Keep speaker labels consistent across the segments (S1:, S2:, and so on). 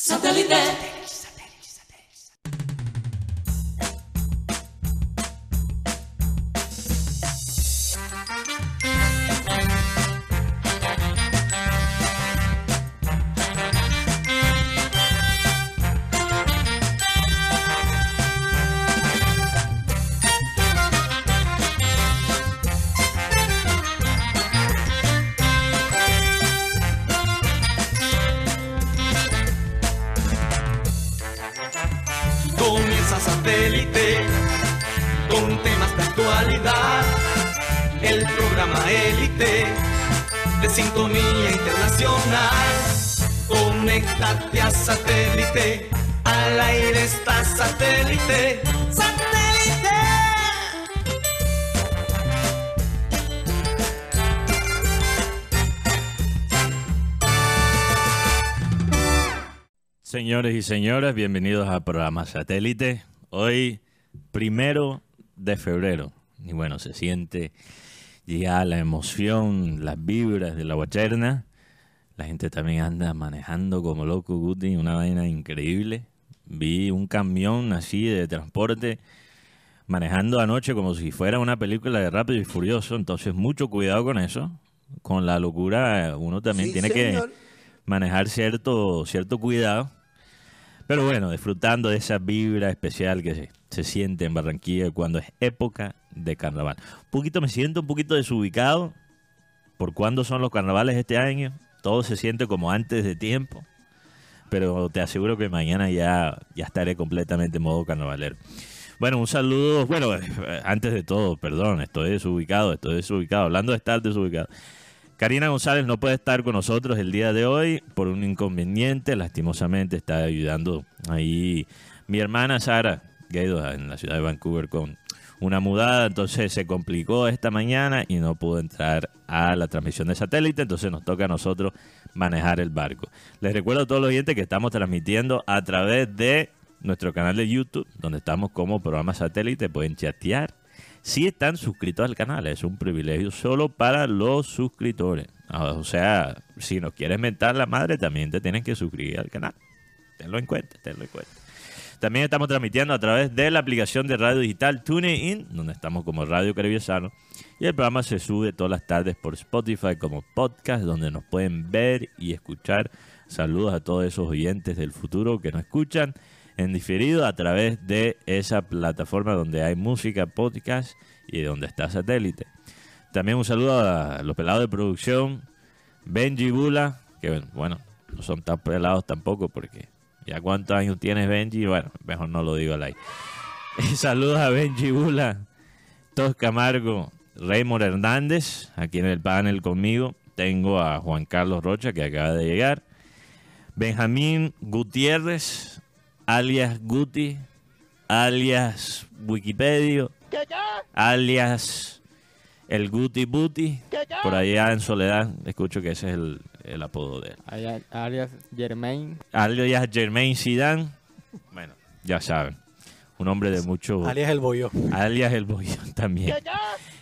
S1: Satellite.
S2: Señores bienvenidos al programa Satélite. Hoy, primero de febrero. Y bueno, se siente ya la emoción, las vibras de la guacherna. La gente también anda manejando como loco, Guti, una vaina increíble. Vi un camión así de transporte manejando anoche como si fuera una película de Rápido y Furioso. Entonces, mucho cuidado con eso. Con la locura, uno también tiene que manejar cierto, cierto cuidado. Pero bueno, disfrutando de esa vibra especial que se, siente en Barranquilla cuando es época de carnaval. Un poquito me siento un poquito desubicado por cuándo son los carnavales este año. Todo se siente como antes de tiempo. Pero te aseguro que mañana ya, ya estaré completamente en modo carnavalero. Bueno, un saludo. Bueno, antes de todo, perdón, estoy desubicado, estoy desubicado. Hablando de estar desubicado. Karina González no puede estar con nosotros el día de hoy por un inconveniente. Lastimosamente está ayudando ahí mi hermana Sara Guido en la ciudad de Vancouver con una mudada. Entonces se complicó esta mañana y no pudo entrar a la transmisión de satélite. Entonces nos toca a nosotros manejar el barco. Les recuerdo a todos los oyentes que estamos transmitiendo a través de nuestro canal de YouTube, donde estamos como programa satélite. Pueden chatear si están suscritos al canal. Es un privilegio solo para los suscriptores. Ah, O sea, si nos quieres mentar la madre, también te tienes que suscribir al canal. Tenlo en cuenta, tenlo en cuenta. También estamos transmitiendo a través de la aplicación de radio digital TuneIn, donde estamos como Radio Caribiosano. Y el programa se sube todas las tardes por Spotify como podcast, donde nos pueden ver y escuchar. Saludos a todos esos oyentes del futuro que nos escuchan en diferido a través de esa plataforma donde hay música, podcast y donde está satélite. También un saludo a los pelados de producción, Benji Bula, que bueno, no son tan pelados tampoco porque ya cuántos años tienes Benji, bueno, mejor no lo digo al aire. Saludos a Benji Bula, Tos Camargo, Raymond Hernández, aquí en el panel conmigo. Tengo a Juan Carlos Rocha que acaba de llegar. Benjamín Gutiérrez, alias Guti, alias Wikipedia, alias el Guti Buti. Por allá en Soledad, escucho que ese es el, el apodo de él.
S3: Alias- alias Germain.
S2: Alias Germain Zidane. Bueno, ya saben. Un hombre de mucho...
S4: Alias el bollo.
S2: alias el bollón también.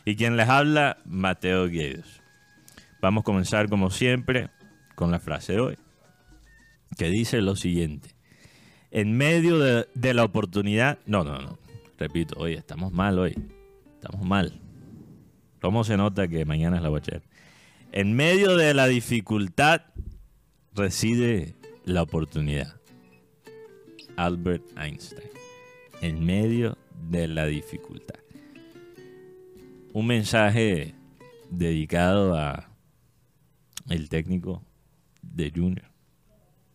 S2: Y quien les habla, Mateo Guedes. Vamos a comenzar como siempre con la frase de hoy, que dice lo siguiente. En medio de, la oportunidad... No, no, no. Repito, hoy estamos mal hoy. Estamos mal. ¿Cómo se nota que mañana es la bachera? En medio de la dificultad reside la oportunidad. Albert Einstein. En medio de la dificultad. Un mensaje dedicado a el técnico de Junior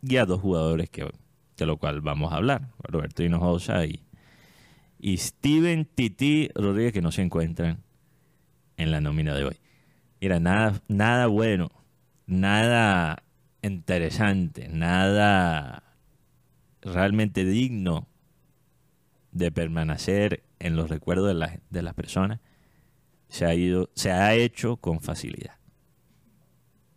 S2: y a dos jugadores que, de lo cual vamos a hablar, Roberto Hinojosa y, y Steven Titi Rodríguez, que no se encuentran en la nómina de hoy. Mira, nada, nada bueno, nada interesante, nada realmente digno de permanecer en los recuerdos de, la- de las personas se ha ido, se ha hecho con facilidad.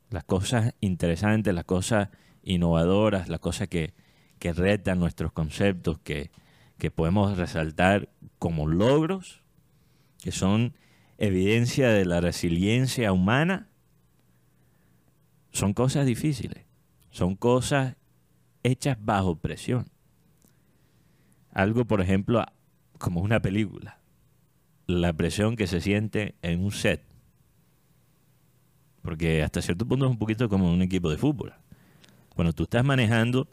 S2: Las cosas interesantes, las cosas innovadoras, las cosas que, que retan nuestros conceptos, que, que podemos resaltar como logros, que son evidencia de la resiliencia humana, son cosas difíciles, son cosas hechas bajo presión. Algo, por ejemplo, como una película. La presión que se siente en un set. Porque hasta cierto punto es un poquito como un equipo de fútbol. Cuando tú estás manejando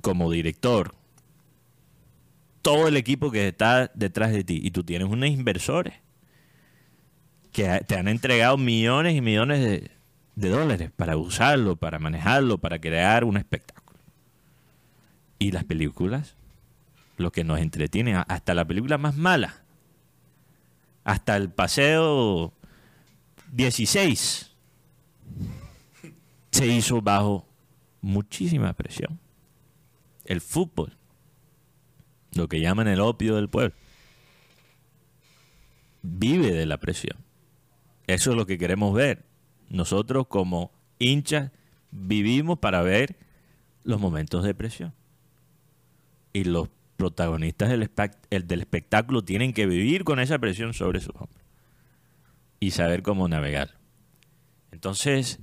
S2: como director todo el equipo que está detrás de ti y tú tienes unos inversores que te han entregado millones y millones de, dólares para usarlo, para manejarlo, para crear un espectáculo. Y las películas, lo que nos entretiene, hasta la película más mala, hasta el paseo 16, se hizo bajo muchísima presión. El fútbol, lo que llaman el opio del pueblo, vive de la presión. Eso es lo que queremos ver. Nosotros como hinchas vivimos para ver los momentos de presión. Y los protagonistas del, espectáculo tienen que vivir con esa presión sobre sus hombros y saber cómo navegar. Entonces,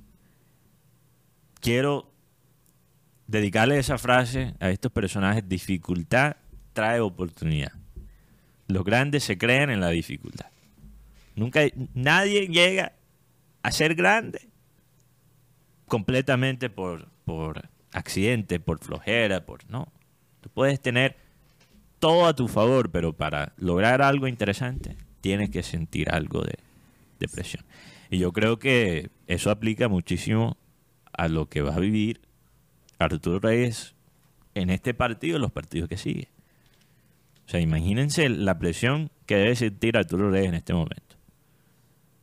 S2: quiero dedicarle esa frase a estos personajes, dificultad trae oportunidad. Los grandes se creen en la dificultad. Nunca nadie llega a ser grande completamente por, por accidente, por flojera, por no. Tú puedes tener todo a tu favor, pero para lograr algo interesante tienes que sentir algo de, de presión. Y yo creo que eso aplica muchísimo a lo que va a vivir Arturo Reyes en este partido y los partidos que siguen. O sea, imagínense la presión que debe sentir Arturo Reyes en este momento.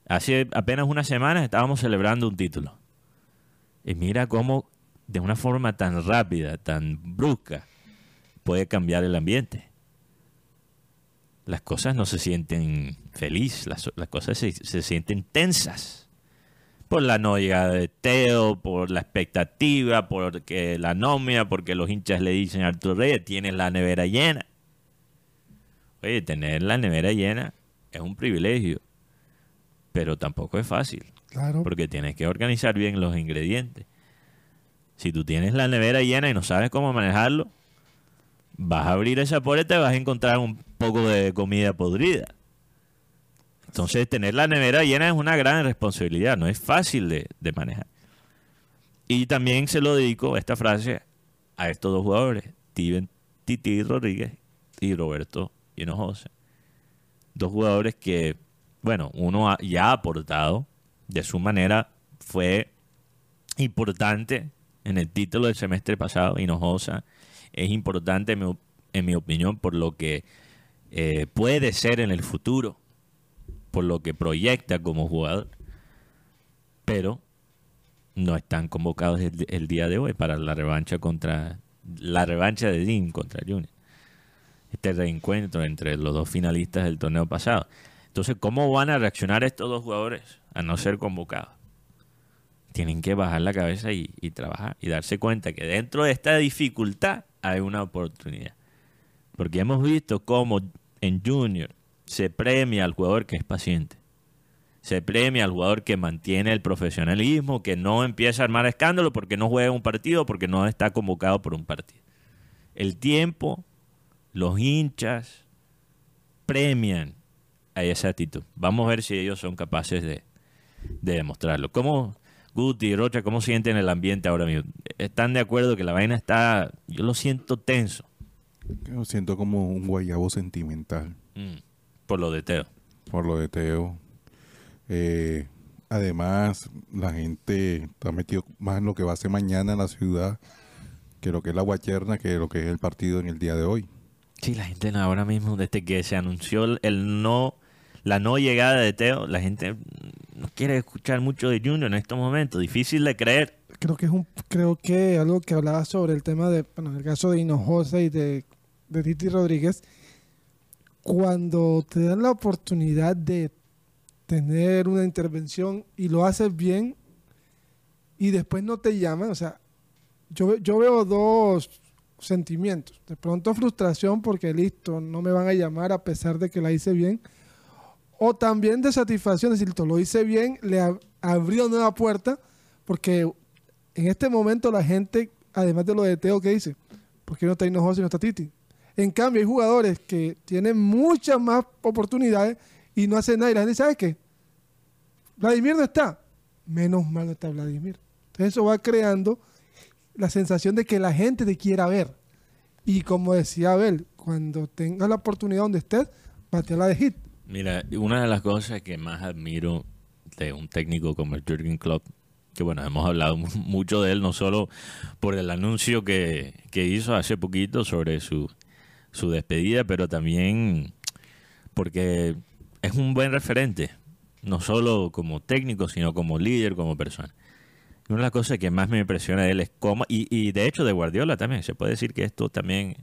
S2: Hace apenas unas semanas estábamos celebrando un título. Y mira cómo de una forma tan rápida, tan brusca, puede cambiar el ambiente. Las cosas no se sienten felices, las, cosas se, se, sienten tensas. Por la no llegada de Teo, por la expectativa, porque la nomia, porque los hinchas le dicen a Arturo Reyes, tienes la nevera llena. Oye, tener la nevera llena es un privilegio pero tampoco es fácil.
S1: Claro.
S2: Porque tienes que organizar bien los ingredientes. Si tú tienes la nevera llena y no sabes cómo manejarlo, vas a abrir esa puerta y vas a encontrar un poco de comida podrida. Entonces, tener la nevera llena es una gran responsabilidad, no es fácil de, manejar. Y también se lo dedico esta frase a estos dos jugadores, Steven Titi Rodríguez y Roberto Hinojosa. Dos jugadores que bueno, uno ya ha aportado de su manera, fue importante en el título del semestre pasado, Hinojosa. Es importante, en mi, opinión, por lo que eh, puede ser en el futuro, por lo que proyecta como jugador. Pero no están convocados el, día de hoy para la revancha contra la revancha de Dean contra Junior. Este reencuentro entre los dos finalistas del torneo pasado. Entonces, ¿cómo van a reaccionar estos dos jugadores a no ser convocados? Tienen que bajar la cabeza y, trabajar y darse cuenta que dentro de esta dificultad hay una oportunidad. Porque hemos visto cómo en Junior se premia al jugador que es paciente. Se premia al jugador que mantiene el profesionalismo, que no empieza a armar escándalo porque no juega un partido, porque no está convocado por un partido. El tiempo, los hinchas premian a esa actitud. Vamos a ver si ellos son capaces de, demostrarlo. ¿Cómo, Guti y Rocha, cómo sienten el ambiente ahora mismo? ¿Están de acuerdo que la vaina está, yo lo siento tenso?
S1: Yo siento como un guayabo sentimental.
S2: Mm, por lo de Teo.
S1: Por lo de Teo. Eh, además, la gente está metido más en lo que va a ser mañana en la ciudad que lo que es la guacherna, que lo que es el partido en el día de hoy.
S2: Sí, la gente ahora mismo, desde que se anunció el no la no llegada de Teo, la gente no quiere escuchar mucho de Junior en estos momentos, difícil de creer.
S4: Creo que es un, creo que algo que hablaba sobre el tema de, bueno, en el caso de Hinojosa y de, de Titi Rodríguez, cuando te dan la oportunidad de tener una intervención y lo haces bien y después no te llaman, o sea, yo, yo veo dos sentimientos. De pronto frustración porque listo, no me van a llamar a pesar de que la hice bien o también de satisfacción, es decir, lo hice bien, le abrió nueva puerta, porque en este momento la gente, además de lo de Teo, ¿qué dice? ¿Por qué no está Hinojosa y no está Titi? En cambio, hay jugadores que tienen muchas más oportunidades y no hacen nada. Y la gente, ¿sabe qué? Vladimir no está. Menos mal no está Vladimir. Entonces eso va creando la sensación de que la gente te quiera ver. Y como decía Abel, cuando tengas la oportunidad donde estés, la de hit.
S2: Mira, una de las cosas que más admiro de un técnico como el Jürgen Klopp, que bueno, hemos hablado mucho de él, no solo por el anuncio que, que hizo hace poquito sobre su, su despedida, pero también porque es un buen referente, no solo como técnico, sino como líder, como persona. Una de las cosas que más me impresiona de él es cómo, y, y de hecho de Guardiola también, se puede decir que esto también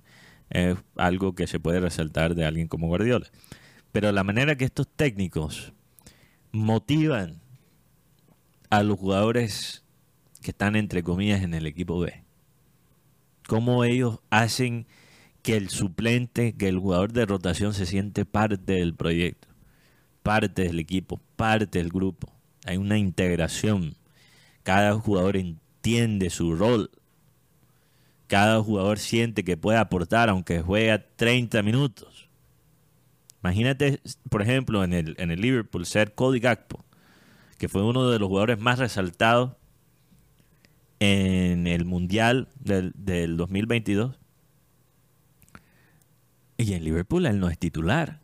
S2: es algo que se puede resaltar de alguien como Guardiola. Pero la manera que estos técnicos motivan a los jugadores que están entre comillas en el equipo B. Cómo ellos hacen que el suplente, que el jugador de rotación se siente parte del proyecto, parte del equipo, parte del grupo. Hay una integración cada jugador entiende su rol. Cada jugador siente que puede aportar aunque juega 30 minutos. Imagínate, por ejemplo, en el, en el Liverpool ser Cody Gakpo, que fue uno de los jugadores más resaltados en el Mundial del, del 2022. Y en Liverpool él no es titular.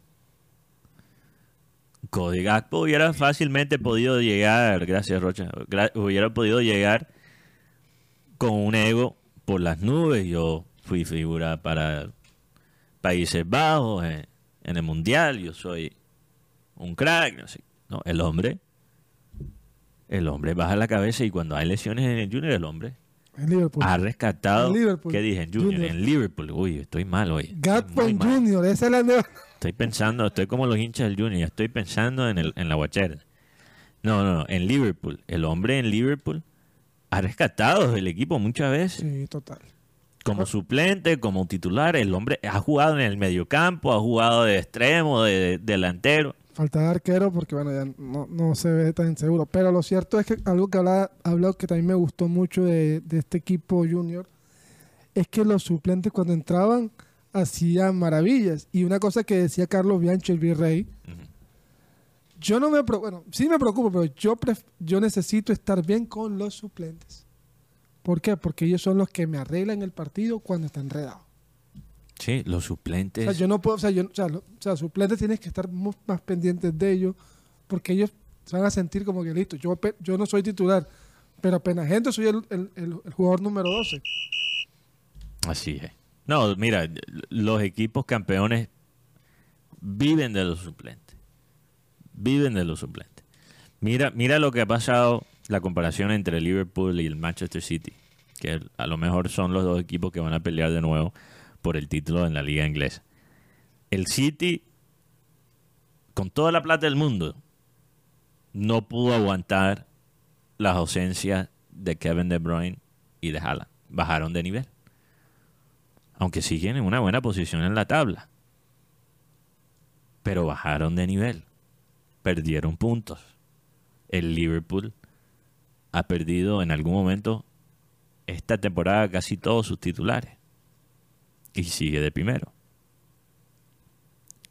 S2: Cody Gakpo hubiera fácilmente podido llegar, gracias Rocha, hubiera podido llegar con un ego por las nubes. Yo fui figura para Países Bajos en, el Mundial, yo soy un crack, no sé. No, el hombre, el hombre baja la cabeza y cuando hay lesiones en el Junior, el hombre ha rescatado. ¿Qué dije? En Junior, en Liverpool. Uy, estoy mal hoy.
S4: En Junior, esa es la nueva.
S2: Estoy pensando, estoy como los hinchas del Junior, estoy pensando en, el, en la guachera. No, no, no, en Liverpool. El hombre en Liverpool ha rescatado del equipo muchas veces.
S4: Sí, total.
S2: Como suplente, como titular, el hombre ha jugado en el mediocampo, ha jugado de extremo, de, delantero.
S4: Falta de arquero porque, bueno, ya no, se ve tan seguro. Pero lo cierto es que algo que ha hablado que también me gustó mucho de, de este equipo junior es que los suplentes cuando entraban hacía maravillas. Y una cosa que decía Carlos Bianchi, el virrey, yo no me bueno, sí me preocupo, pero yo, yo necesito estar bien con los suplentes. ¿Por qué? Porque ellos son los que me arreglan el partido cuando está enredado.
S2: Sí, los suplentes.
S4: O sea, yo no puedo, o sea, yo, o sea, o sea suplentes tienes que estar más pendientes de ellos porque ellos se van a sentir como que listo. Yo, yo no soy titular, pero apenas gente soy el, el, el jugador número 12.
S2: Así es. No, mira, los equipos campeones viven de los suplentes. Viven de los suplentes. Mira, mira lo que ha pasado, la comparación entre el Liverpool y el Manchester City, que a lo mejor son los dos equipos que van a pelear de nuevo por el título en la liga inglesa. El City, con toda la plata del mundo, no pudo aguantar las ausencias de Kevin De Bruyne y de Haaland. Bajaron de nivel aunque siguen en una buena posición en la tabla. Pero bajaron de nivel, perdieron puntos. El Liverpool ha perdido en algún momento esta temporada casi todos sus titulares y sigue de primero.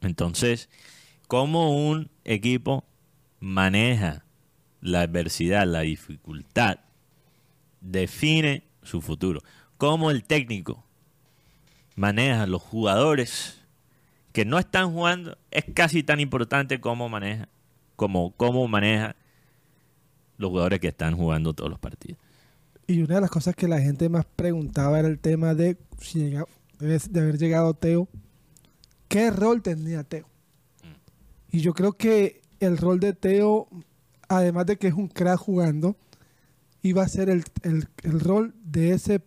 S2: Entonces, ¿cómo un equipo maneja la adversidad, la dificultad, define su futuro? ¿Cómo el técnico maneja los jugadores que no están jugando es casi tan importante como maneja como cómo maneja los jugadores que están jugando todos los partidos.
S4: Y una de las cosas que la gente más preguntaba era el tema de si de haber llegado Teo, ¿qué rol tenía Teo? Mm. Y yo creo que el rol de Teo, además de que es un crack jugando, iba a ser el, el rol de ese,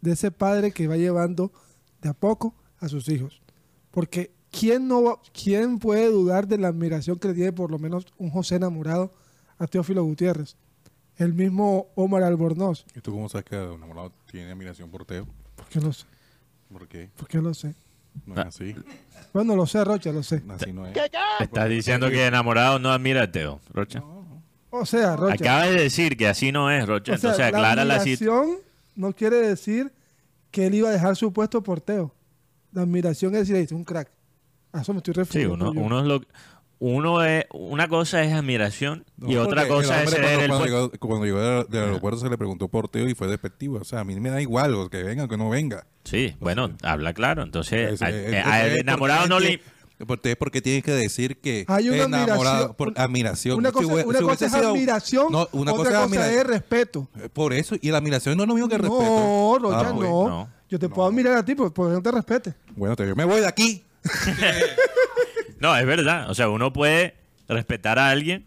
S4: de ese padre que va llevando de a poco a sus hijos. Porque ¿quién, no, ¿quién puede dudar de la admiración que le tiene por lo menos un José enamorado a Teófilo Gutiérrez? El mismo Omar Albornoz.
S1: ¿Y tú cómo sabes que enamorado tiene admiración por Teo?
S4: ¿Por qué lo sé?
S1: ¿Por qué?
S4: Porque lo sé.
S1: No es ah. así.
S4: Bueno, lo sé, Rocha, lo sé.
S1: Así no es.
S2: ¿Estás diciendo que enamorado no admira a Teo, Rocha? No,
S4: O sea, Rocha.
S2: Acabas de decir que así no es, Rocha.
S4: o sea,
S2: Entonces aclara la situación.
S4: admiración no quiere decir que él iba a dejar su puesto por Teo. La admiración es decir, "Ey, es un crack. A eso me estoy
S2: Sí,
S4: refiriendo.
S2: uno,
S4: yo.
S2: uno es lo uno es una cosa es admiración y
S1: No,
S2: otra
S1: porque
S2: cosa
S1: el
S2: es
S1: hombre
S2: ceder el
S1: cuando, llegó, cuando llegó del, del aeropuerto se le preguntó por Teo y fue despectivo. O sea, a mí me da igual que venga o que no venga.
S2: Sí, bueno, habla claro. Entonces,
S1: Ese-
S2: a- al
S1: ¿por qué
S2: enamorado no le
S1: tiene que- ¿Por qué? Porque tienes que decir que
S4: Hay una
S1: enamorado
S4: admiración,
S1: por admiración.
S4: Una cosa, una
S1: si
S4: cosa es
S1: sido-
S4: admiración,
S1: No, una
S4: otra
S1: cosa es
S4: cosa
S1: admiración.
S4: es respeto.
S1: Por eso, y la admiración no es lo mismo que el
S4: No,
S1: respeto.
S4: Rocha,
S1: Ah, pues.
S4: no.
S2: no.
S4: Yo te puedo admirar a ti porque, porque no te respete.
S1: Bueno, te- yo me voy de aquí.
S2: No, es verdad. O sea, uno puede respetar a alguien,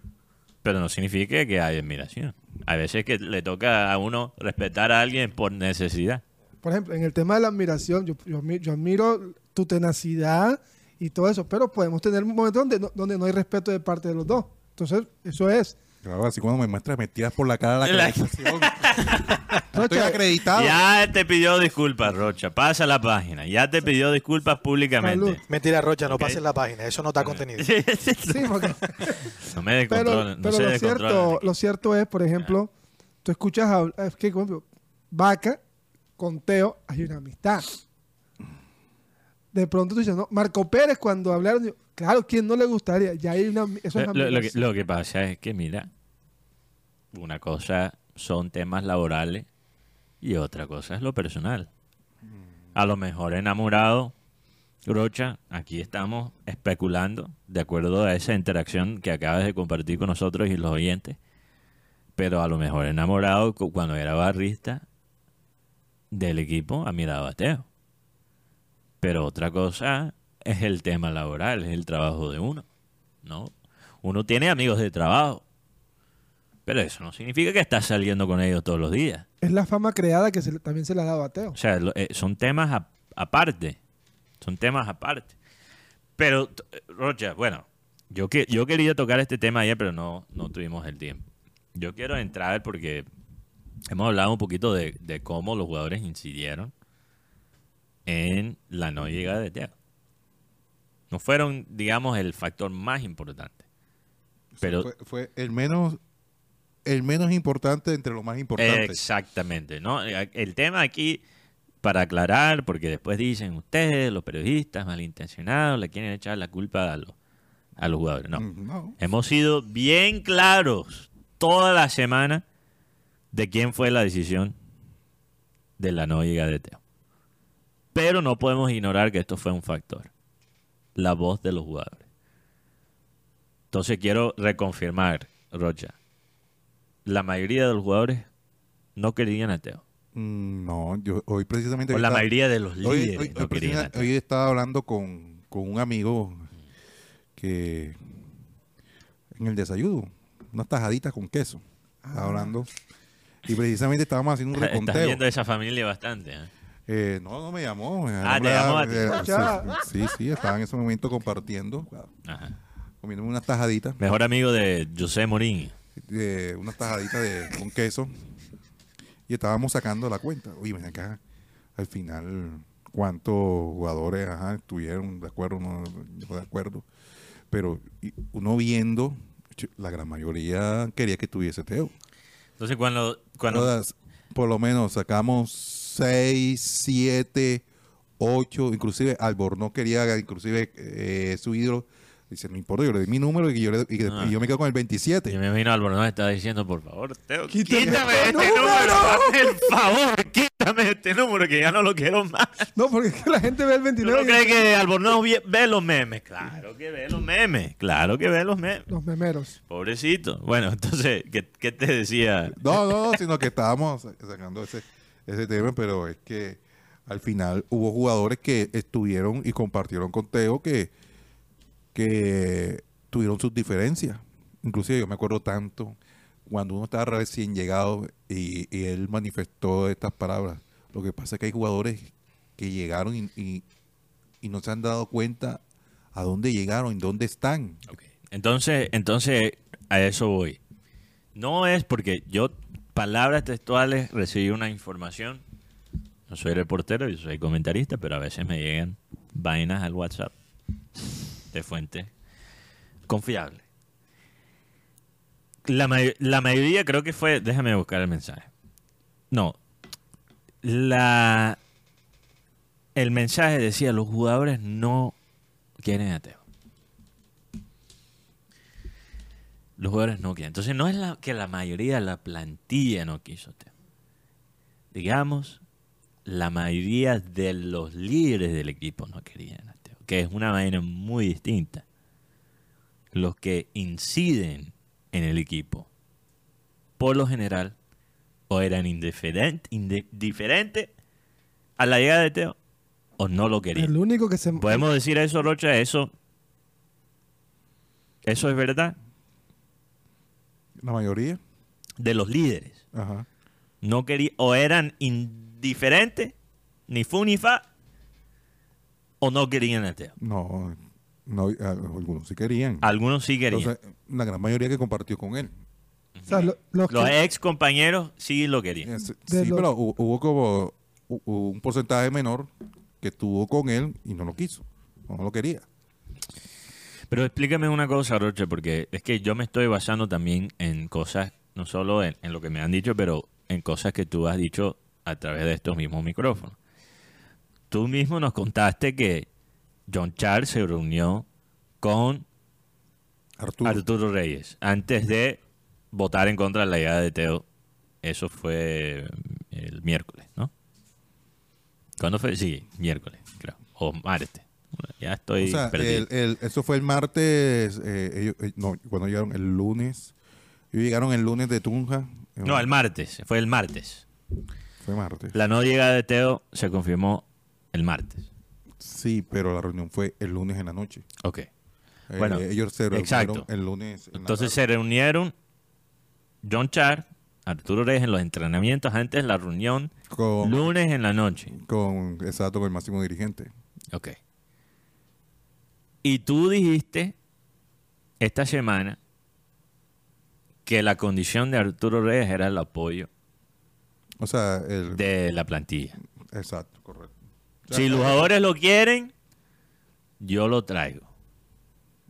S2: pero no significa que hay admiración. Hay veces que le toca a uno respetar a alguien por necesidad.
S4: Por ejemplo, en el tema de la admiración, yo, yo, yo admiro tu tenacidad y todo eso, pero podemos tener momentos donde no, donde no hay respeto de parte de los dos. Entonces, eso es.
S1: Claro, así cuando me muestras me tiras por la cara la
S2: La-
S1: acreditación. Estoy
S4: Rocha,
S1: acreditado.
S2: Ya te pidió disculpas, Rocha. Pasa la página. Ya te pidió disculpas públicamente.
S4: Salud.
S5: Mentira, Rocha, no pases la página. Eso no da contenido.
S4: sí, porque-
S2: No me
S4: pero,
S2: descontrolen. No
S4: pero
S2: se
S4: lo,
S2: descontrolen
S4: cierto,
S2: aquí.
S4: lo cierto es, por ejemplo, tú escuchas hablar, es que, por ejemplo, Vaca con Teo hay una amistad. De pronto tú dices, no, Marco Pérez cuando hablaron, digo, claro, ¿quién no le gustaría? Ya hay una, eso es
S2: Lo, lo- que,
S4: admiración.
S2: lo que pasa es que, mira, una cosa son temas laborales y otra cosa es lo personal. A lo mejor enamorado, Rocha, aquí estamos especulando de acuerdo a esa interacción que acabas de compartir con nosotros y los oyentes. Pero a lo mejor enamorado, cu- cuando era barrista del equipo, admiraba a Teo. Pero otra cosa es el tema laboral, es el trabajo de uno. ¿no? Uno tiene amigos de trabajo, pero eso no significa que estás saliendo con ellos todos los días.
S4: Es la fama creada que se también se le ha dado a Teo.
S2: O sea, eh, son temas a- aparte. Son temas aparte. Pero, Rocha, bueno, yo, que, yo quería tocar este tema ayer, pero no, no tuvimos el tiempo. Yo quiero entrar porque hemos hablado un poquito de, de cómo los jugadores incidieron en la no llegada de Teo. No fueron, digamos, el factor más importante. Pero
S1: fue, fue el menos el menos importante entre los más importantes.
S2: Exactamente, ¿no? El tema aquí, para aclarar, porque después dicen ustedes, los periodistas malintencionados, le quieren echar la culpa a los, a los jugadores. No.
S1: Mm, no.
S2: Hemos sido bien claros toda la semana de quién fue la decisión de la no llegada de Teo. Pero no podemos ignorar que esto fue un factor. La voz de los jugadores. Entonces quiero reconfirmar, Rocha. La mayoría de los jugadores no querían a Teo.
S1: No, yo hoy precisamente...
S2: O
S1: hoy
S2: la
S1: estaba-
S2: mayoría de los líderes
S1: hoy-
S2: no
S1: hoy
S2: querían a Teo.
S1: hoy estaba hablando con, con un amigo que en el desayuno, unas tajaditas con queso. Estaba hablando. Y precisamente estábamos haciendo un
S2: Estás
S1: reconteo.
S2: viendo esa familia bastante. ¿eh?
S1: Eh, no, no me llamó.
S2: Ah, te llamó a ti.
S1: Eh,
S4: Ya.
S1: sí, sí, estaba en ese momento compartiendo,
S2: Ajá.
S1: comiéndome unas tajaditas.
S2: Mejor amigo de José Morín.
S1: de unas tajaditas de, con queso y estábamos sacando la cuenta. Oye, ven acá, al final, ¿cuántos jugadores ajá, estuvieron de acuerdo, no, no de acuerdo? Pero uno viendo, la gran mayoría quería que tuviese Teo.
S2: Entonces cuando, cuando
S1: Todas, por lo menos sacamos 6, 7, 8, inclusive Albornoz quería, inclusive eh, su ídolo, dice, no importa, yo le doy mi número y yo, le- y,
S2: Ah.
S1: y yo me quedo con el 27.
S2: yo me imagino Albornoz está diciendo, por favor, Teo,
S4: Quítame
S2: quítame,
S4: este
S2: este número,
S4: número.
S2: hazme el favor, quítame este número que ya no lo quiero más.
S4: No, porque es que la gente ve el
S2: ¿Tú
S4: 29
S2: no
S4: y
S2: crees que Albornoz ve, los memes? Claro que ve los memes, claro que ve los memes.
S4: los memeros.
S2: Pobrecito. Bueno, entonces, ¿qué, qué te decía?
S1: No, no, sino que estábamos sacando ese, ese tema, pero es que al final hubo jugadores que estuvieron y compartieron con Teo que, que tuvieron sus diferencias. Inclusive yo me acuerdo tanto cuando uno estaba recién llegado y, y él manifestó estas palabras. Lo que pasa es que hay jugadores que llegaron y, y- y no se han dado cuenta a dónde llegaron, en dónde están.
S2: Entonces, entonces, a eso voy. No es porque yo, palabras textuales, recibí una información. No soy reportero, yo soy comentarista, pero a veces me llegan vainas al WhatsApp de fuente confiable. La, la mayoría creo que fue. Déjame buscar el mensaje. No. La. El mensaje decía: los jugadores no quieren a Teo. Los jugadores no quieren. Entonces no es la, que la mayoría de la plantilla no quiso. Digamos, la mayoría de los líderes del equipo no querían a Teo. Que es una manera muy distinta. Los que inciden en el equipo, por lo general, o eran indiferent- indi- indiferentes a la llegada de Teo, o no lo querían.
S4: El único que se...
S2: ¿Podemos decir eso, Rocha? ¿Eso, eso es verdad?
S1: La mayoría.
S2: De los líderes.
S1: Ajá.
S2: No quería, o eran indiferentes, ni fu ni fa, o no querían a Teo.
S1: No, no, algunos sí querían.
S2: Algunos sí querían.
S1: Entonces, la gran mayoría que compartió con él.
S4: o sea, lo- los
S2: los
S4: que-
S2: ex compañeros sí lo querían.
S1: Eh, Sí,
S4: De
S1: sí,
S4: lo-
S1: pero hu- hubo como un porcentaje menor que estuvo con él y no lo quiso. No lo quería.
S2: Pero explícame una cosa, Roche, porque es que yo me estoy basando también en cosas, no solo en, en lo que me han dicho, pero en cosas que tú has dicho a través de estos mismos micrófonos. Tú mismo nos contaste que John Charles se reunió con
S1: Arturo.
S2: Arturo Reyes antes de votar en contra de la llegada de Teo. Eso fue el miércoles, ¿no? ¿Cuándo fue? Sí, miércoles, creo. O martes. Ya estoy
S1: o sea,
S2: perdido.
S1: el- el- eso fue el martes. eh, ellos- eh, no, cuando llegaron el lunes. Ellos llegaron el lunes de Tunja.
S2: No, el martes. Fue el martes.
S1: Fue martes.
S2: La no llegada de Teo se confirmó el martes.
S1: Sí, pero la reunión fue el lunes en la noche.
S2: Ok.
S1: Eh,
S2: Bueno,
S1: ellos se reunieron
S2: exacto.
S1: el lunes. en
S2: Entonces se reunieron John Char, Arturo Reyes en los entrenamientos antes de la reunión,
S1: con,
S2: lunes en la noche.
S1: con exacto con el máximo dirigente.
S2: Ok. Y tú dijiste esta semana que la condición de Arturo Reyes era el apoyo
S1: O sea, el
S2: de la plantilla.
S1: exacto, correcto. O sea,
S2: Si los jugadores lo quieren, yo lo traigo.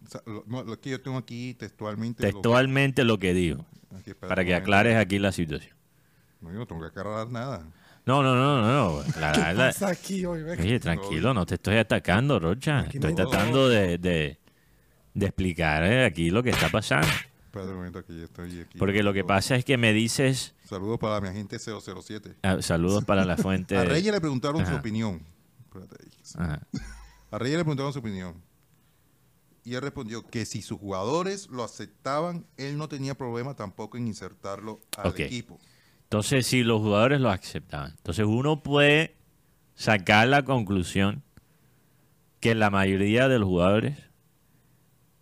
S1: o sea, lo, no, lo que yo tengo aquí textualmente. lo-
S2: Textualmente lo que digo.
S1: aquí, espérate
S2: Para que aclares aquí la situación.
S1: No, yo no tengo que aclarar nada.
S2: No, no, no, no. no.
S4: ¿Qué
S2: aclararla-
S4: pasa aquí hoy? Ve?
S2: Oye, tranquilo, no te estoy atacando, Rocha.
S1: Aquí
S2: Estoy
S1: no.
S2: tratando de, de- de explicar eh, aquí lo que está pasando.
S1: Espérate un momento, aquí estoy. Aquí,
S2: Porque lo que pasa es que me dices...
S1: Saludos para mi agente 007.
S2: ah, saludos para la fuente...
S1: A Reyes le preguntaron su opinión. Espérate ahí.
S2: Ajá.
S1: A Reyes le preguntaron su opinión. Y él respondió que si sus jugadores lo aceptaban, él no tenía problema tampoco en insertarlo al equipo.
S2: Entonces, si los jugadores lo aceptaban, entonces uno puede sacar la conclusión que la mayoría de los jugadores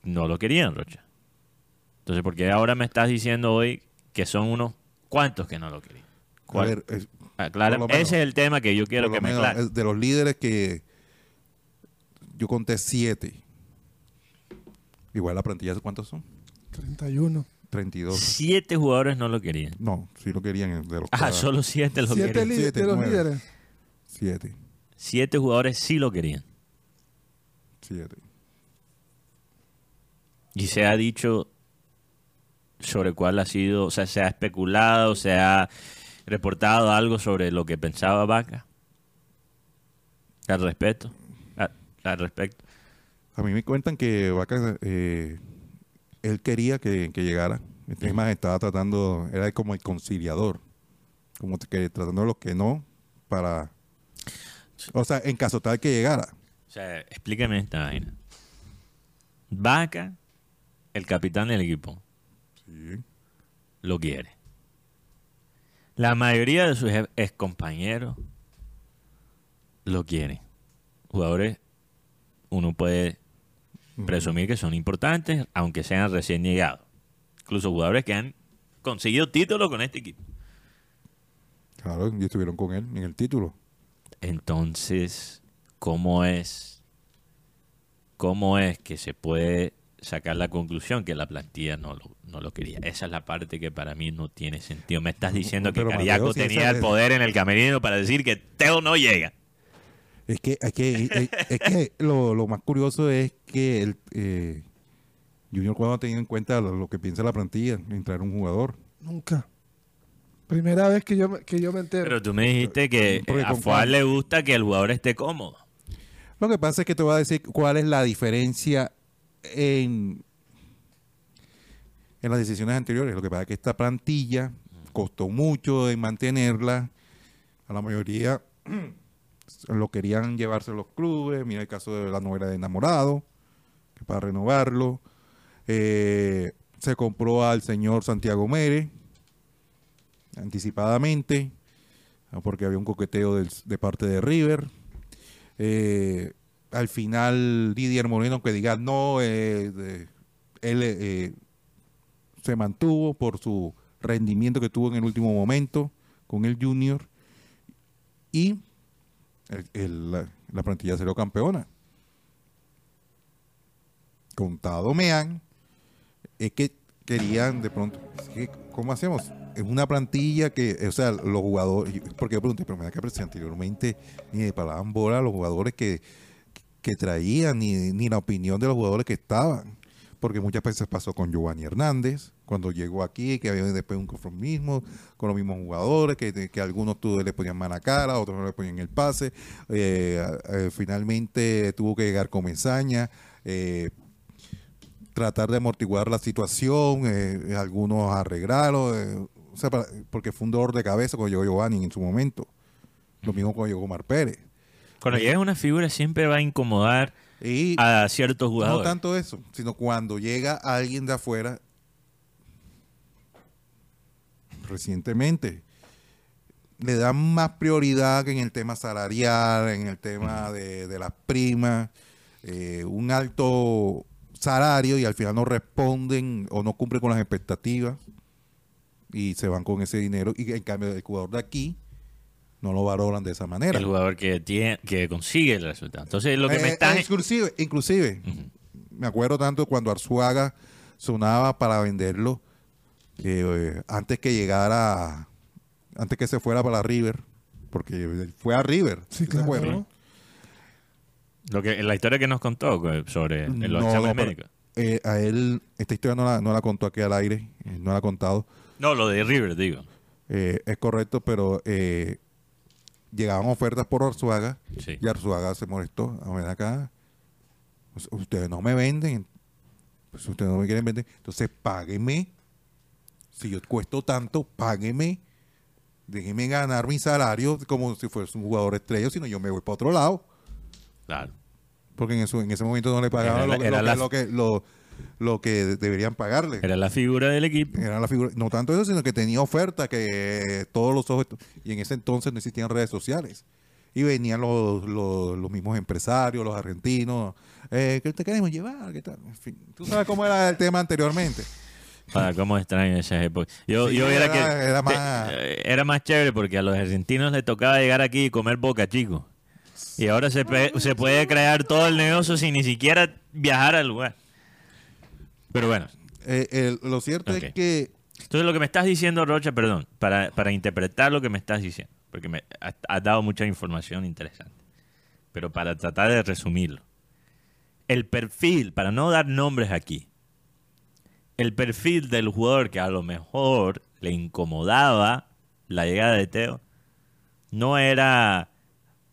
S2: no lo querían, Rocha. Entonces, ¿por qué ahora me estás diciendo hoy que son unos cuantos que no lo querían?
S1: A
S2: ¿Cuál?
S1: ver, es-
S2: Aclara-
S1: menos-
S2: ese es el tema que yo quiero que me aclare.
S1: de los líderes que yo conté siete. Igual la plantilla, ¿cuántos son?
S4: 31.
S1: 32.
S2: Siete jugadores no lo querían.
S1: No, sí lo querían. De los
S2: Ah,
S1: cada-
S2: solo siete lo
S4: Siete
S2: querían.
S1: Siete,
S4: de los
S1: nueve.
S4: líderes.
S1: Siete.
S2: Siete jugadores sí lo querían.
S1: Siete.
S2: Y se ha dicho sobre cuál ha sido, o sea, se ha especulado, se ha reportado algo sobre lo que pensaba Vaca al respecto. A- al respecto.
S1: A mí me cuentan que Vaca, eh, él quería que, que llegara. Es más, estaba tratando, era como el conciliador. Como que tratando de los que no para... O sea, en caso tal que llegara.
S2: O sea, explíqueme esta vaina. Vaca, el capitán del equipo,
S1: Sí.
S2: lo quiere. La mayoría de sus ex compañeros lo quieren. Jugadores, uno puede presumir que son importantes, aunque sean recién llegados. Incluso jugadores que han conseguido títulos con este equipo.
S1: Claro, y estuvieron con él en el título.
S2: Entonces, ¿cómo es, cómo es que se puede sacar la conclusión que la plantilla no lo, no lo quería? Esa es la parte que para mí no tiene sentido. Me estás diciendo que Cariaco tenía el poder en el camerino para decir que Teo no llega.
S1: Es que, es que, es, es que lo, lo más curioso es que el, eh, Junior cuando ha tenido en cuenta lo, lo que piensa la plantilla, en traer un jugador.
S4: Nunca. Primera vez que yo, me- que yo me entero.
S2: Pero tú me dijiste que
S1: Porque
S2: a Fuad le gusta que el jugador esté cómodo.
S1: Lo que pasa es que te voy a decir cuál es la diferencia en, en las decisiones anteriores. Lo que pasa es que esta plantilla costó mucho en mantenerla. A la mayoría lo querían llevarse los clubes. Mira el caso de la novela de enamorado, que para renovarlo. Eh, se compró al señor Santiago Mere anticipadamente, ah, porque había un coqueteo de parte de River. Eh, al final Didier Moreno que diga no, eh, él se mantuvo por su rendimiento que tuvo en el último momento con el Junior y el- la, la plantilla salió campeona. Contado Mean, es que querían de pronto, ¿cómo hacemos? Es una plantilla que, o sea, los jugadores, porque yo pregunté, pero me da que anteriormente ni le paraban bola los jugadores que, que traían, ni, ni la opinión de los jugadores que estaban. Porque muchas veces pasó con Giovanni Hernández, cuando llegó aquí, que había después un conformismo con los mismos jugadores, que, algunos tú le ponían mala cara, otros no le ponían el pase. Eh, eh, finalmente tuvo que llegar Comesaña, eh, tratar de amortiguar la situación, algunos arreglaron, o sea, para- porque fue un dolor de cabeza cuando llegó Giovanni en su momento. Lo mismo cuando llegó Omar Pérez.
S2: Cuando llega una figura siempre va a incomodar
S1: Y
S2: a ciertos
S1: no
S2: jugadores.
S1: tanto eso, sino cuando llega alguien de afuera, recientemente, le dan más prioridad que en el tema salarial, en el tema de, de las primas, eh, un alto salario y al final no responden o no cumplen con las expectativas y se van con ese dinero y en cambio el jugador de aquí no lo valoran de esa manera.
S2: el jugador que tiene que consigue el resultado. Entonces, lo que me
S1: Eh, eh, inclusive, inclusive me acuerdo tanto cuando Arzuaga sonaba para venderlo que eh, antes que llegara, antes que se fuera para River, porque fue a River,
S4: Sí,
S1: ¿sí
S4: claro.
S2: Lo que, la historia que nos contó sobre los
S1: No,
S2: exámenes
S1: no, pero,
S2: médicos.
S1: eh, a él, esta historia no la, no la contó aquí al aire, eh, no la ha contado.
S2: No, lo de River, digo.
S1: Eh, es correcto, pero eh, llegaban ofertas por Arzuaga
S2: Sí.
S1: y Arzuaga se molestó. A ver acá, ustedes no me venden, pues ustedes no me quieren vender, entonces páguenme. Si yo cuesto tanto, páguenme. Déjenme ganar mi salario como si fuese un jugador estrella, sino yo me voy para otro lado.
S2: Claro.
S1: Porque en, eso, en ese momento no le pagaban lo, lo, lo, que, lo, que deberían pagarle.
S2: Era la figura del equipo.
S1: Era la figura, no tanto eso, sino que tenía oferta, que todos los ojos, y en ese entonces no existían redes sociales. Y venían los, los, los mismos empresarios, los argentinos, eh, ¿qué te queremos llevar? ¿Qué tal? En fin, tú sabes cómo era el tema anteriormente.
S2: Para cómo extraño esas épocas. Yo,
S1: Sí,
S2: yo era,
S1: era-
S2: que
S1: era más-
S2: eh, era más chévere porque a los argentinos les tocaba llegar aquí y comer boca chico. Y ahora se, pe- se puede crear todo el negocio sin ni siquiera viajar al lugar. Pero bueno,
S1: Eh, lo cierto es que
S2: entonces lo que me estás diciendo, Rocha, perdón, para, para interpretar lo que me estás diciendo, porque me has, has dado mucha información interesante, pero para tratar de resumirlo. El perfil, para no dar nombres aquí, el perfil del jugador que a lo mejor le incomodaba la llegada de Teo no era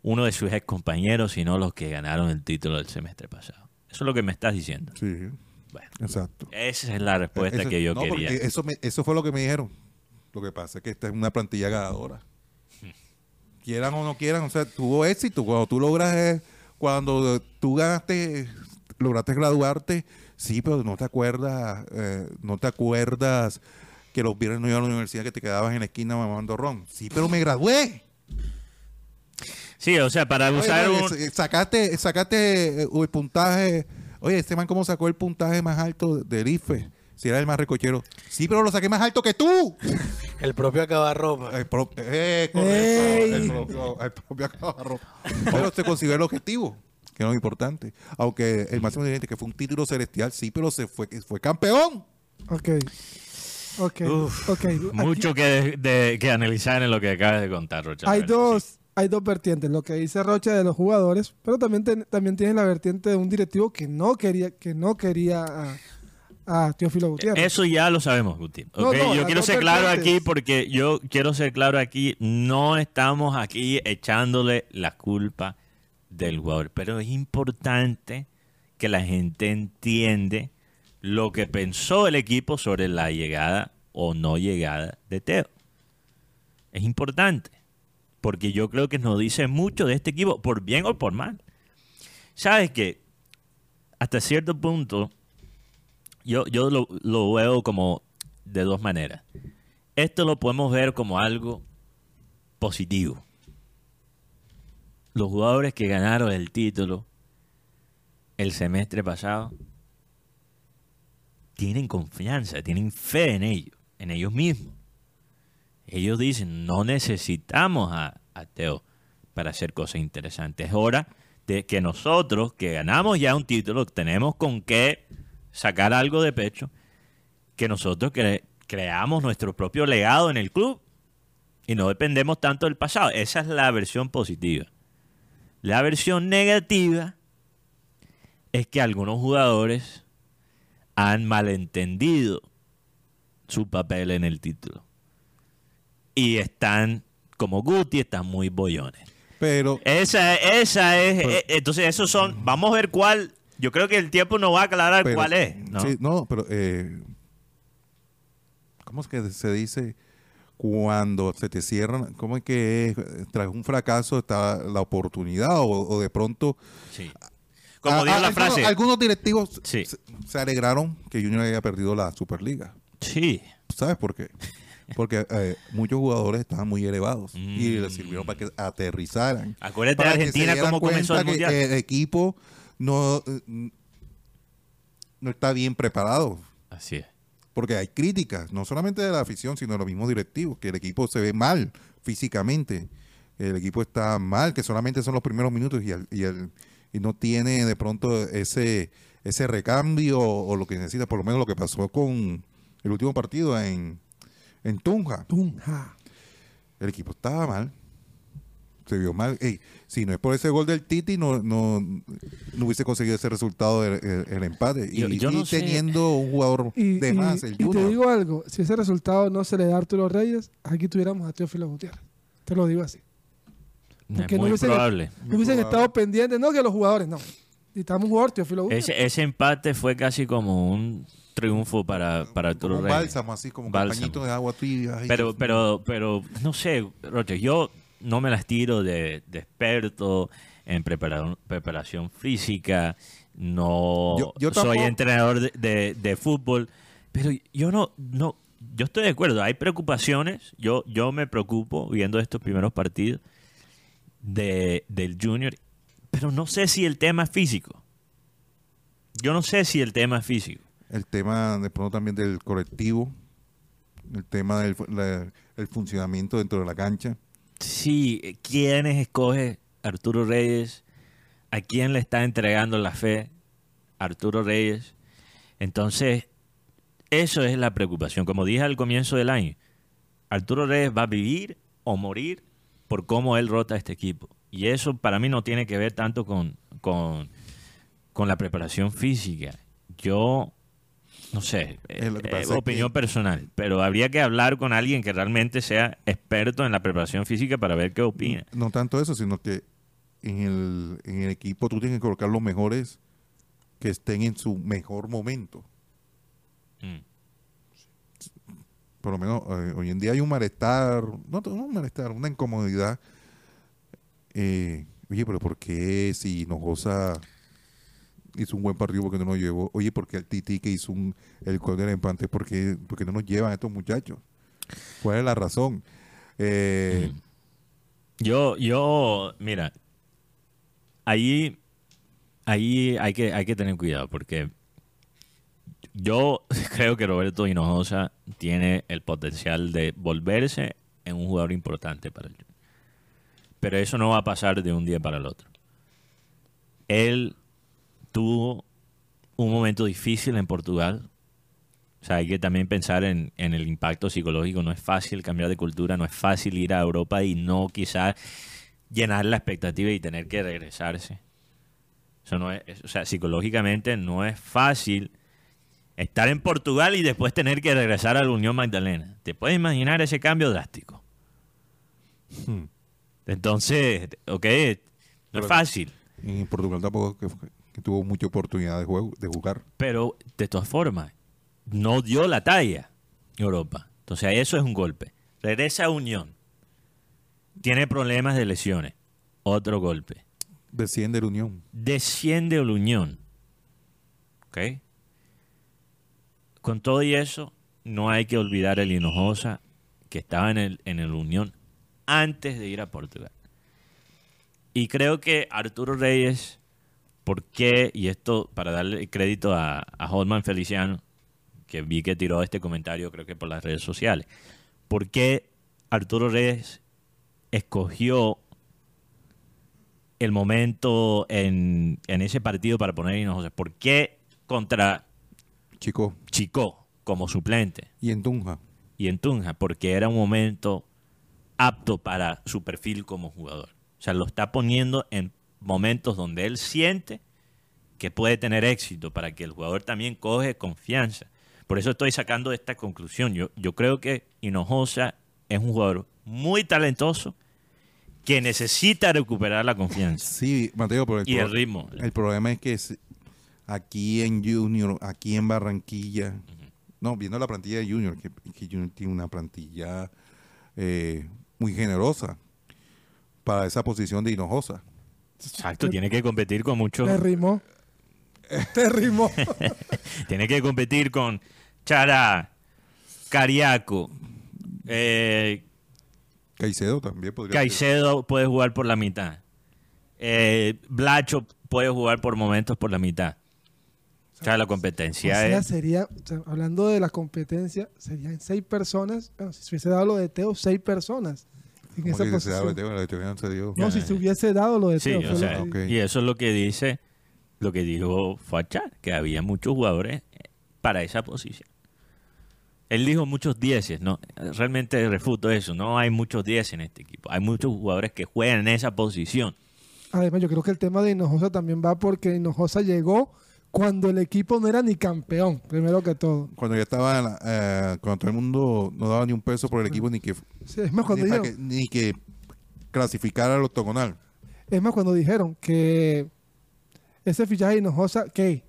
S2: uno de sus ex compañeros, sino los que ganaron el título del semestre pasado. Eso es lo que me estás diciendo.
S1: sí,
S2: Bueno,
S1: exacto.
S2: esa es la respuesta que yo
S1: no,
S2: quería.
S1: Eso, me- eso fue lo que me dijeron. Lo que pasa es que esta es una plantilla ganadora. Quieran o no quieran, o sea, tuvo éxito. Cuando tú logras, eh, cuando tú ganaste, lograste graduarte, sí, pero no te acuerdas, eh, no te acuerdas que los viernes no ibas a la universidad, que te quedabas en la esquina mamando ron. Sí, pero me gradué.
S2: Sí, o sea, para usar un...
S1: sacaste, sacaste eh, el puntaje. Oye, este man cómo sacó el puntaje más alto del IFE. Si era el más recochero. Sí, pero lo saqué más alto que tú.
S5: El propio acabarropa.
S1: El, pro- eh, correcto,
S4: Ey.
S1: el propio, el propio acabarropa. Pero se consiguió el objetivo, que es lo importante. Aunque el máximo dirigente, que fue un título celestial, sí, pero se fue, fue campeón.
S4: Ok. Ok.
S2: Uf,
S4: ok. Aquí
S2: Mucho que, de- de- que analizar en lo que acabas de contar, Rocha.
S4: Hay dos, hay dos vertientes. Lo que dice Rocha de los jugadores, pero también, ten- también tienes la vertiente de un directivo que no quería, que no quería a, a Teófilo Gutiérrez.
S2: Eso ya lo sabemos, Guti.
S4: No, no,
S2: yo quiero ser claro aquí porque yo quiero ser claro aquí. No estamos aquí echándole la culpa del jugador, pero es importante que la gente entiende lo que pensó el equipo sobre la llegada o no llegada de Teo. Es importante porque yo creo que nos dice mucho de este equipo, por bien o por mal. Sabes que hasta cierto punto yo, yo lo, lo veo como de dos maneras. Esto lo podemos ver como algo positivo. Los jugadores que ganaron el título el semestre pasado tienen confianza, tienen fe en ellos, en ellos mismos. Ellos dicen, no necesitamos a, Teo para hacer cosas interesantes. Es hora de que nosotros, que ganamos ya un título, tenemos con qué sacar algo de pecho, que nosotros cre- creamos nuestro propio legado en el club y no dependemos tanto del pasado. Esa es la versión positiva. La versión negativa es que algunos jugadores han malentendido su papel en el título. Y están, como Guti, están muy bollones.
S1: Pero
S2: Esa, esa es.
S1: Pero-
S2: eh, entonces, esos son. Vamos a ver cuál. Yo creo que el tiempo nos va a aclarar
S1: Pero-
S2: cuál es. ¿no?
S1: Sí, no, pero eh, ¿cómo es que se dice cuando se te cierran? ¿Cómo es que es? tras un fracaso está la oportunidad o, o de pronto
S2: Sí. Como
S1: Ah,
S2: dijo
S1: ah,
S2: la
S1: algunos,
S2: frase.
S1: algunos directivos
S2: Sí.
S1: se, se alegraron que Junior haya perdido la Superliga.
S2: Sí.
S1: ¿Sabes por qué? Porque eh, muchos jugadores estaban muy elevados y
S2: Mm.
S1: les sirvieron para que aterrizaran.
S2: Acuérdate de
S1: Para se
S2: Argentina cómo comenzó el
S1: cuenta que
S2: mundial.
S1: el equipo no, eh, no está bien preparado.
S2: Así es.
S1: Porque hay críticas, no solamente de la afición, sino de los mismos directivos, que el equipo se ve mal físicamente. El equipo está mal, que solamente son los primeros minutos y, el- y, el- y no tiene de pronto ese, ese recambio o, lo que necesita, por lo menos lo que pasó con el último partido en, en Tunja.
S4: Tunja.
S1: El equipo estaba mal. Se vio mal. Ey, si no es por ese gol del Titi, no, no, no hubiese conseguido ese resultado del el, el empate. Y,
S2: Yo- yo
S1: y
S2: no sé.
S1: teniendo un jugador
S4: Y,
S1: de
S4: y-
S1: más, el
S4: y te digo algo, si ese resultado no se le da a Arturo Reyes, aquí tuviéramos a Teófilo Gutiérrez. Te lo digo así. Porque
S2: es
S4: no
S2: muy
S4: hubiesen-
S2: probable.
S4: No hubiesen
S1: probable.
S4: estado pendientes, no que los jugadores, no. Necesitamos un jugador, Teófilo Gutiérrez.
S2: Ese, ese empate fue casi como un triunfo para, para Arturo
S1: como
S2: Reyes.
S1: bálsamo, así como un
S2: Bálsamo.
S1: pañito de agua tibia. Ay,
S2: Pero, pero, pero, no sé, Roger, yo no me las tiro de, de experto en prepara- preparación física, no
S1: Yo- yo
S2: soy entrenador de, de- de fútbol, pero yo no, no, yo estoy de acuerdo, hay preocupaciones, yo, yo me preocupo viendo estos primeros partidos de, del Junior, pero no sé si el tema es físico. Yo no sé si el tema es físico.
S1: El tema de pronto también del colectivo, el tema del funcionamiento dentro de la cancha.
S2: Sí, ¿quiénes escoge Arturo Reyes? ¿A quién le está entregando la fe Arturo Reyes? Entonces, eso es la preocupación. Como dije al comienzo del año, Arturo Reyes va a vivir o morir por cómo él rota este equipo. Y eso para mí no tiene que ver tanto con, con, con la preparación física. Yo, no sé,
S1: Eh,
S2: eh, opinión
S1: que-
S2: personal, pero habría que hablar con alguien que realmente sea experto en la preparación física para ver qué opina.
S1: No tanto eso, sino que en el, en el equipo tú tienes que colocar los mejores que estén en su mejor momento.
S2: Mm.
S1: Por lo menos eh, hoy en día hay un malestar, no, no un malestar, una incomodidad. Eh, oye, pero ¿por qué si Hinojosa hizo un buen partido porque no nos llevó? Oye, ¿por qué el Titi que hizo un, el gol del empate, ¿por qué, por qué no nos llevan estos muchachos? ¿Cuál es la razón? Eh,
S2: Yo, yo, mira, ahí, ahí hay que, hay que tener cuidado porque yo creo que Roberto Hinojosa tiene el potencial de volverse en un jugador importante para el Junior. Pero eso no va a pasar de un día para el otro. Él tuvo un momento difícil en Portugal. O sea, hay que también pensar en, en el impacto psicológico. No es fácil cambiar de cultura, no es fácil ir a Europa y no quizás llenar la expectativa y tener que regresarse. Eso no es, o sea, psicológicamente no es fácil estar en Portugal y después tener que regresar a la Unión Magdalena. ¿Te puedes imaginar ese cambio drástico?
S1: Hmm.
S2: Entonces, ok, no
S1: Pero-
S2: es fácil,
S1: en Portugal tampoco que, tuvo mucha oportunidad de, juego, de jugar.
S2: pero de todas formas, no dio la talla Europa. Entonces, eso es un golpe. Regresa a Unión. Tiene problemas de lesiones. Otro golpe.
S1: Desciende la Unión.
S2: desciende la Unión. ¿Ok? Con todo y eso, no hay que olvidar el Hinojosa que estaba en el, en el Unión antes de ir a Portugal. Y creo que Arturo Reyes, ¿por qué? Y esto para darle crédito a, a Holman Feliciano, que vi que tiró este comentario, creo que por las redes sociales. ¿Por qué Arturo Reyes escogió el momento en, en ese partido para poner a Hinojosa? ¿Por qué contra
S1: Chico.
S2: Chico como suplente
S1: Y en Tunja.
S2: y en Tunja? Porque era un momento apto para su perfil como jugador. O sea, lo está poniendo en momentos donde él siente que puede tener éxito para que el jugador también coge confianza. Por eso estoy sacando esta conclusión. Yo, yo creo que Hinojosa es un jugador muy talentoso que necesita recuperar la confianza
S1: Sí, Mateo, pero el,
S2: y el ritmo.
S1: el problema es que aquí en Junior, aquí en Barranquilla, no, viendo la plantilla de Junior, que, que Junior tiene una plantilla eh, muy generosa para esa posición de Hinojosa.
S2: Exacto, tiene que competir con muchos.
S4: Te rimó. Te rimó.
S2: Tiene que competir con Chara, Cariaco, eh,
S1: Caicedo también podría ser.
S2: Caicedo puede jugar por la mitad. Eh, Blacho puede jugar por momentos por la mitad. O sea, la
S4: O
S2: competencia
S4: sea,
S2: es...
S4: sería, o sea, hablando de la competencia, serían seis personas. Bueno, si se hubiese dado lo de Teo, seis personas.
S1: Teoría no se dio.
S4: No, si se hubiese dado lo de
S2: Sí,
S4: Teo.
S2: o sea, y eso es lo que dice, lo que dijo Fachar, que había muchos jugadores para esa posición. Él dijo muchos dieces, no, realmente refuto eso, no hay muchos dieces en este equipo, hay muchos jugadores que juegan en esa posición.
S4: Además, yo creo que el tema de Hinojosa también va porque Hinojosa llegó cuando el equipo no era ni campeón, primero que todo.
S1: Cuando ya estaba, eh, cuando todo el mundo no daba ni un peso por el equipo, ni que,
S4: Sí, es más, cuando
S1: ni,
S4: dijeron,
S1: que, ni que clasificara al octogonal.
S4: es más, cuando dijeron que ese fichaje de Hinojosa, ¿qué?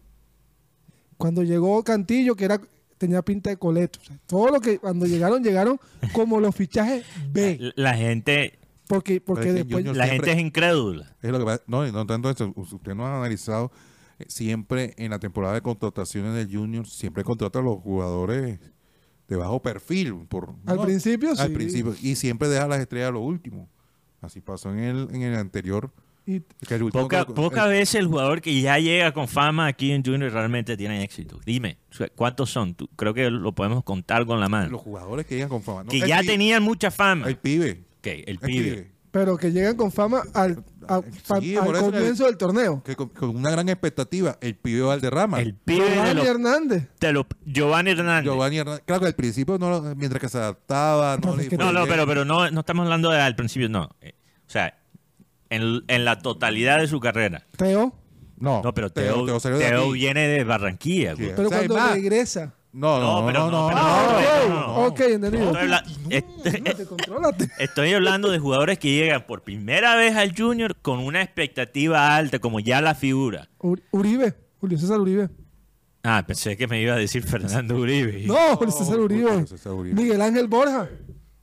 S4: Cuando llegó Cantillo, que era tenía pinta de coleto. O sea, todo lo que cuando llegaron, llegaron como los fichajes B.
S2: La gente,
S4: Porque, porque
S1: que
S4: después...
S2: La
S1: siempre-
S2: gente es incrédula.
S1: Es lo que pasa- no, no tanto eso. Usted no ha analizado siempre en la temporada de contrataciones del Junior, siempre contrata a los jugadores de bajo perfil. Por,
S4: Al
S1: no,
S4: principio,
S1: Al
S4: sí.
S1: principio. Y siempre deja las estrellas a lo último. Así pasó en el, en el anterior.
S4: y-
S1: que el último
S2: Poca,
S1: que-
S2: pocas
S1: el-
S2: veces el jugador que ya llega con fama aquí en Junior realmente tiene éxito. Dime, ¿cuántos son? Tú- creo que lo podemos contar con la mano.
S1: los jugadores que llegan con fama. No,
S2: Que ya tenían mucha fama.
S1: El pibe.
S2: Ok, el
S1: El
S2: pibe.
S4: Pero que llegan con fama al, a-
S1: Sí,
S4: al comienzo del torneo.
S1: Que con, con una gran expectativa, el pibe Valderrama.
S2: El pibe de
S4: Giovanni Hernández.
S2: de los- Giovanni Hernández.
S1: Giovanni Hernández. Claro que al principio, no, lo- mientras que se adaptaba, no,
S4: No,
S1: le
S2: No, no, pero, pero no, no estamos hablando de al principio, no. Eh, O sea, en, en la totalidad de su carrera.
S4: Teo.
S1: No,
S2: No, pero Teo,
S1: Teo
S2: viene de Barranquilla.
S1: Sí.
S2: güey.
S4: Pero
S1: O sea,
S4: cuando regresa.
S1: No, no,
S2: No, pero
S1: no,
S2: no, pero
S1: no,
S2: no,
S1: no,
S2: pero
S1: no,
S2: no.
S1: no.
S4: Ok, entendido.
S2: Estoy, habla- est-
S4: Contrólate, contrólate.
S2: estoy hablando de jugadores que llegan por primera vez al Junior con una expectativa alta, como ya la figura.
S4: Ur- Uribe. Julio César Uribe.
S2: Ah, pensé que me iba a decir Fernando Uribe.
S4: No, Julio César Uribe. Miguel Ángel Borja.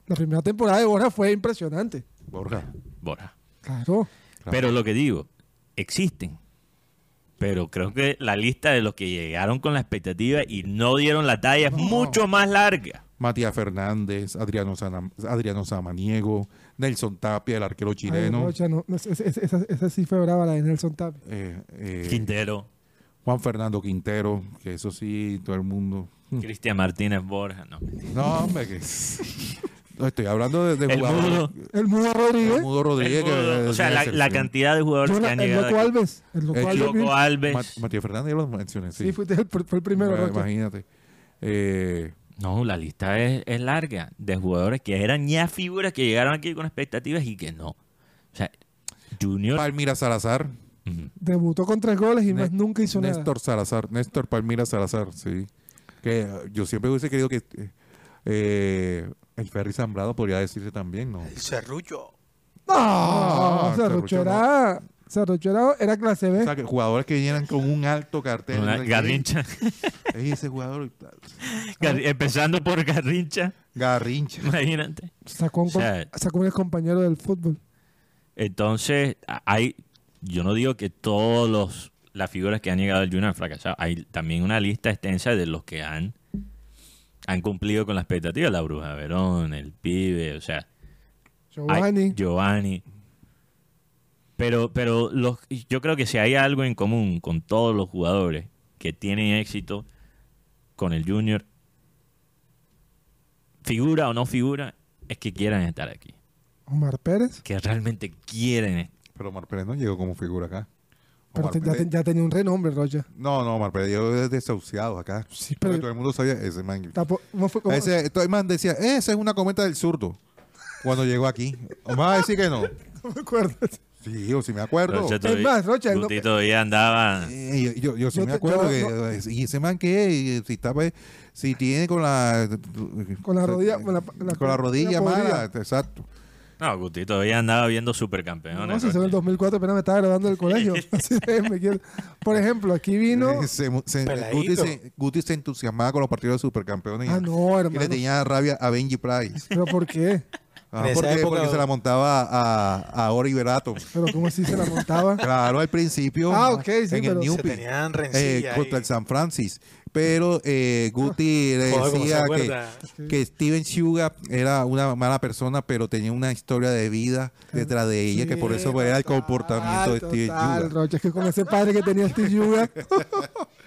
S4: La primera temporada de Borja fue impresionante.
S1: Borja.
S2: Borja.
S4: Claro.
S2: Pero lo que digo, existen. Pero creo que la lista de los que llegaron con la expectativa y no dieron la talla es mucho más larga.
S1: Matías Fernández, Adriano, Adriano Samaniego, Nelson Tapia, el arquero
S4: Ay,
S1: chileno,
S4: Rocha, no, no, esa, esa- esa- esa sí fue brava la de Nelson Tapia.
S1: eh, eh,
S2: Quintero,
S1: Juan Fernando Quintero, que eso sí, todo el mundo.
S2: Cristian Martínez Borja, no.
S1: No, hombre, que. No, estoy hablando de, de
S2: El
S1: jugadores.
S2: Mudo.
S4: El Mudo Rodríguez.
S1: El Mudo Rodríguez.
S2: El
S1: que-
S2: o sea, la, cantidad de jugadores que han
S4: el
S2: llegado.
S4: Loco. Alves. El Loco
S1: El
S4: Alves.
S2: Loco
S4: mismo.
S2: Alves.
S1: Ma- Matías Fernández, yo lo mencioné, sí.
S4: Sí, el, fue el primero,
S1: Bueno. Imagínate. Eh,
S2: No, la lista es, es larga de jugadores que eran ya figuras que llegaron aquí con expectativas y que no. O sea, Junior.
S1: Palmira Salazar.
S4: Debutó con tres goles y más nunca hizo nada.
S1: Néstor Salazar. Néstor Palmira Salazar, sí. Que eh, yo siempre hubiese querido que eh, el Ferry Zambrado podría decirse también, ¿no?
S5: El serrullo.
S4: No,
S1: Ah,
S4: Cerrucho
S1: Cerrucho
S4: era, Cerrucho era, era clase B.
S1: O sea, que jugadores que vinieran con un alto cartel.
S2: Una Garrincha.
S1: ey, ese jugador.
S2: Gar- Empezando por Garrincha,
S1: Garrincha.
S2: imagínate.
S4: Sacó un,
S2: O sea,
S4: sacó un compañero del fútbol.
S2: Entonces, hay, yo no digo que todos los las figuras que han llegado al Junior han fracasado. Hay también una lista extensa de los que han han cumplido con la expectativa. La Bruja Verón, el pibe, o sea, hay-
S4: Giovanni.
S2: Giovanni. Pero, pero los, yo creo que si hay algo en común con todos los jugadores que tienen éxito con el Junior, figura o no figura, es que quieran estar aquí.
S4: Omar Pérez.
S2: Que realmente quieren
S1: Pero Omar Pérez no llegó como figura acá.
S4: Pero te- ya,
S1: Pérez-
S4: te- ya tenía un renombre, Roger.
S1: No, no, Omar Pérez llegó desahuciado acá.
S4: Sí,
S1: Porque
S4: pero
S1: todo el mundo sabía ese man.
S4: tapo- no fue como-
S1: Ese, todo el man decía, esa es una cometa del zurdo. Cuando llegó aquí. Omar va a decir que no.
S4: no me acuerdo.
S1: Sí, yo sí me acuerdo.
S2: Rocha
S4: Es
S2: todavía-
S4: más, Rocha, no-
S2: todavía andaba.
S1: Eh, yo, yo, yo sí
S4: Yo
S1: me
S4: te-
S1: acuerdo
S4: yo-
S1: que y ese man que si está pues, si tiene con la
S4: Con la rodilla- con la- la-
S1: con la rodilla mala, exacto.
S2: No, Guti todavía andaba viendo supercampeones.
S4: No, si se ve en
S2: Rocha.
S4: 2004 apenas me estaba graduando del colegio. Así de, me quiero- Por ejemplo, aquí vino...
S1: Se- se-. Guti, se, Guti se entusiasmaba con los partidos de supercampeones y-
S4: Ah, no,
S1: y le
S4: hermano.
S1: tenía rabia a Benji Price.
S4: ¿Pero por qué?
S1: Ah, ¿por qué?
S5: época-
S1: Porque se la montaba a, a Ori Berato.
S4: ¿Pero cómo así se la montaba?
S1: Claro, al principio
S4: Ah, ok, sí,
S1: en
S4: pero-
S1: el
S5: Se
S1: Newpi,
S5: tenían
S1: eh, contra el San Francis. Pero eh, Guti le
S5: Joder, ¿cómo se
S1: decía que, que Steven Suga era una mala persona, pero tenía una historia de vida detrás de ella, que por eso era el
S4: Total,
S1: comportamiento de Steven
S4: total,
S1: Suga.
S4: Rocha, es que con ese padre que tenía Steve Yuga,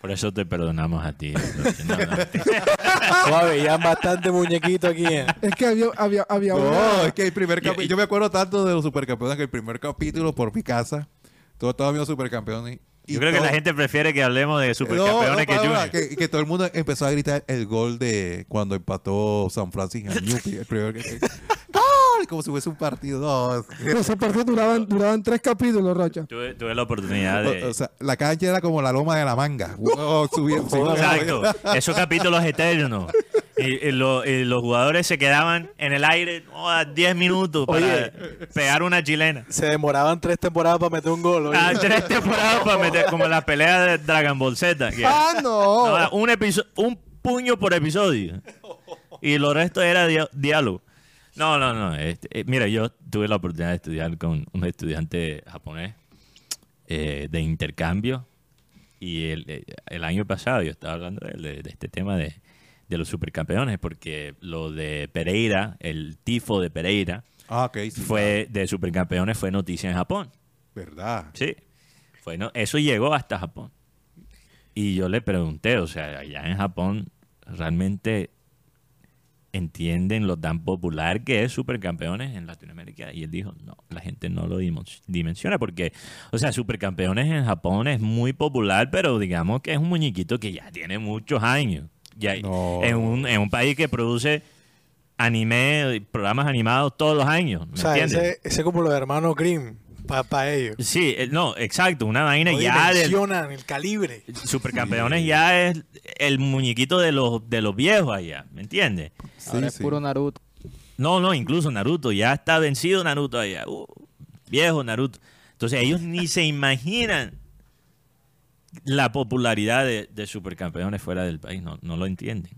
S2: Por eso te perdonamos a ti. No, no.
S5: Joder, veían bastante muñequito aquí. ¿eh?
S4: es que había, había, había
S1: No,
S4: una...
S1: es que el primer capítulo, yo me acuerdo tanto de los supercampeones que el primer capítulo por mi casa, todos estaban viendo supercampeones.
S2: Yo creo que la gente prefiere que hablemos de supercampeones
S1: no,
S2: que Junior.
S1: que, que todo el mundo empezó a gritar el gol de cuando empató San Francisco en Newpie, el primer que- ¡Gol! Como si fuese un partido. No,
S4: Pero esos partidos duraban, duraban tres capítulos, Rocha.
S2: Tuve, tuve la oportunidad de...
S1: o, o sea, la cancha era como la loma de la manga. Wow, subiendo,
S2: Exacto, esos capítulos eternos. Y, y lo- y los jugadores se quedaban en el aire oh, a 10 minutos para
S5: Oye.
S2: pegar una chilena.
S5: Se demoraban tres temporadas para meter un gol. oye.
S2: Ah, tres temporadas para meter como la pelea de Dragon Ball Z. que-
S4: ¡Ah, no!
S2: no, un, puño por episodio. Y lo resto era diálogo. No, no, no. este, eh, mira, yo tuve la oportunidad de estudiar con un estudiante japonés eh, de intercambio. Y el, eh, el año pasado yo estaba hablando de, de- de este tema de, de los supercampeones, porque lo de Pereira, el tifo de Pereira,
S1: Ah, sí,
S2: fue de supercampeones fue noticia en Japón.
S1: ¿Verdad?
S2: Sí. Fue, no- eso llegó hasta Japón. Y yo le pregunté, o sea, allá en Japón realmente entienden lo tan popular que es Supercampeones en Latinoamérica. Y él dijo, no, la gente no lo dimensiona porque, o sea, Supercampeones en Japón es muy popular, pero digamos que es un muñequito que ya tiene muchos años. Ya,
S1: No.
S2: en, un, en un país que produce anime, programas animados todos los años. ¿me
S5: o sea,
S2: entiendes?
S5: ese, ese como los hermanos Grimm, para ellos.
S2: Sí, eh, no, exacto, una vaina
S5: No
S2: ya del,
S5: el calibre.
S2: Supercampeones ya es el muñequito de los de los viejos allá, ¿me entiendes?
S1: Sí,
S3: Ahora es
S1: sí.
S3: puro Naruto.
S2: No, no, incluso Naruto, ya está vencido Naruto allá. Uh, viejo Naruto. Entonces ellos ni se imaginan la popularidad de, de supercampeones fuera del país, no, no lo entienden.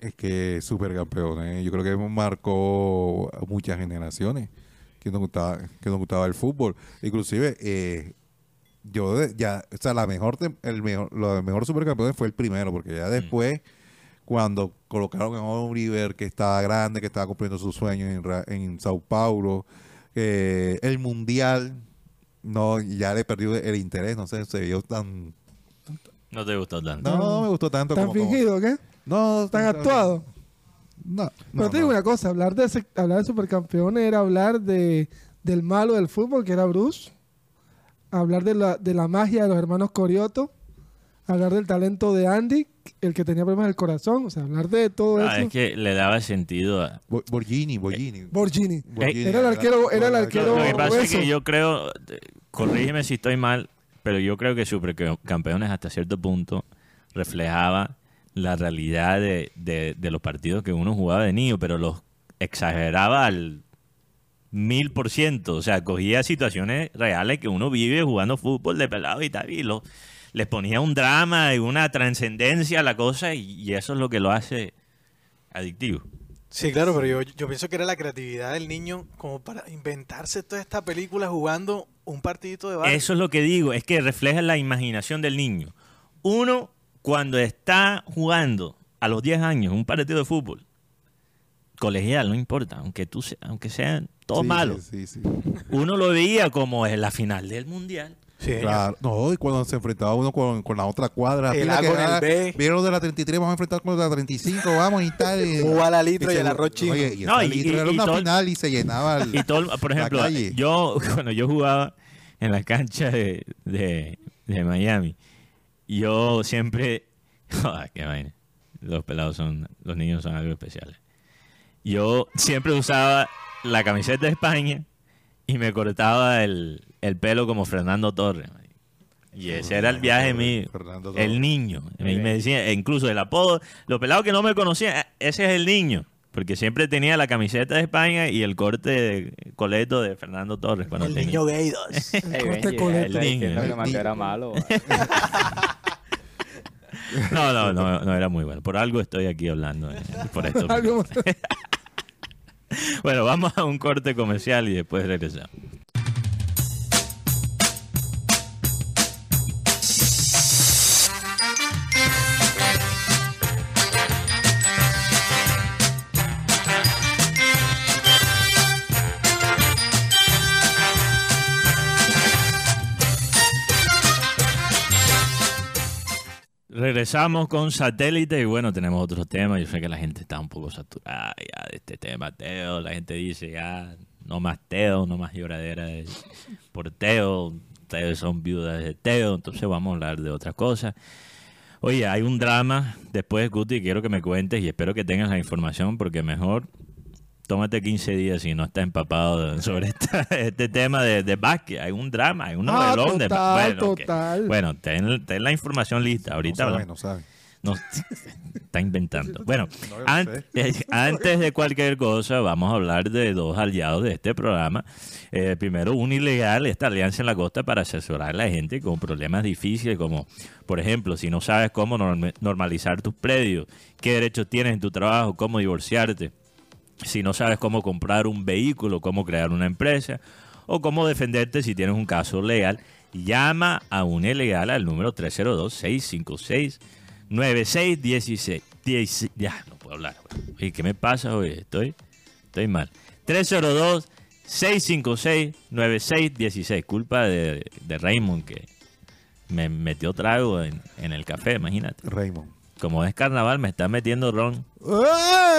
S1: Es que supercampeones, yo creo que marcó a muchas generaciones que nos gustaba, que nos gustaba el fútbol. Inclusive, eh, yo de- ya, o sea, la mejor, el mejor, lo mejor supercampeones fue el primero, porque ya después, cuando colocaron a Oliver, que estaba grande, que estaba cumpliendo sus sueños en, en Sao Paulo, eh, el mundial, no, ya le perdió el interés, no sé, se vio tan,
S2: No te gustó tanto.
S1: no, no me gustó tanto
S4: ¿Tan
S1: como,
S4: fingido qué?
S1: no,
S4: ¿Tan actuado?
S1: No,
S4: Pero
S1: no,
S4: te digo
S1: no.
S4: una cosa, hablar de ese- hablar de supercampeones era hablar de del malo del fútbol, que era Bruce, hablar de la, de la magia de los hermanos Corioto, hablar del talento de Andy, el que tenía problemas del corazón, o sea, hablar de todo
S2: Ah,
S4: eso.
S2: es que le daba sentido a...
S1: Bo- Borgini, Borgini.
S4: Borgini.
S1: Borgini
S4: Era el arquero- era el
S2: Lo,
S4: arquero-
S2: lo que pasa es que yo creo, eh, corrígeme si estoy mal, pero yo creo que Supercampeones hasta cierto punto reflejaba la realidad de, de- los partidos que uno jugaba de niño, pero los exageraba al mil por ciento. O sea, cogía situaciones reales que uno vive jugando fútbol de pelado y tal, y les ponía un drama y una trascendencia a la cosa, y, y eso es lo que lo hace adictivo.
S5: Sí, claro, pero yo, yo pienso que era la creatividad del niño como para inventarse toda esta película jugando un partidito de barrio.
S2: Eso es lo que digo, es que refleja la imaginación del niño. Uno, cuando está jugando a los 10 años un partido de fútbol, colegial, no importa, aunque tú aunque sean todos
S1: Sí,
S2: malos,
S1: Sí, sí,
S2: uno lo veía como en la final del mundial.
S5: Sí,
S1: Claro. No, y cuando se enfrentaba uno con, con la otra cuadra.
S5: El A con el
S1: ah,
S5: B.
S1: Vieron de la 33, vamos a enfrentar con la 35, vamos y tal. y-
S5: Uva la litro y el arroz chino.
S1: Oye, y,
S2: No, y-
S1: litro
S2: y-
S1: era
S2: y
S1: una
S2: todo-
S1: final y se llenaba. el-
S2: Y todo, por
S1: La
S2: ejemplo,
S1: calle.
S2: yo cuando yo jugaba en la cancha de, de, de Miami, yo siempre, Joder, qué vaina. Los pelados son, los niños son algo especiales. Yo siempre usaba la camiseta de España y me cortaba el, el pelo como Fernando Torres. Y ese era el viaje mío.
S1: Fernando Torres.
S2: El niño. Y me decía, e incluso el apodo, los pelados que no me conocían, "Ah, ese es el niño. Porque siempre tenía la camiseta de España y el corte de coleto de Fernando Torres. Cuando
S5: el
S2: tenía.
S5: niño gay 2.
S3: Ey,
S4: corte
S3: Benji,
S4: coleto.
S3: diciendo
S2: Niño,
S3: que Mateo era malo.
S2: No, no, no, no era muy bueno. Por algo estoy aquí hablando. eh, por esto. Bueno, vamos a un corte comercial y después regresamos. Regresamos con satélite y bueno, tenemos otros temas. Yo sé que la gente está un poco saturada ya de este tema, Teo. La gente dice ya, no más Teo, no más lloradera de- por Teo. Ustedes son viudas de Teo, entonces vamos a hablar de otra cosa. Oye, hay un drama después, Guti, quiero que me cuentes y espero que tengas la información porque mejor tómate 15 días si no estás empapado sobre esta- este tema de, de básquet. Hay un drama, hay un
S4: Ah,
S2: novelón de bueno,
S4: total.
S2: Bueno, ten, ten la información lista. Ahorita
S1: no sabe, no sabe.
S2: No, está inventando. Bueno,
S1: No, yo no
S2: an- eh, antes de cualquier cosa, vamos a hablar de dos aliados de este programa. Eh, primero, un ilegal, esta alianza en la costa para asesorar a la gente con problemas difíciles, como, por ejemplo, si no sabes cómo norm- normalizar tus predios, qué derechos tienes en tu trabajo, cómo divorciarte, si no sabes cómo comprar un vehículo, cómo crear una empresa o cómo defenderte si tienes un caso legal, llama a un ilegal al número 302-656-9616. Dieci- Ya, no puedo hablar. Oye, ¿qué me pasa hoy? Estoy, estoy mal. 302-656-9616. Culpa de, de Raymond que me metió trago en, en el café, imagínate.
S1: Raymond.
S2: Como es carnaval, me está metiendo ron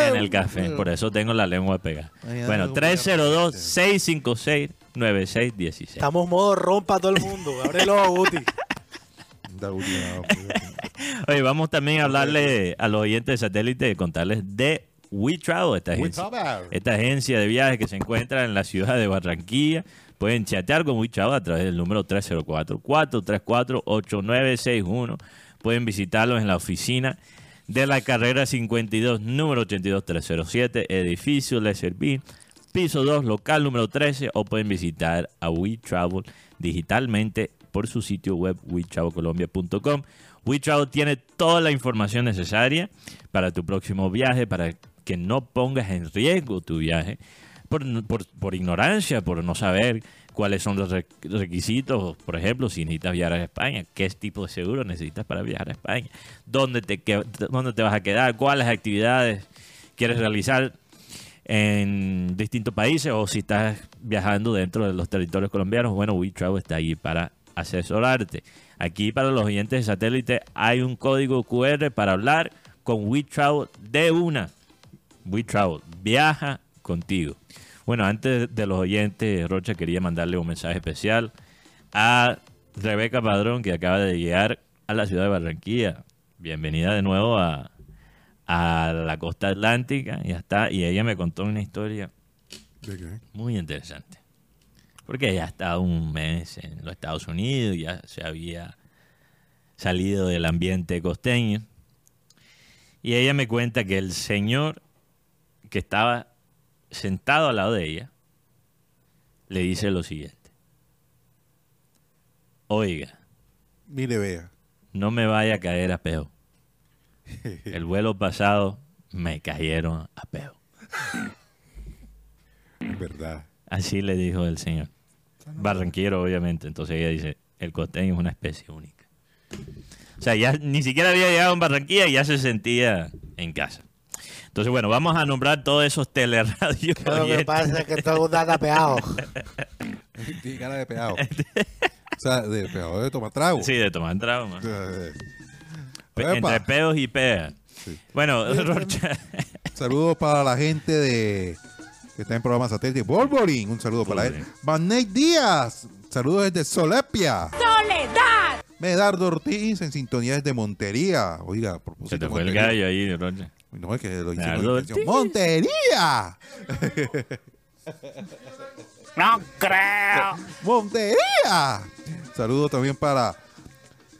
S2: en el café. Por eso tengo la lengua pegada. Bueno,
S1: algo
S2: 302-656-9616.
S5: Estamos modo rompa a todo el mundo. Ábrelo, Guti.
S1: Última-
S2: Oye, vamos también a hablarle a los oyentes de satélite, contarles de WeTravel, esta agencia, esta agencia de viajes que se encuentra en la ciudad de Barranquilla. Pueden chatear con WeTravel a través del número 304-434-8961. Pueden visitarlos en la oficina de la carrera 52, número 82307, edificio Le Servín, piso 2, local número 13, o pueden visitar a WeTravel digitalmente por su sitio web wetravelcolombia.com. WeTravel tiene toda la información necesaria para tu próximo viaje, para que no pongas en riesgo tu viaje por- por ignorancia, por no saber cuáles son los re- requisitos, por ejemplo, si necesitas viajar a España, qué tipo de seguro necesitas para viajar a España, dónde te, dónde te vas a quedar, cuáles actividades quieres realizar en distintos países o si estás viajando dentro de los territorios colombianos, bueno, WeTravel está ahí para asesorarte. Aquí para los oyentes de satélite hay un código QR para hablar con WeTravel de una. WeTravel, viaja contigo. Bueno, antes de los oyentes, Rocha quería mandarle un mensaje especial a Rebeca Padrón, que acaba de llegar a la ciudad de Barranquilla. Bienvenida de nuevo a, a la costa atlántica. Está. Y ella me contó una historia
S1: ¿De qué?
S2: muy interesante. Porque ella ha estado un mes en los Estados Unidos, ya se había salido del ambiente costeño. Y ella me cuenta que el señor que estaba sentado al lado de ella le dice lo siguiente. Oiga,
S1: Mire, vea.
S2: no me vaya a caer a peo. El vuelo pasado me cayeron a peo.
S1: Es verdad.
S2: Así le dijo el señor. Barranquero, obviamente. Entonces ella dice, el costeño es una especie única. O sea, ya ni siquiera había llegado en Barranquilla y ya se sentía en casa. Entonces, bueno, vamos a nombrar todos esos teleradios.
S6: Lo que pasa es que todo el mundo anda pegado.
S1: Tiene cara de pegado. o sea, de pegado de tomar trago.
S2: Sí, de tomar trago. Entre pedos y peas.
S1: Sí.
S2: Bueno, Rocha,
S1: Saludos para la gente de que está en programa satélite. Wolverine, un saludo para él. Vaney Díaz, saludos desde Solepia.
S7: ¡Soledad!
S1: Medardo Ortiz en sintonía desde Montería. Oiga, a propósito.
S2: se te fue el gallo ahí, Rocha.
S1: No, es que lo.
S2: Ortiz.
S1: ¡Montería!
S6: No creo.
S1: ¡Montería! Saludos también para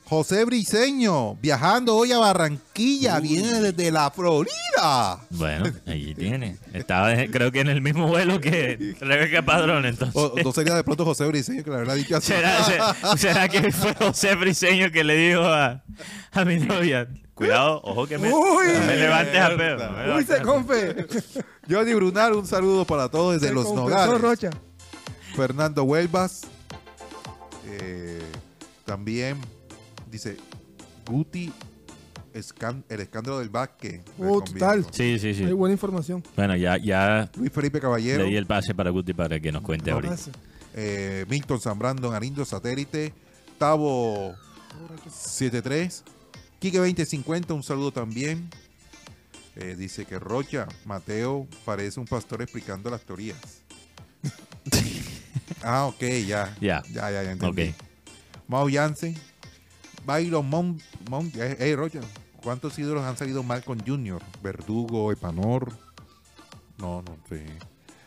S1: José Briseño, viajando hoy a Barranquilla, viene desde la Florida.
S2: Bueno, allí tiene. Estaba, creo que en el mismo vuelo que Rebeca Padrón, entonces.
S1: O, no sería de pronto José Briseño que le habrá dicho así.
S2: ¿Será, se- será que fue José Briseño que le dijo a, a mi novia? Cuidado, ojo que me, me levantes a pedo.
S4: Uy, se confe.
S1: Johnny Brunal, un saludo para todos desde
S4: Se
S1: Los Nogales.
S4: Rocha.
S1: Fernando Huelvas. eh, también dice Guti, escan- el escándalo del básquet.
S4: Oh, total.
S2: Sí, sí, sí.
S4: Hay buena información.
S2: Bueno, ya, ya
S1: Luis Felipe
S2: le
S1: Caballero,
S2: di el pase para Guti para que nos cuente ahorita.
S1: Eh, Milton Zambrando, Arindo Satélite, Tavo 73, Quique 2050, un saludo también. Eh, dice que Rocha, Mateo, parece un pastor explicando las teorías. ah, ok, ya.
S2: Ya.
S1: Ya, ya, ya entendí.
S2: Ok.
S1: Mao Jansen, Byron Mon, Mon eh, hey, Rocha, ¿cuántos ídolos han salido mal con Junior? Verdugo, Epanor. No, no sé.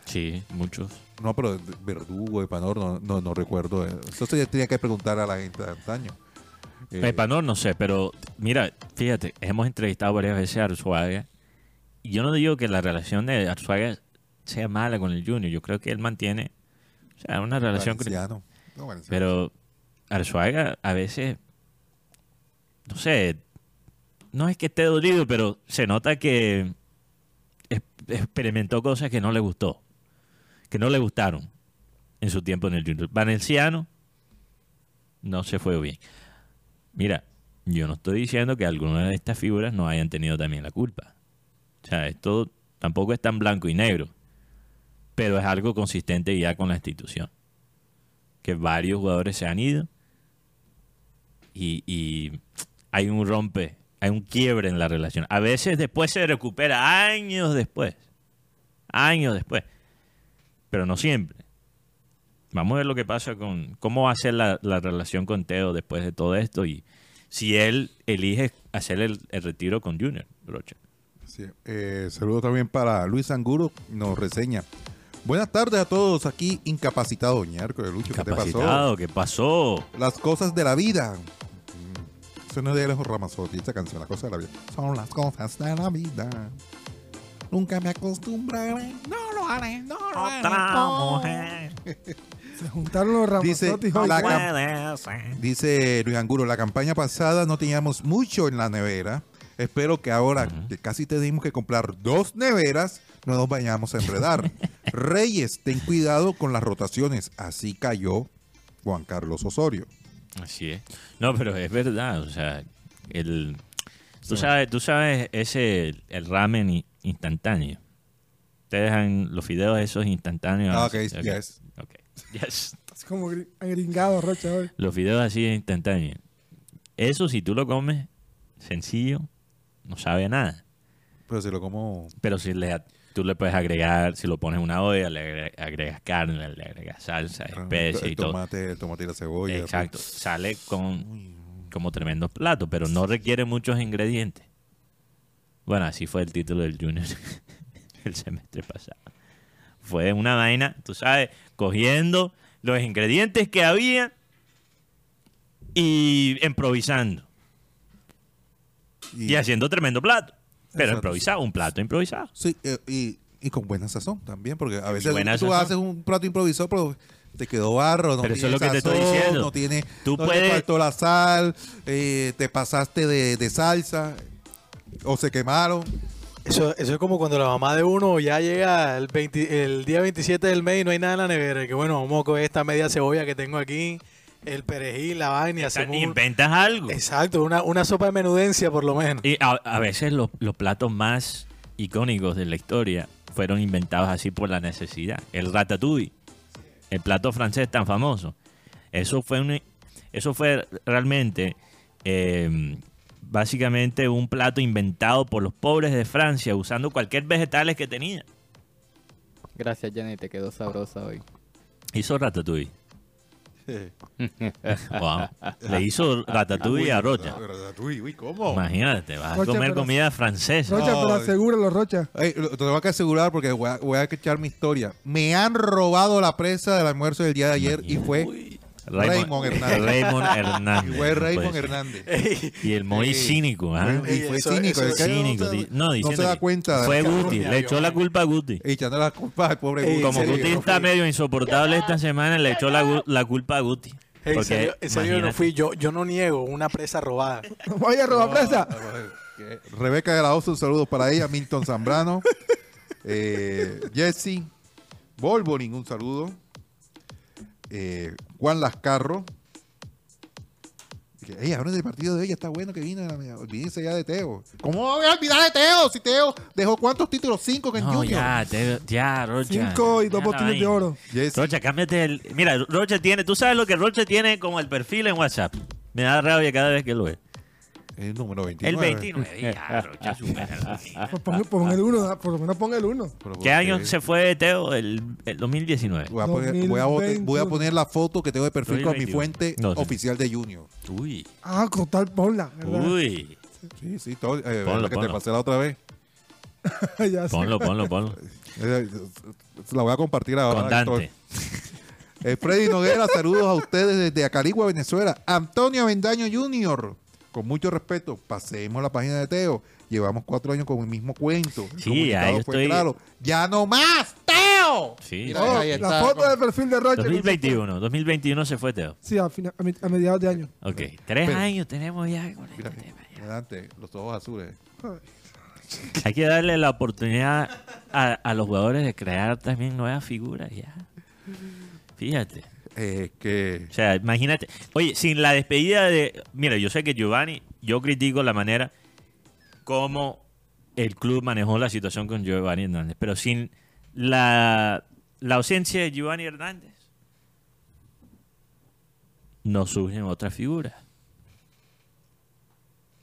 S2: Sí, muchos.
S1: No, pero Verdugo, Epanor, no, no, no recuerdo. Eso tenía que preguntar a la gente de antaño. Eh,
S2: Epanor no sé, pero mira, fíjate, hemos entrevistado varias veces a Arzuaga y yo no digo que la relación de Arzuaga sea mala con el Junior, yo creo que él mantiene o sea, una relación
S1: Valenciano. No, Valenciano.
S2: pero Arzuaga a veces no sé, no es que esté dolido, pero se nota que experimentó cosas que no le gustó, que no le gustaron en su tiempo en el Junior. Valenciano no se fue bien. Mira, yo no estoy diciendo que algunas de estas figuras no hayan tenido también la culpa. O sea, esto tampoco es tan blanco y negro, pero es algo consistente ya con la institución. Que varios jugadores se han ido y, y hay un rompe, hay un quiebre en la relación. A veces después se recupera, años después. Años después. Pero no siempre. Vamos a ver lo que pasa con cómo va a ser la, la relación con Teo después de todo esto y si él elige hacer el, el retiro con Junior Rocha.
S1: Sí, eh, saludo también para Luis Anguro, nos reseña. Buenas tardes a todos aquí incapacitados. Ñarco de Lucho, ¿qué te pasó?
S2: ¿qué pasó?
S1: Las cosas de la vida. Mm, Eso no es de Alejo Ramazotti, esta canción, las cosas de la vida. Son las cosas de la vida. Nunca me acostumbraré. No lo haré, no lo haré.
S2: Otra mujer.
S4: Se juntaron los
S1: Dice,
S4: Ramazotti hoy.
S1: la. Dice Luis Anguro, la campaña pasada no teníamos mucho en la nevera. Espero que ahora que casi tenemos que comprar dos neveras, no nos vayamos a enredar. Reyes, ten cuidado con las rotaciones. Así cayó Juan Carlos Osorio.
S2: Así es. No, pero es verdad, o sea, el tú sabes, tú sabes ese el ramen instantáneo. Ustedes dejan los fideos esos instantáneos.
S1: Ah, ok,
S2: así,
S1: yes.
S2: ok, yes.
S4: Es como gri- agringado Rocha hoy.
S2: Los fideos así instantáneos. Eso si tú lo comes sencillo, no sabe a nada.
S1: Pero si lo como...
S2: Pero si le, tú le puedes agregar, si lo pones en una olla, le agre- agregas carne, le agregas salsa, especies
S1: el
S2: y todo.
S1: tomate, el tomate y la cebolla.
S2: Exacto. Sale con como tremendo plato, pero no requiere muchos ingredientes. Bueno, así fue el título del Junior el semestre pasado. Fue una vaina, tú sabes, cogiendo los ingredientes que había y improvisando
S1: Y,
S2: y haciendo tremendo plato. Pero
S1: Exacto.
S2: improvisado, un plato improvisado.
S1: Sí, eh, y, y con buena sazón también, porque a veces
S2: buena
S1: tú
S2: sazón.
S1: haces un plato improvisado, pero te quedó barro, no
S2: Pero eso
S1: tiene
S2: es lo que te estoy diciendo.
S1: no tiene,
S2: Tú
S1: no
S2: puedes-
S1: faltó la sal, eh, te pasaste de, de salsa, o se quemaron.
S5: Eso, eso es como cuando la mamá de uno ya llega el, 20 el día 27 del mes y no hay nada en la nevera. Que bueno, vamos con esta media cebolla que tengo aquí, el perejil, la vaina y hacemos un-
S2: Inventas algo.
S5: Exacto, una, una sopa de menudencia por lo menos.
S2: Y a, a veces los, los platos más icónicos de la historia fueron inventados así por la necesidad. El ratatouille, el plato francés tan famoso. Eso fue, un, eso fue realmente, eh, básicamente, un plato inventado por los pobres de Francia usando cualquier vegetales que tenía.
S3: Gracias, Jenny, te quedó sabrosa hoy.
S2: Hizo ratatouille. Wow. Le hizo ratatouille a Rocha.
S1: Ratatouille, uy, ¿cómo?
S2: Imagínate, vas a comer comida francesa.
S4: Rocha,
S1: No,
S4: pero asegúralo, Rocha.
S1: Ey, te tengo que asegurar porque voy a, voy a echar mi historia. Me han robado la presa del almuerzo del día de ayer y fue Raymond Hernández.
S2: Raymond Hernández.
S1: Y fue Raymond
S2: Pues,
S1: Hernández.
S2: Y el muy cínico, ¿ah?
S1: Y fue
S5: eso-
S1: cínico. no se-
S2: No,
S1: no da cuenta. de
S2: Fue Guti. Le echó la culpa a Guti.
S1: Echando la culpa al pobre Guti.
S2: Como. Guti está medio insoportable esta semana, le echó la, culpa a Guti.
S5: Ey, en
S2: Porque,
S5: serio, en serio no fui yo. Yo no niego una presa robada.
S4: Vaya, roba presa.
S1: Que- Rebeca de la Osa, un saludo para ella. Milton Zambrano. eh, Jesse. Volvoling, un saludo. Eh, Juan Lascarro. Dije, Ey, ahora del partido de ella está bueno que vino. Olvídense ya de Teo. ¿Cómo voy a olvidar de Teo? Si Teo dejó cuántos títulos? Cinco que en
S2: No,
S1: Junior.
S2: ya, te- ya, Rocha.
S4: Cinco y dos botines de oro.
S2: Rocha, cámbiate el... Mira, Rocha tiene... Tú sabes lo que Rocha tiene como el perfil en WhatsApp. Me da rabia cada vez que lo ve.
S1: El número
S2: El
S1: 29.
S2: 29. Ya, Rocha, supéralo.
S4: Pues pon, pon el uno, por lo menos pon el uno.
S1: Pero ¿por
S2: ¿Qué año se fue Teo? El, el 2019.
S1: Voy a, poner, voy, a, bote- voy a poner la foto que tengo de perfil con mi
S2: 2021.
S1: fuente
S2: No, sí.
S1: oficial de Junior.
S2: Uy,
S4: Ah, con tal ponla, ¿verdad?
S2: uy.
S1: Sí, sí, todo, eh,
S2: Ponlo,
S1: que
S2: ponlo.
S1: te pasé la otra vez.
S4: ya.
S2: Ponlo, ponlo, ponlo.
S1: Eh, La voy a compartir ahora.
S2: Con Dante.
S1: Eh, Freddy Noguera, saludos a ustedes desde Acarigua, Venezuela. Antonio Avendaño Jr., con mucho respeto, pasemos la página de Teo. Llevamos cuatro años con el mismo cuento. El
S2: Sí,
S1: comunicado
S2: ahí
S1: fue
S2: estoy-
S1: claro. ¡Ya no más, Teo!
S2: Sí.
S1: Mira,
S4: Oh,
S1: ahí
S4: la
S1: está.
S4: foto de perfil de Rocha.
S2: 2021. 2021 se fue Teo.
S4: Sí, a, fina- a mi- a mediados de año.
S2: Ok. Tres
S1: Pero-
S2: años tenemos ya con este tema. ya.
S1: Dante, los ojos azules.
S2: Hay que darle la oportunidad a, a los jugadores de crear también nuevas figuras ya. Fíjate.
S1: Eh, que
S2: O sea, imagínate. Oye, sin la despedida de. Mira, yo sé que Giovanni, yo critico la manera como el club manejó la situación con Giovanni Hernández, pero sin la, la ausencia de Giovanni Hernández, no surgen otras figuras.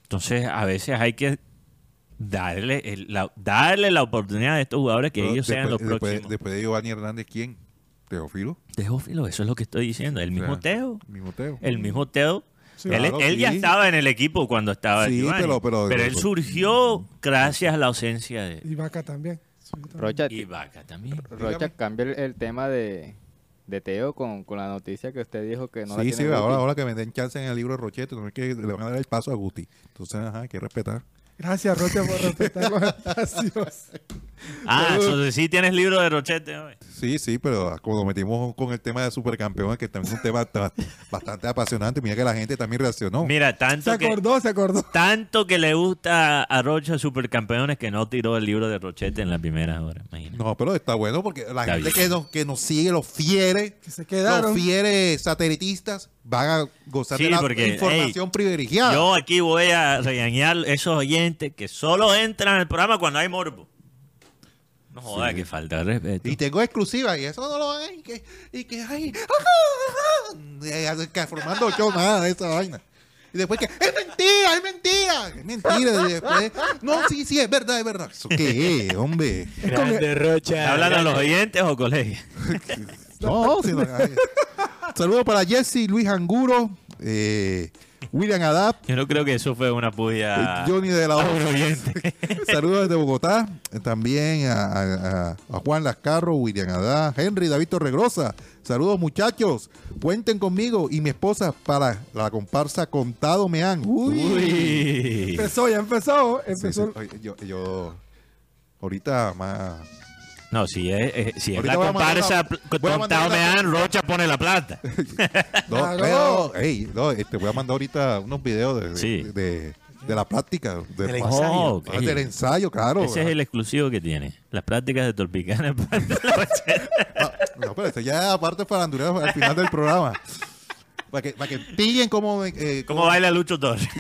S2: Entonces, a veces hay que darle, el- la, darle la oportunidad a estos jugadores que ellos sean los
S1: después-
S2: próximos.
S1: Después de Giovanni Hernández, ¿quién? Teófilo.
S2: Teófilo, eso es lo que estoy diciendo. El mismo
S1: O sea,
S2: Teo.
S1: Mismo Teo.
S2: El mismo Teo.
S4: Sí.
S2: él
S1: Claro,
S2: él ya estaba en el equipo cuando estaba
S1: Sí,
S2: Giovanni,
S1: pero- pero-
S2: él surgió gracias a la ausencia de
S4: Y Vaca también.
S3: Rocha,
S2: y Vaca también.
S3: Rocha cambia el, el tema de, de Teo con, con la noticia que usted dijo que no la
S1: sí, sí, ahora, ahora que me den chance en el libro de Rochete, no es que le van a dar el paso a Guti. Entonces, ajá, hay que respetar.
S4: Gracias, Rocha, por respetar los espacios.
S2: Ah, entonces sí tienes libro de Rochete. hoy.
S1: Sí, sí, pero como nos metimos con el tema de supercampeones, que también es un tema ta- bastante apasionante, mira que la gente también reaccionó.
S2: Mira,
S4: Se
S2: tanto que,
S4: acordó, se acordó.
S2: tanto que le gusta a Rocha Supercampeones que no tiró el libro de Rochete en la primera hora. imagínate.
S1: No, pero está bueno porque la
S2: Está
S1: gente
S2: bien.
S1: que nos, que nos sigue, los fieres,
S4: Que se quedaron.
S1: los fieres satelitistas, van a gozar
S2: Sí,
S1: de la
S2: porque,
S1: información privilegiada.
S2: Yo aquí voy a regañar esos oyentes que solo entran al programa cuando hay morbo. No joda, que falta de respeto.
S1: Y tengo exclusiva y eso no lo van a... Y que, y que ay, que formando yo nada de esa vaina. Y después que, es mentira, es mentira, es mentira. Y después, no, sí, sí, es verdad, es verdad. ¿Eso qué es, hombre?
S5: Grande Rocha.
S2: ¿Está hablando a los oyentes o colegios?
S1: No, sí, no. Saludos para Jesse Luis Anguro, eh, William Adap,
S2: Yo no creo que eso fue una puya.
S1: eh, Johnny de la. Saludos desde Bogotá. Eh, También a, a- a- Juan Lascarro, William Adá, Henry, David Torregrosa. Saludos muchachos. Cuenten conmigo y mi esposa para la comparsa Contado Me Han. Uy.
S2: Uy.
S4: Empezó, ya empezó.
S1: Sí, sí.
S4: Empezó.
S1: Oye, Yo, yo ahorita más...
S2: No, si es, eh, si es la
S1: voy a mandar
S2: comparsa
S1: una-
S2: pl-
S1: voy a mandar
S2: contado me
S1: una-
S2: dan, Rocha pone la plata.
S1: No, pero, ey, no, este, voy a mandar ahorita unos videos de, de-
S2: Sí.
S1: de, de la práctica. de-
S5: Del ensayo.
S2: Oh, ok.
S1: del ensayo, claro.
S2: Ese es el exclusivo que tiene. Las prácticas de Torpicana.
S1: Ah, no, pero ese ya aparte farandulero al final del programa. Para que, para que pillen cómo... eh,
S2: ¿Cómo baila Lucho Torres?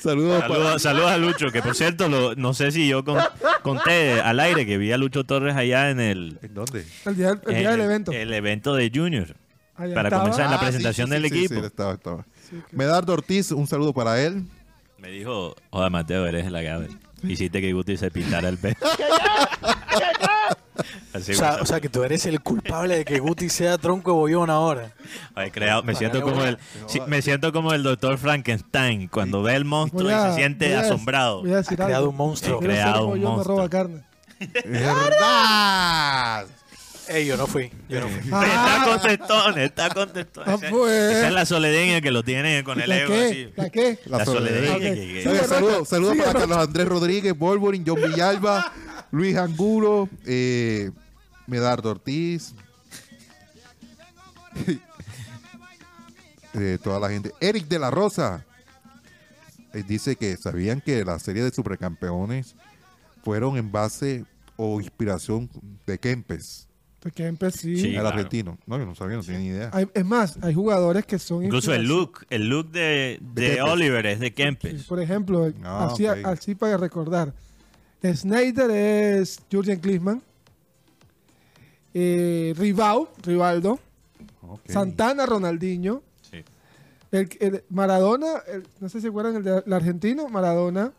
S1: Saludos para...
S2: Saludos, saludos a Lucho, que por cierto, lo- no sé si yo con- conté al aire que vi a Lucho Torres allá en el,
S1: ¿En dónde?
S4: El día, el día del
S2: el-
S4: evento.
S2: el evento de Junior.
S4: Allá
S2: para
S4: estaba.
S2: comenzar en la
S1: Ah,
S2: presentación
S1: sí, sí,
S2: del
S1: sí,
S2: equipo.
S1: sí, estaba, estaba.
S4: Sí, que-
S1: Medardo Ortiz, un saludo para él.
S2: Me dijo, joder Mateo, eres la que hiciste que Guti se pintara el pelo. Así
S5: O sea, o sea, que tú eres el culpable de que Guti sea tronco bollón ahora.
S2: Ay, creado- me siento como el sí, me siento como el doctor Frankenstein cuando ve el monstruo y se siente
S4: voy a-
S2: asombrado.
S4: Voy a decir
S5: Ha creado
S4: algo.
S5: un monstruo.
S4: Ser
S2: creado un
S4: yo, me
S2: monstruo.
S4: roba carne.
S1: ¡Verdad!
S5: Ey, yo no fui. Yo no fui.
S2: Está
S4: Ah,
S2: contestón, está contestón.
S4: Ah,
S2: Esa-
S4: pues.
S2: Esa es la soledeña que lo tiene con el
S4: ¿La
S2: ego
S4: qué?
S2: así.
S4: ¿La qué?
S2: La,
S1: La
S2: soledeña. que- que-
S1: Oye, saludos
S4: Sigue,
S1: para. Carlos Andrés Rodríguez, Wolverine, John Villalba, Luis Angulo, eh, Medardo Ortiz. Eh, toda la gente. Eric de la Rosa eh, dice que sabían que la serie de supercampeones fueron en base o inspiración de Kempes,
S4: De Kempes, sí.
S2: Sí.
S1: el
S2: claro.
S1: argentino. No, yo no sabía, no tenía ni idea.
S4: Hay- es más, hay jugadores que son.
S2: Incluso el look, el look de, de. Oliver es de
S4: Sí,
S2: Kempes.
S4: Por ejemplo,
S1: Ah,
S4: así para recordar. Snyder es Jurgen Klinsmann. Eh, Ribau, Rivaldo. Santana, Ronaldinho.
S2: Sí.
S4: El, el Maradona, el- no sé si se acuerdan, el, de- el argentino, Maradona.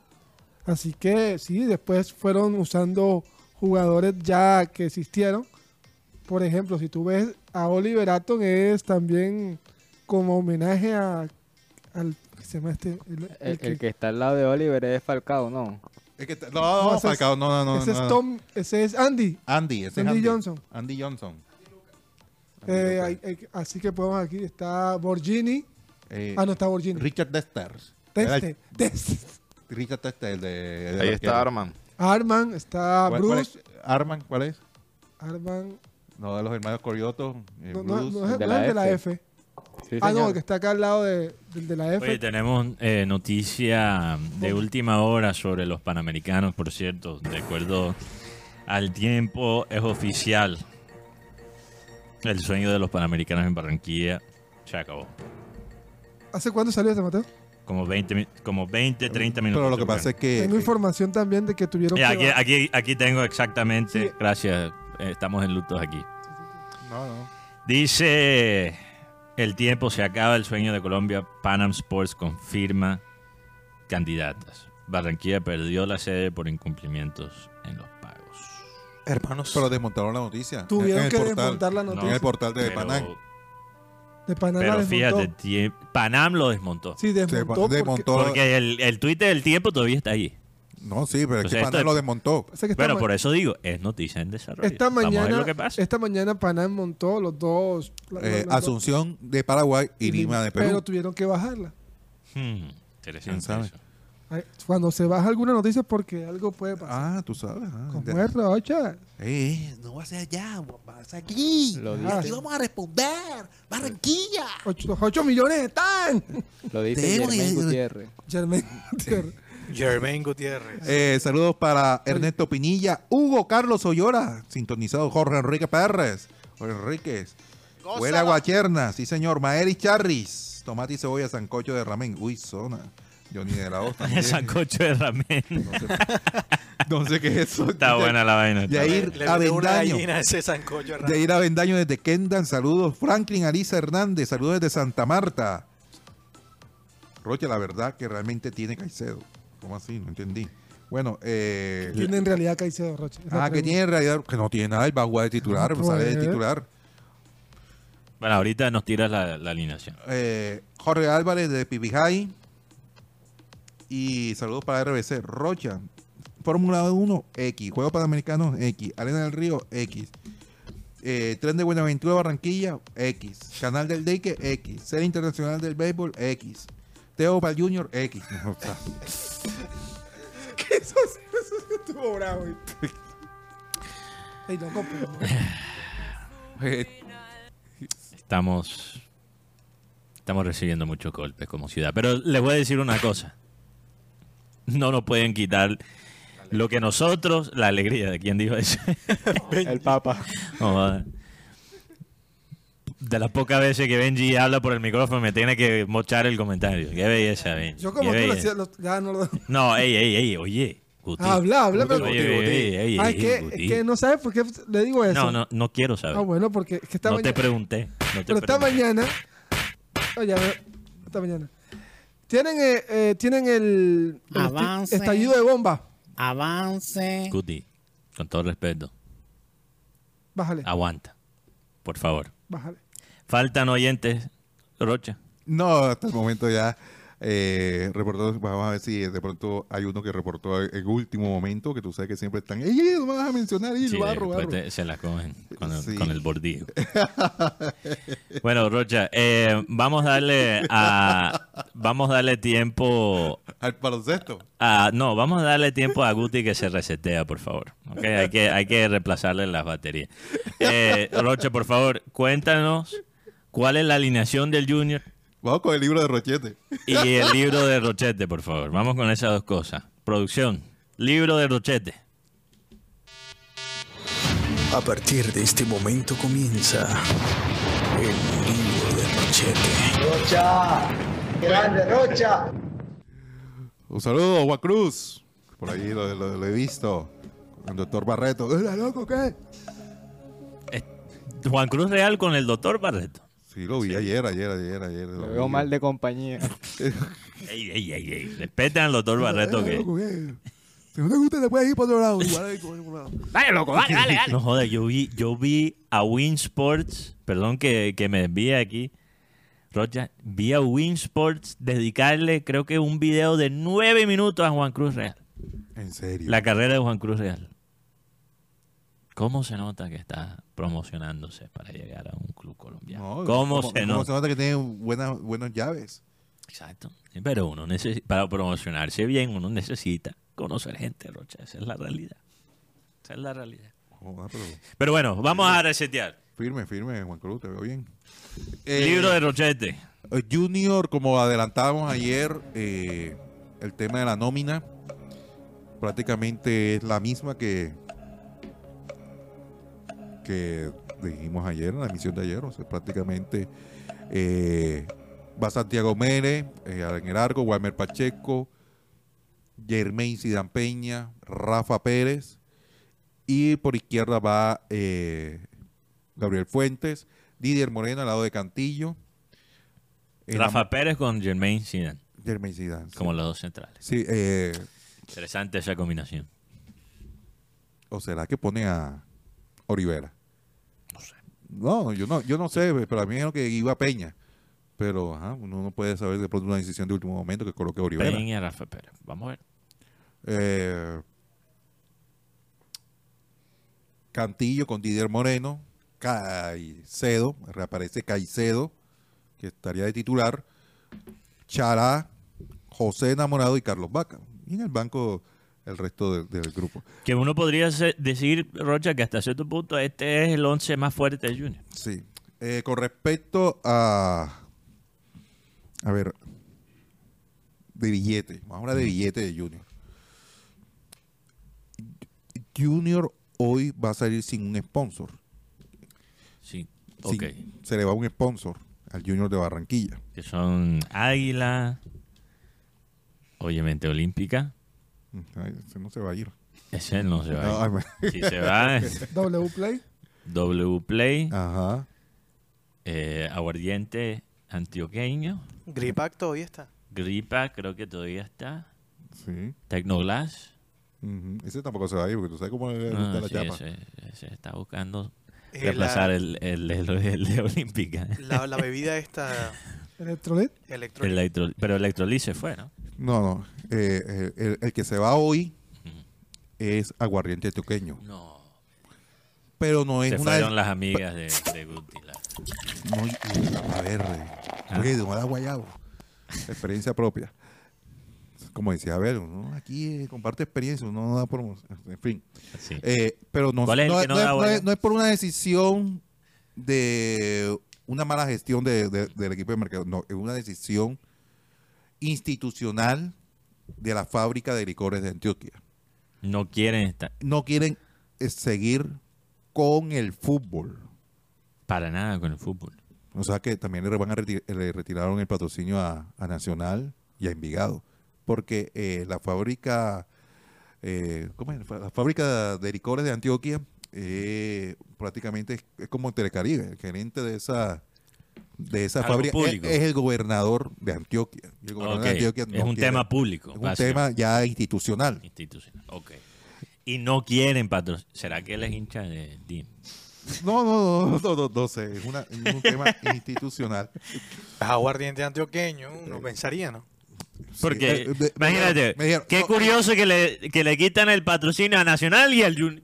S4: Así que sí, después fueron usando jugadores ya que existieron. Por ejemplo, si tú ves a Oliver Atom es también como homenaje a al ¿qué se llama este el, el
S3: El,
S4: que-
S3: el que está al lado de Oliver es Falcao, ¿no?
S1: Es que no, no,
S4: No, ese es-
S1: Falcao, no, no, no,
S4: ese
S1: no.
S4: es Tom, ese es Andy.
S1: Andy, ese es
S4: Andy
S1: Andy
S4: Johnson.
S1: Andy Johnson.
S4: Eh,
S1: Andy
S4: hay- hay- así que podemos aquí está Borgini.
S1: Eh,
S4: Ah, no está Borgini.
S1: Richard Dester.
S4: Teste.
S1: Richard Dester, el de. el de
S7: Ahí está Arman.
S4: Arman, está
S1: ¿Cuál- cuál
S4: Bruce.
S1: es? Arman, ¿cuál es?
S4: Arman,
S1: No, de los hermanos Corioto. eh,
S4: no, no,
S1: Bruce.
S4: no es,
S3: el de
S4: no es
S3: la
S4: de la
S3: F. Sí,
S4: Ah, no, el que está acá al lado de, la F.
S2: Oye, tenemos eh, noticia de última hora sobre los Panamericanos, por cierto. De acuerdo al tiempo, es oficial. El sueño de los Panamericanos en Barranquilla se acabó.
S4: ¿Hace cuándo salió este Mateo?
S2: Como 20, mi- como 20 30 minutos.
S1: Pero lo que pasa es que.
S4: Tengo información también de que tuvieron
S2: Ya,
S4: que...
S2: aquí, aquí, aquí tengo exactamente.
S4: Sí.
S2: Gracias. eh, estamos en lutos aquí.
S1: No, no.
S2: Dice: El tiempo se acaba, el sueño de Colombia. Panam Sports confirma candidatas. Barranquilla perdió la sede por incumplimientos en los pagos.
S5: Hermanos.
S1: Pero desmontaron la noticia.
S4: Tuvieron
S1: en el
S4: que
S1: portal.
S4: desmontar la
S2: No,
S1: En
S4: noticia.
S1: el portal de
S2: pero,
S1: Panam.
S4: de Panamá
S2: pero fíjate, tie- Panam lo desmontó.
S4: Sí, desmontó.
S1: Se
S4: porque-
S1: desmontó.
S2: Porque el, el tuit del tiempo todavía está ahí.
S1: No, sí, pero es que Panam lo desmontó.
S2: Bueno, por eso digo, es noticia en desarrollo.
S4: esta
S2: Vamos a ver
S4: mañana,
S2: lo que pasa.
S4: esta mañana Panam montó los dos.
S1: Eh, Asunción de Paraguay y Lima de
S4: Pero
S1: Perú.
S4: tuvieron que bajarla.
S2: Hmm, interesante
S4: Cuando se baja alguna noticia es porque algo puede pasar.
S1: Ah, tú sabes. ah,
S4: Como es Rocha.
S1: Eh, no va a ser allá, va a ser aquí.
S3: Lo dice,
S1: Aquí vamos a responder. Barranquilla.
S4: Ocho- los 8 millones están.
S3: lo dice Germán Gutiérrez.
S4: Germán Gutiérrez.
S5: Jermaine Gutiérrez.
S1: Eh, saludos para Ernesto Pinilla, Hugo Carlos Ollora, sintonizado Jorge Enrique Pérez, Jorge Enríquez, Huele a Guacherna, sí señor, Maeri Charris, tomate y cebolla, sancocho de ramen, uy, zona, Johnny de la Osta.
S2: Sancocho de ramen.
S1: No sé, no sé qué es eso.
S2: Está buena la vaina. está
S1: Yair
S5: Le una
S1: Avendaño.
S5: ese sancocho. hermano.
S1: Yair Avendaño desde Kendan, saludos. Franklin Alisa Hernández, saludos desde Santa Marta. Rocha, la verdad que realmente tiene Caicedo. ¿Cómo así? No entendí. Bueno, eh,
S4: Tiene en realidad Caicedo la
S1: Ah, que
S4: pregunta.
S1: tiene en realidad, que no tiene nada, él va a jugar de titular, pues sale de titular.
S2: Bueno, ahorita nos tiras la, la alineación.
S1: Eh, Jorge Álvarez de Pipijay. Y saludos para RBC. Rocha. Fórmula 1 X. Juegos Panamericanos X. Arena del Río X. Eh, Tren de Buenaventura Barranquilla X. Canal del Deque X. Serie Internacional del Béisbol X. Teo para Junior X. O sea,
S4: Eso, eso estuvo bravo. Pero no.
S1: eh,
S2: Estamos, estamos recibiendo muchos golpes como ciudad. Pero les voy a decir una cosa. No nos pueden quitar lo que nosotros, la alegría de quien dijo eso.
S3: El Papa.
S2: No. De las pocas veces que Benji habla por el micrófono me tiene que mochar el comentario. Qué belleza, Benji.
S4: Yo como
S2: Qué
S4: tú lo
S2: belleza.
S4: hacía, lo- ya no lo...
S2: No, ey, ey, ey, oye. Guti.
S4: Habla, habla, pero...
S2: Oye, ey, ey, ey,
S4: Ah,
S2: ey,
S4: que,
S2: Guti.
S4: es que no sabes por qué le digo eso.
S2: No, no, no quiero saber.
S4: Ah, bueno, porque es que esta
S2: no te pregunté. No te
S4: Pero esta
S2: pregunté.
S4: mañana... Oye, a ver, esta mañana. Tienen, eh, eh, tienen el, el esti-
S6: Avance.
S4: estallido de bomba.
S6: Avance.
S2: Guti, con todo respeto,
S4: Bájale,
S2: aguanta. Por favor.
S4: bájale.
S2: Faltan oyentes, Rocha.
S1: no, hasta el momento ya. Eh, reportó, vamos a ver si de pronto hay uno que reportó en último momento, que tú sabes que siempre están, ¡ey, ey, no me vas a mencionar! ¡Ey,
S2: Sí,
S1: barro, barro!
S2: te- se la cogen con el,
S1: Sí.
S2: con el bordillo. bueno, Rocha, eh, vamos a darle a vamos a darle tiempo
S1: Al baloncesto.
S2: a no, vamos a darle tiempo a Guti que se resetea, por favor. Hay que hay que reemplazarle las baterías. Eh, Rocha, por favor, cuéntanos cuál es la alineación del Junior
S1: Vamos con el libro de Rochete.
S2: y el libro de Rochete, por favor. Vamos con esas dos cosas. Producción, libro de Rochete.
S7: A partir de este momento comienza el libro de Rochete.
S1: Un saludo, Juan Cruz. Por ahí lo, lo- lo he visto. El doctor Barreto. ¿Era loco qué?
S2: Juan Cruz Real con el doctor Barreto.
S1: Sí, lo vi ayer, ayer, ayer, ayer.
S3: Lo veo mal de compañía.
S2: Ey, ey, ey, ey. Respeten al doctor Barreto que...
S1: Si no te gusta, te puedes ir para otro lado. Igual ahí, por otro lado.
S6: Dale, loco, dale, dale, dale.
S2: No joda, yo vi, yo vi a Win Sports, perdón que, que me desvíe aquí, Rocha, vi a Win Sports dedicarle creo que un video de nueve minutos a Juan Cruz Real.
S1: En serio.
S2: La carrera de Juan Cruz Real. ¿Cómo se nota que está promocionándose para llegar a un club colombiano?
S1: No,
S2: ¿Cómo,
S1: como-
S2: se
S1: como
S2: nota?
S1: se nota que tiene buenas, buenas llaves.
S2: Exacto. Pero uno para promocionarse bien, uno necesita conocer gente, Rocha. Esa es la realidad. Esa es la realidad.
S1: Joder, pero
S2: Pero bueno, vamos a resetear.
S1: firme, firme, Juan Cruz, te veo bien.
S2: Libro de Rochete.
S1: Eh, Junior, como adelantábamos ayer, eh, el tema de la nómina prácticamente es la misma que que dijimos ayer en la emisión de ayer. O sea, prácticamente eh, va Santiago Mere, eh, en el arco, Walmer Pacheco, Germain Sidán Peña, Rafa Pérez y por izquierda va eh, Gabriel Fuentes, Didier Moreno al lado de Cantillo. La-
S2: Rafa Pérez con Jermaine Zidane,
S1: Jermaine Zidane, sí.
S2: como los dos centrales.
S1: Sí, eh,
S2: Interesante esa combinación.
S1: ¿O será que pone a Olivera?
S2: No
S1: yo no, yo no sé, pero a mí es lo que iba Peña. Pero ajá, uno no puede saber de pronto una decisión de último momento que coloque a Olivera.
S2: Peña y Rafa Pérez. Vamos a ver.
S1: Eh, Cantillo con Didier Moreno, Caicedo, reaparece Caicedo, que estaría de titular, Chará, José Enamorado y Carlos Vaca. Y en el banco el resto del- del grupo.
S2: Que uno podría decir, Rocha, que hasta cierto punto este es el once más fuerte de Junior.
S1: Sí. Eh, con respecto a. A ver. De billete. Vamos a hablar de billete de Junior. Junior hoy va a salir sin un sponsor.
S2: Sí. Ok.
S1: se le va un sponsor al Junior de Barranquilla.
S2: Que son Águila, obviamente Olímpica.
S1: Ay, ese no se va a ir.
S2: Ese no se va. a ir.
S1: me-
S2: Si se va, es
S4: W Play.
S2: W Play,
S1: Ajá.
S2: eh, Aguardiente Antioqueño,
S5: Gripac todavía está.
S2: Gripa, creo que todavía está.
S1: Sí.
S2: Tecnoglass.
S1: Ese tampoco se va a ir porque tú sabes cómo le gusta la
S2: sí,
S1: chapa.
S2: ese, ese está buscando.
S5: Eh,
S2: reemplazar
S5: la,
S2: el, el, el- el de Olímpica.
S5: la, la bebida esta
S4: Electrolit.
S5: electrónica.
S2: Electro- pero Electrolit se fue, ¿no?
S1: No, no. Eh, eh, el, el que se va hoy es aguardiente antioqueño.
S2: No.
S1: Pero no es
S2: Se
S1: una.
S2: fueron las amigas de, de Guti. la-
S1: No, la verde.
S2: Ah.
S1: Oye, de un guayabo. Experiencia propia. Como decía, a ver, uno aquí eh, comparte experiencia, uno no da promoción. En fin.
S2: sí.
S1: Eh, pero no,
S2: ¿Cuál es el
S1: no,
S2: que no
S1: no es-
S2: da
S1: no
S2: bola?
S1: es, no es por una decisión de una mala gestión de- de- del equipo de mercado, no, es una decisión institucional de la fábrica de licores de Antioquia.
S2: No quieren estar
S1: No quieren eh, seguir con el fútbol.
S2: para nada con el fútbol.
S1: O sea que también le, van a le retiraron el patrocinio a, a Nacional y a Envigado. Porque eh, la fábrica, eh, ¿cómo es? La fábrica de licores de Antioquia eh, prácticamente es, es como Telecaribe. El gerente de esa de esa
S2: Algo
S1: fábrica es,
S2: público.
S1: es el gobernador de Antioquia. El gobernador de
S2: Es un
S1: quiere-
S2: tema público.
S1: Es un tema ya institucional.
S2: institucional. Ok. Y no quieren patrocinar. ¿Será que él es hincha de DIM?
S1: No, no, no, no, no, no sé. Es, una- es un tema institucional.
S5: Aguardiente antioqueño, uno pensaría, ¿no?
S2: Porque,
S1: Sí, eh, me-
S2: imagínate,
S1: me dijeron,
S2: qué
S1: no,
S2: curioso que le, que le quitan el patrocinio a Nacional y al Junior.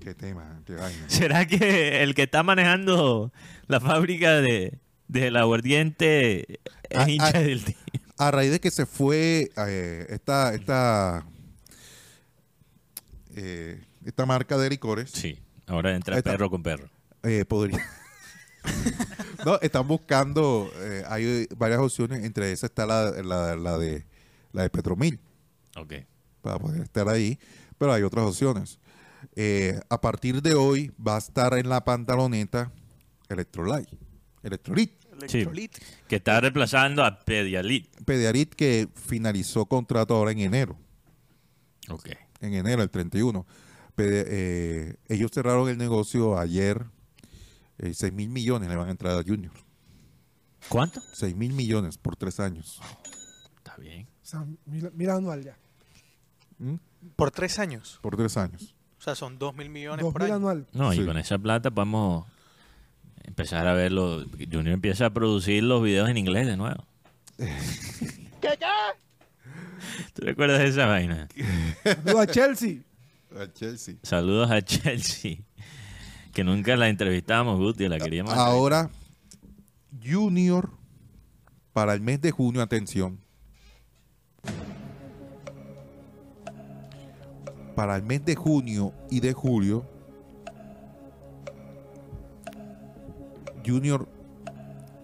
S1: ¿Qué tema? ¿Qué vaina?
S2: ¿Será que el que está manejando la fábrica de del aguardiente es
S1: Ah,
S2: hincha del DIM?
S1: a raíz de que se fue eh, esta esta eh, esta marca de licores
S2: Sí, ahora entra
S1: está.
S2: perro con perro.
S1: eh, podría no están buscando eh, hay varias opciones entre esas está la, la, la de la de Petromil
S2: Ok.
S1: para poder estar ahí pero hay otras opciones a partir de hoy va a estar en la pantaloneta Electrolyte Electrolit
S5: Electrolit.
S2: Que está reemplazando a Pedialit.
S1: Pediarit que finalizó contrato ahora en enero
S2: Ok.
S1: en enero, el 31. Pede- eh, ellos cerraron el negocio ayer. Eh, 6 mil millones le van a entrar a Junior.
S2: ¿Cuánto?
S1: 6 mil millones por tres años.
S2: Está bien.
S4: O sea, mira, mira anual ya.
S1: ¿Mm?
S5: Por tres años.
S1: Por tres años.
S5: O sea, son dos mil millones
S4: Dos
S5: por
S4: mil
S5: año.
S4: anual.
S2: No, y
S1: Sí.
S2: con esa plata podemos empezar a verlo. Junior empieza a producir los videos en inglés de nuevo. ¿Tú recuerdas de esa vaina?
S4: Saludos a Chelsea.
S1: Chelsea.
S2: Saludos a Chelsea. Que nunca la entrevistamos, Guti, la queríamos.
S1: Ahora, Junior, para el mes de junio, atención. Para el mes de junio y de julio, Junior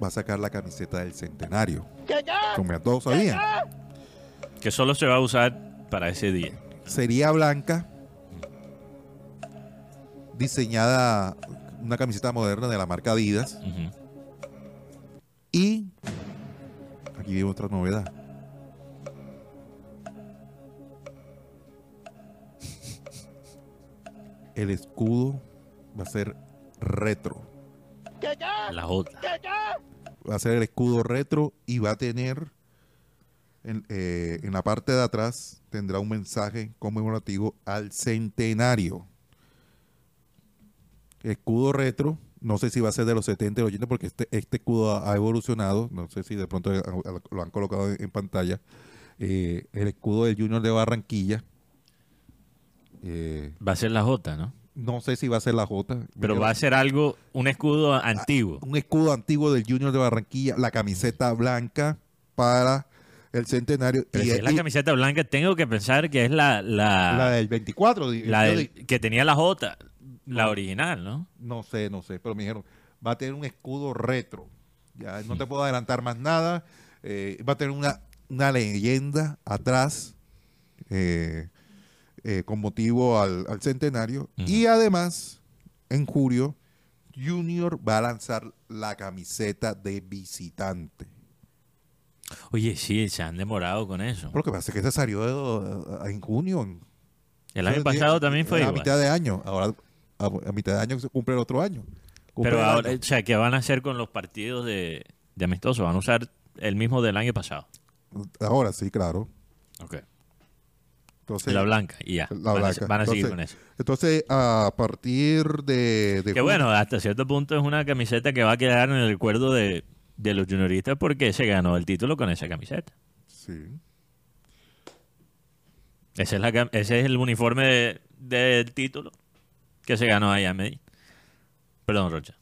S1: va a sacar la camiseta del centenario. Como ya todos sabían.
S2: Que solo se va a usar para ese día.
S1: Sería blanca, diseñada una camiseta moderna de la marca Adidas. Y aquí viene otra novedad. El escudo va a ser retro.
S2: La J.
S1: Va a ser el escudo retro y va a tener en, eh, en la parte de atrás tendrá un mensaje conmemorativo al centenario. Escudo retro, no sé si va a ser de los 70 y los 80 porque este, este escudo ha, ha evolucionado, no sé si de pronto lo han colocado en, en pantalla. Eh, el escudo del Junior de Barranquilla. Eh,
S2: Va a ser la J, ¿no?
S1: No sé si va a ser la J.
S2: Pero va a ser algo, un escudo antiguo.
S1: un escudo antiguo del Junior de Barranquilla, la camiseta blanca para el centenario.
S2: Pero
S1: y-
S2: si es la camiseta blanca, tengo que pensar que es la, la,
S1: la del 24. di-
S2: la del- que tenía la J, la original, ¿no?
S1: no sé, no sé, pero me dijeron, va a tener un escudo retro. Ya no te puedo adelantar más nada. eh, va a tener una, una leyenda atrás eh, eh, con motivo al, al centenario. Y además, en julio, Junior va a lanzar la camiseta de visitante.
S2: Oye, sí, se han demorado con eso.
S1: Lo que pasa es que se salió eh, en junio. en-
S2: El año pasado también fue
S1: a
S2: igual.
S1: mitad de año. Ahora, a, a mitad de año se cumple el otro año. Cumple
S2: Pero ahora,
S1: año.
S2: o sea, ¿qué van a hacer con los partidos de, de amistosos? Van a usar el mismo del año pasado.
S1: Ahora sí, claro.
S2: Ok.
S1: Entonces,
S2: la blanca, y ya.
S1: La
S2: van, a,
S1: blanca.
S2: van a seguir
S1: Entonces,
S2: con eso.
S1: Entonces, a partir de... de
S2: Que bueno, hasta cierto punto es una camiseta que va a quedar en el recuerdo de, de los junioristas porque se ganó el título con esa camiseta.
S1: Sí.
S2: Ese es, la, ese es el uniforme de- del título que se ganó allá en Medellín. Perdón, Rocha.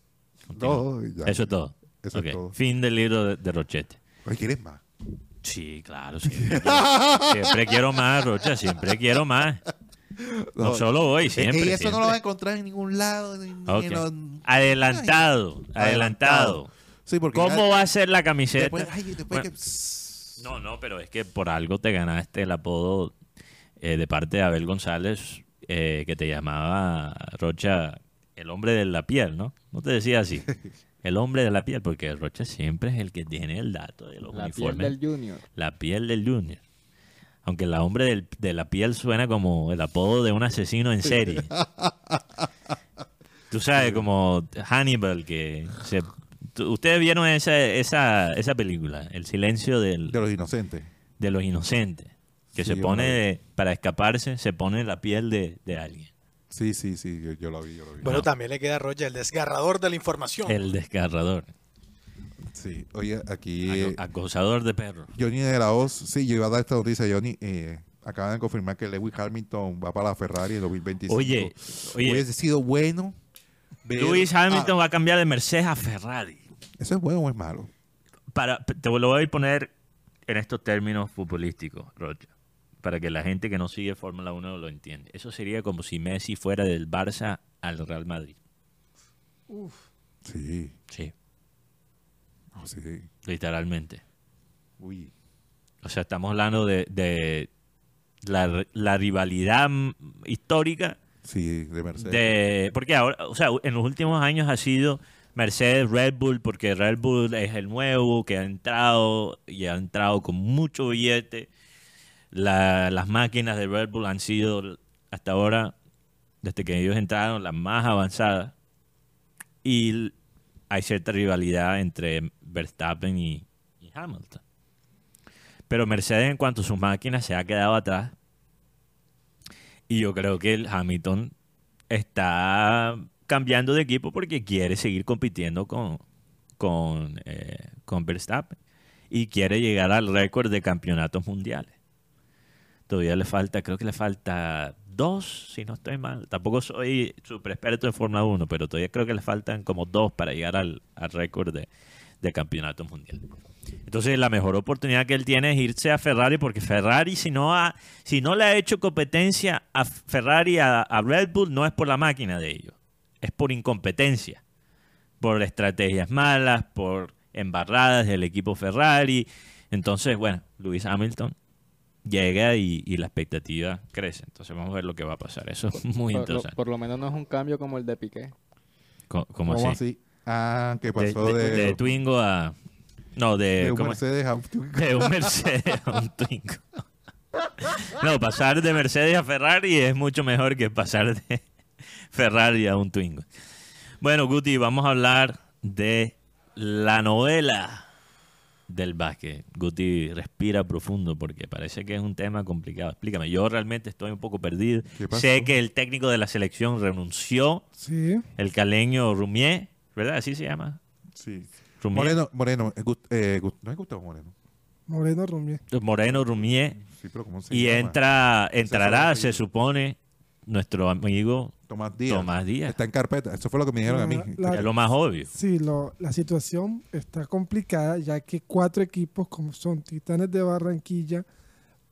S1: No, ya.
S2: Eso es todo.
S1: Eso es todo.
S2: Fin del libro de, de Rochete.
S1: Oye, ¿quieres más?
S2: Sí, claro, siempre quiero, siempre quiero más, Rocha, siempre quiero más. No, solo hoy, siempre.
S1: y eso no lo vas a encontrar en ningún lado. ni- ni
S2: Ok.
S1: en los-
S2: Adelantado,
S1: Ay,
S2: adelantado.
S1: Sí, porque
S2: ¿Cómo va a ser la camiseta?
S1: Después, ay, después
S2: Bueno,
S1: que... pss,
S2: No, no, pero es que por algo te ganaste el apodo eh, de parte de Abel González, eh, que te llamaba Rocha el hombre de la piel, ¿no? No te decía así. El hombre de la piel, porque Rocha siempre es el que tiene el dato de los
S3: La piel
S2: uniformes.
S3: del Junior.
S2: La piel del Junior. Aunque el hombre del- de la piel suena como el apodo de un asesino en serie. Tú sabes, como Hannibal, que se... Ustedes vieron esa, esa, esa película, El silencio del,
S1: De los inocentes.
S2: de los inocentes, que
S1: Sí,
S2: se pone,
S1: la
S2: de- para escaparse, se pone la piel de, de alguien.
S1: Sí, sí, sí, yo, yo lo vi, yo lo vi.
S5: Bueno, también le queda a Roger el desgarrador de la información.
S2: El desgarrador,
S1: Sí, oye, aquí eh,
S2: acosador de perros.
S1: Johnny de la Hoz, sí, yo iba a dar esta noticia, Johnny, eh, acaban de confirmar que Lewis Hamilton va para la Ferrari en 2025.
S2: Oye, oye,
S1: Hubiese sido bueno ver-
S2: Lewis Hamilton
S1: Ah,
S2: va a cambiar de Mercedes a Ferrari.
S1: ¿Eso es bueno o es malo?
S2: Para, te lo voy a poner en estos términos futbolísticos, Roger, para que la gente que no sigue Fórmula 1 lo entienda. Eso sería como si Messi fuera del Barça al Real Madrid.
S1: Sí,
S2: Sí,
S1: sí.
S2: literalmente.
S1: Uy.
S2: O sea, estamos hablando de, de la, la rivalidad histórica
S1: Sí, de Mercedes.
S2: de porque ahora, o sea, en los últimos años ha sido Mercedes, Red Bull, porque Red Bull es el nuevo que ha entrado y ha entrado con mucho billete. La- las máquinas de Red Bull han sido hasta ahora, desde que ellos entraron, las más avanzadas. Y hay cierta rivalidad entre Verstappen y, y Hamilton. Pero Mercedes, en cuanto a sus máquinas, se ha quedado atrás. Y yo creo que el Hamilton está cambiando de equipo porque quiere seguir compitiendo con, con, eh, con Verstappen y quiere llegar al récord de campeonatos mundiales. Todavía le falta, creo que le falta dos, si no estoy mal. Tampoco soy súper experto en Fórmula 1, pero todavía creo que le faltan como dos para llegar al, récord de, campeonatos mundiales. Entonces la mejor oportunidad que él tiene es irse a Ferrari porque Ferrari si no si no le ha hecho competencia a Ferrari a, a Red Bull no es por la máquina de ellos, es por incompetencia, por estrategias malas, por embarradas del equipo Ferrari. Entonces, bueno, Lewis Hamilton llega y, y la expectativa crece. Entonces vamos a ver lo que va a pasar. Eso es muy
S3: Por, lo,
S2: interesante.
S3: por lo menos no es un cambio como el de Piqué.
S2: Co- ¿Cómo,
S1: ¿Cómo
S2: así?
S1: así? Ah, que
S2: De,
S1: pasó
S2: de-
S1: de,
S2: de Twingo a... No, de...
S1: de un. Mercedes a un
S2: De un Mercedes a un Twingo. No, pasar de Mercedes a Ferrari es mucho mejor que pasar de Ferrari a un Twingo. Bueno, Guti, vamos a hablar de la novela del básquet. Guti respira profundo porque parece que es un tema complicado. Explícame, yo realmente estoy un poco perdido. Sé que el técnico de la selección renunció,
S4: Sí.
S2: el caleño Rumier, ¿verdad? Así se llama.
S1: Sí.
S2: Rumier.
S1: Moreno, Moreno, eh, eh, no es Gustavo Moreno.
S4: Moreno Rumier.
S2: Moreno Rumier.
S1: Sí, pero ¿cómo se
S2: Y
S1: llama?
S2: entra, entrará, se supone, nuestro amigo
S1: Tomás Díaz.
S2: Tomás Díaz.
S1: Está en carpeta. Eso fue lo que me dijeron a mí.
S4: La-
S2: Es lo más obvio.
S4: Sí, lo- la situación está complicada ya que cuatro equipos como son Titanes de Barranquilla,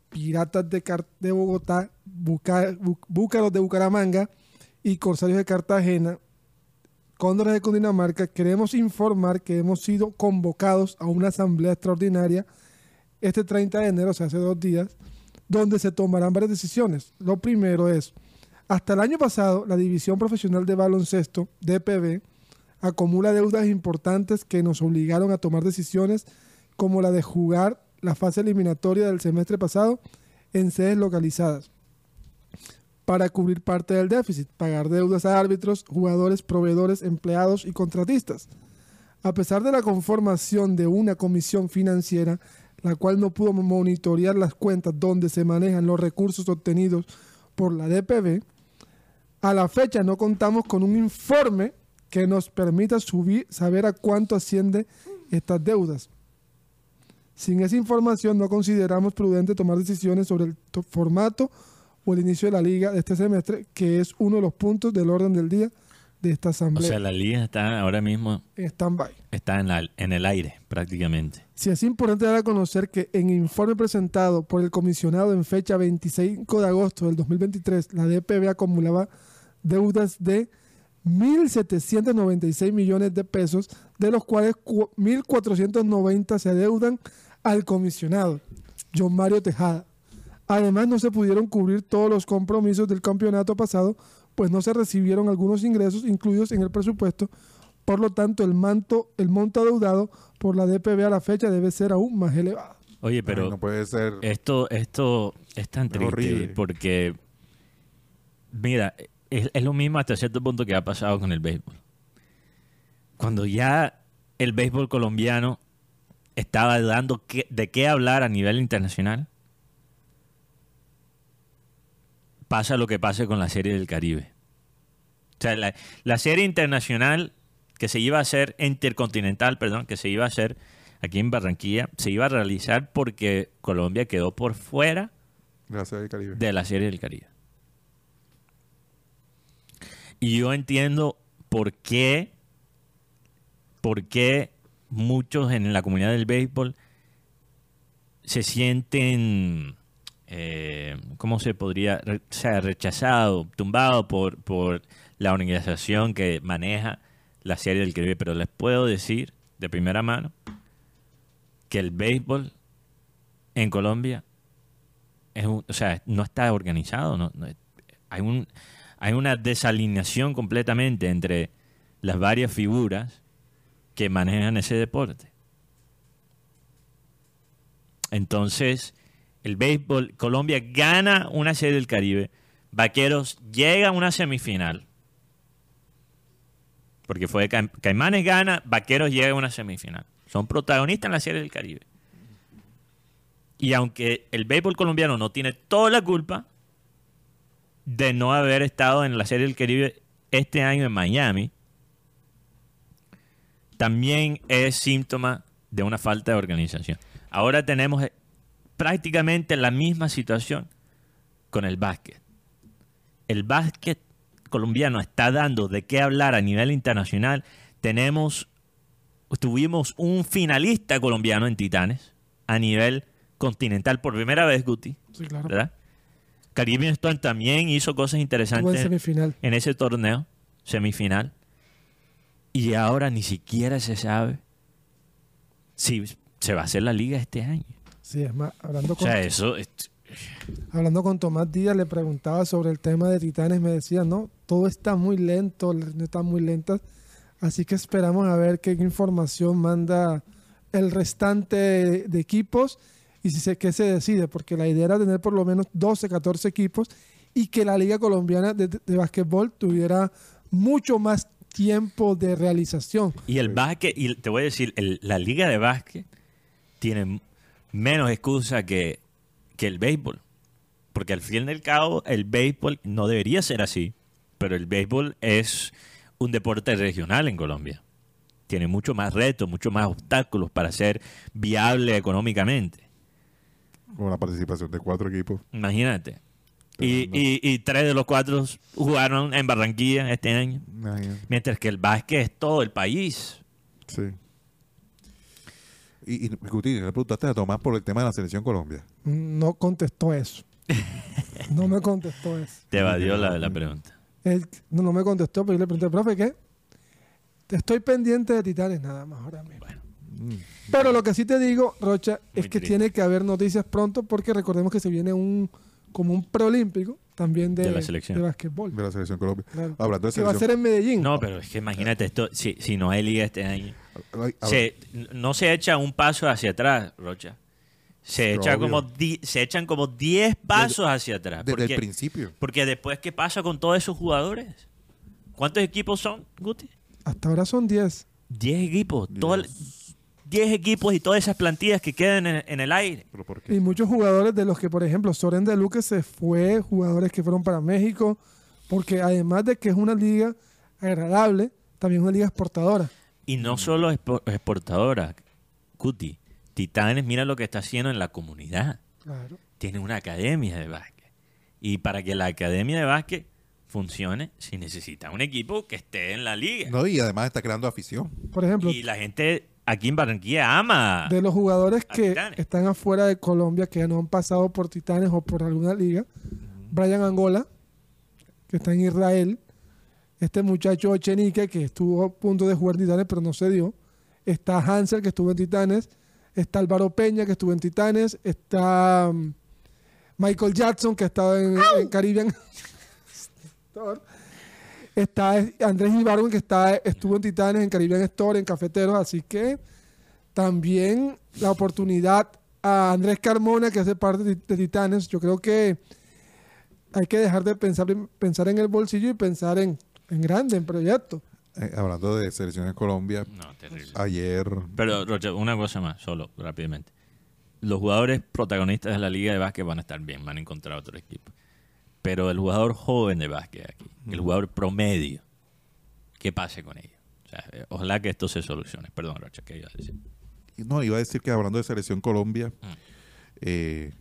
S4: Piratas de, Car- de Bogotá, Buca- Bu- Búcaros de Bucaramanga y Corsarios de Cartagena, Cóndores de Cundinamarca, queremos informar que hemos sido convocados a una asamblea extraordinaria este 30 de enero, o sea, hace dos días, donde se tomarán varias decisiones. Lo primero es, hasta el año pasado, la División Profesional de Baloncesto, DPB, acumula deudas importantes que nos obligaron a tomar decisiones como la de jugar la fase eliminatoria del semestre pasado en sedes localizadas para cubrir parte del déficit, pagar deudas a árbitros, jugadores, proveedores, empleados y contratistas. A pesar de la conformación de una comisión financiera, la cual no pudo monitorear las cuentas donde se manejan los recursos obtenidos por la DPB, a la fecha no contamos con un informe que nos permita subir, saber a cuánto asciende estas deudas. Sin esa información no consideramos prudente tomar decisiones sobre el to- formato o el inicio de la liga de este semestre, que es uno de los puntos del orden del día de esta
S2: O
S4: asamblea
S2: sea, la liga está ahora mismo
S4: en stand-by.
S2: está en, la- en el aire prácticamente.
S4: Sí, es importante dar a conocer que en informe presentado por el comisionado en fecha 25 de agosto del 2023, la DPB acumulaba deudas de 1.796 millones de pesos, de los cuales cu- 1.490 se adeudan al comisionado, John Mario Tejada. Además, no se pudieron cubrir todos los compromisos del campeonato pasado, pues no se recibieron algunos ingresos incluidos en el presupuesto. Por lo tanto, el, manto, el monto adeudado por la DPB a la fecha debe ser aún más elevado.
S2: Oye,
S1: Ay,
S2: pero
S1: no puede ser.
S2: esto, esto es tan
S1: Es
S2: triste
S1: horrible.
S2: porque, mira, es, es lo mismo hasta cierto punto que ha pasado con el béisbol. Cuando ya el béisbol colombiano estaba dando que- de qué hablar a nivel internacional, pasa lo que pasa con la Serie del Caribe. O sea, la, la serie internacional que se iba a hacer, intercontinental, perdón, que se iba a hacer aquí en Barranquilla, se iba a realizar porque Colombia quedó por fuera
S1: Caribe.
S2: de la Serie del Caribe. Y yo entiendo por qué, por qué muchos en la comunidad del béisbol se sienten, eh, ¿cómo se podría? O sea, rechazados, tumbados por, por la organización que maneja la Serie del Caribe. Pero les puedo decir de primera mano que el béisbol en Colombia es un- o sea, no está organizado. No, no- hay, un, hay una desalineación completamente entre las varias figuras que manejan ese deporte. Entonces, el béisbol, Colombia gana una serie del Caribe, Vaqueros llega a una semifinal. Porque fue Ca- Caimanes gana, Vaqueros llega a una semifinal. Son protagonistas en la serie del Caribe. Y aunque el béisbol colombiano no tiene toda la culpa de no haber estado en la Serie del Caribe este año en Miami, también es síntoma de una falta de organización. Ahora tenemos eh, prácticamente la misma situación con el básquet. El básquet colombiano está dando de qué hablar a nivel internacional. Tenemos, tuvimos un finalista colombiano en Titanes a nivel continental por primera vez, Guti,
S4: Sí, claro.
S2: ¿verdad? Caribbean Storm también hizo cosas
S4: en
S2: interesantes
S4: semifinal.
S2: en ese torneo, semifinal, y ahora ni siquiera se sabe si se va a hacer la liga este año.
S4: Sí, es más, hablando
S2: O
S4: con,
S2: sea, eso es-
S4: hablando con Tomás Díaz, le preguntaba sobre el tema de Titanes, me decía, no, todo está muy lento, están muy lentas, así que esperamos a ver qué información manda el restante de, de equipos y si se, qué se decide, porque la idea era tener por lo menos 12, 14 equipos y que la Liga Colombiana de, de Básquetbol tuviera mucho más tiempo de realización.
S2: y el básquet, y te voy a decir, la liga de básquet tiene menos excusa que, que el béisbol. Porque al fin y al cabo, el béisbol no debería ser así, pero el béisbol es un deporte regional en Colombia. Tiene mucho más retos, mucho más obstáculos para ser viable económicamente.
S1: Con la participación de cuatro equipos.
S2: Imagínate. Y, y- y tres de los cuatro jugaron en Barranquilla este año.
S1: Imagínate.
S2: Mientras que el básquet es todo el país.
S1: Sí. Y, y Guti, le preguntaste a Tomás por el tema de la selección Colombia.
S4: No contestó eso. No me contestó eso.
S2: Te evadió la, la pregunta.
S4: Él no, no me contestó, pero yo le pregunté, profe, ¿qué? Estoy pendiente de Titanes nada más ahora mismo. Pero lo que sí te digo, Rocha, es que
S2: triste.
S4: tiene que haber noticias pronto porque recordemos que se viene un como un preolímpico también de,
S2: De la selección.
S4: de básquetbol.
S1: De la selección Colombia.
S4: Claro.
S1: Hablando de
S4: Que va a ser
S1: selección.
S4: en Medellín.
S2: No, pero es que imagínate esto, si, si no hay liga este año. Se, no se echa un paso hacia atrás, Rocha. Se, echa
S1: obvio.
S2: como di- se echan como 10 pasos hacia atrás.
S1: desde
S2: porque,
S1: el principio.
S2: porque después, ¿qué pasa con todos esos jugadores? ¿Cuántos equipos son, Guti?
S4: Hasta ahora son 10.
S2: 10 equipos. Todo el- 10 equipos y todas esas plantillas que quedan en, en el aire.
S1: ¿Pero por qué?
S4: Y muchos jugadores de los que, por ejemplo, Soren de Luque se fue, jugadores que fueron para México, porque además de que es una liga agradable, también es una liga exportadora.
S2: Y no solo expo- exportadora, Cuti. Titanes, mira lo que está haciendo en la comunidad.
S4: Claro.
S2: Tiene una academia de básquet. Y para que la academia de básquet funcione, se necesita un equipo que esté en la liga.
S1: No, y además está creando afición.
S4: Por ejemplo,
S2: Y la gente aquí en Barranquilla ama.
S4: de los jugadores que
S2: Titanes.
S4: están afuera de Colombia, que no han pasado por Titanes o por alguna liga, Brian Angola, que está en Israel, este muchacho Ochenique, que estuvo a punto de jugar en Titanes, pero no se dio, está Hansel, que estuvo en Titanes, está Álvaro Peña, que estuvo en Titanes, está um, Michael Jackson, que ha estado en, en Caribbean. Está Andrés Ibargüen, que está, estuvo en Titanes, en Caribbean Store, en Cafeteros, así que también la oportunidad a Andrés Carmona, que hace parte de, de Titanes. Yo creo que hay que dejar de pensar, en- pensar en el bolsillo y pensar en, en grande, en proyectos.
S1: Eh, hablando de selecciones Colombia,
S2: No, terrible.
S1: ayer
S2: Pero, Rocha, una cosa más, solo, rápidamente. Los jugadores protagonistas de la liga de básquet van a estar bien, van a encontrar otro equipo. Pero el jugador joven de básquet aquí, el jugador promedio, ¿qué pase con ellos? O sea, eh, ojalá que esto se solucione. Perdón, Rocha, ¿qué ibas a decir?
S1: No, iba a decir que hablando de selección Colombia,
S2: Mm.
S1: eh,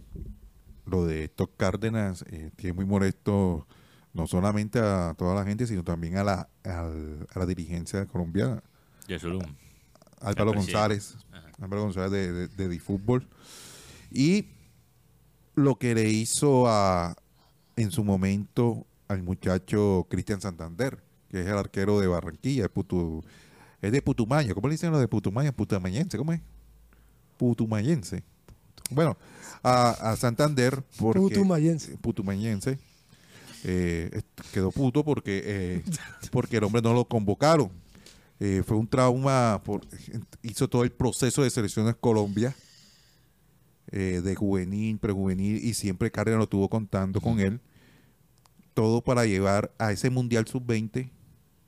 S1: lo de Top Cárdenas eh, tiene muy molesto no solamente a toda la gente, sino también a la, al- a la dirigencia colombiana.
S2: Yesulum.
S1: Álvaro. González,
S2: Ajá.
S1: Álvaro González de, de, de Difútbol. Y lo que le hizo a, en su momento al muchacho Cristian Santander, que es el arquero de Barranquilla, Putu- es de Putumayo. ¿Cómo le dicen lo de Putumayo? Putumayense, ¿cómo es? Putumayense. Bueno, a, a Santander porque
S4: Putumayense.
S1: putumayense eh, quedó puto porque eh, porque el hombre no lo convocaron Eh, fue un trauma por, hizo todo el proceso de selecciones Colombia eh, de juvenil prejuvenil y siempre Cárdenas lo tuvo contando con él todo para llevar a ese mundial sub 20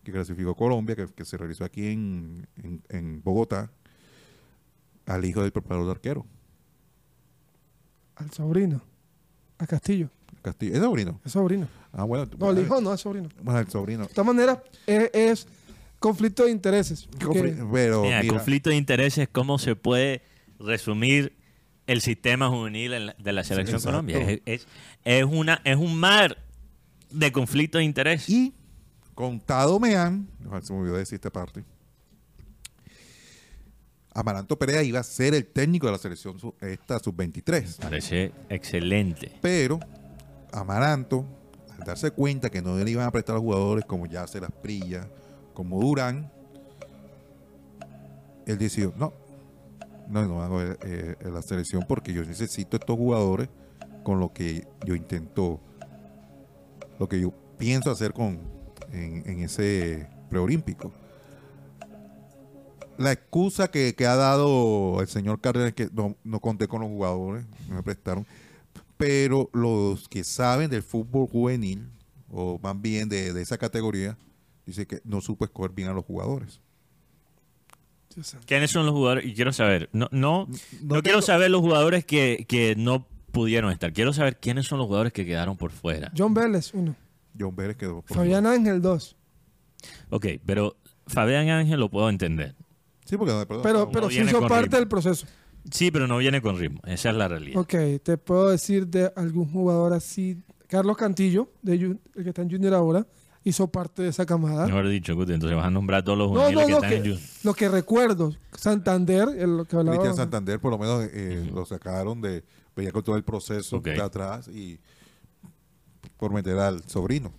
S1: que clasificó Colombia que, que se realizó aquí en, en, en Bogotá al hijo del preparador de arquero
S4: Al sobrino, a Castillo.
S1: Castillo es sobrino
S4: Es sobrino.
S1: ah bueno
S4: No, el hijo no es sobrino.
S1: bueno, el sobrino
S4: De todas maneras, es, es conflicto de intereses.
S1: Pero
S2: Mira,
S1: mira,
S2: conflicto de intereses, ¿cómo se puede resumir el sistema juvenil de la selección
S1: exacto.
S2: Colombia? Es, es, es una, es un mar de conflicto de intereses.
S1: y contado me han, se me olvidó decir esta parte, Amaranto Perea iba a ser el técnico de la selección esta sub-23.
S2: Parece excelente.
S1: Pero Amaranto, al darse cuenta que no le iban a prestar a los jugadores como ya se las Prilla, como Durán, él decidió, no, no, no hago eh, eh, la selección porque yo necesito estos jugadores con lo que yo intento, lo que yo pienso hacer con en, ese preolímpico. La excusa que, que ha dado el señor Cárdenas es que no, no conté con los jugadores, me prestaron pero los que saben del fútbol juvenil, o más bien de, de esa categoría, dice que no supo escoger bien a los jugadores.
S2: ¿Quiénes son los jugadores? Y quiero saber, no, no, no,
S1: No
S2: quiero saber los jugadores que, que no pudieron estar. Quiero saber quiénes son los jugadores que quedaron por fuera.
S4: John Vélez, uno.
S1: John Vélez quedó por
S4: Fabián Ángel, dos.
S2: Ok, pero Fabián Ángel lo puedo entender.
S1: Sí, porque perdón,
S4: Pero,
S1: no,
S4: pero sí hizo parte
S2: ritmo.
S4: del proceso.
S2: Sí, pero no viene con ritmo. Esa es la realidad.
S4: Ok, te puedo decir de algún jugador así. Carlos Cantillo, de Jun- el que está en Junior ahora, hizo parte de esa camada.
S2: Mejor dicho, Guti, entonces vas a nombrar a todos los
S4: No,
S2: que
S4: no,
S2: están en
S4: que,
S2: Junior.
S4: lo que recuerdo. Santander, el, lo que hablaba.
S1: Cristian Santander por lo menos eh, lo sacaron de venía con todo el proceso
S2: Ok.
S1: de atrás y por meter al sobrino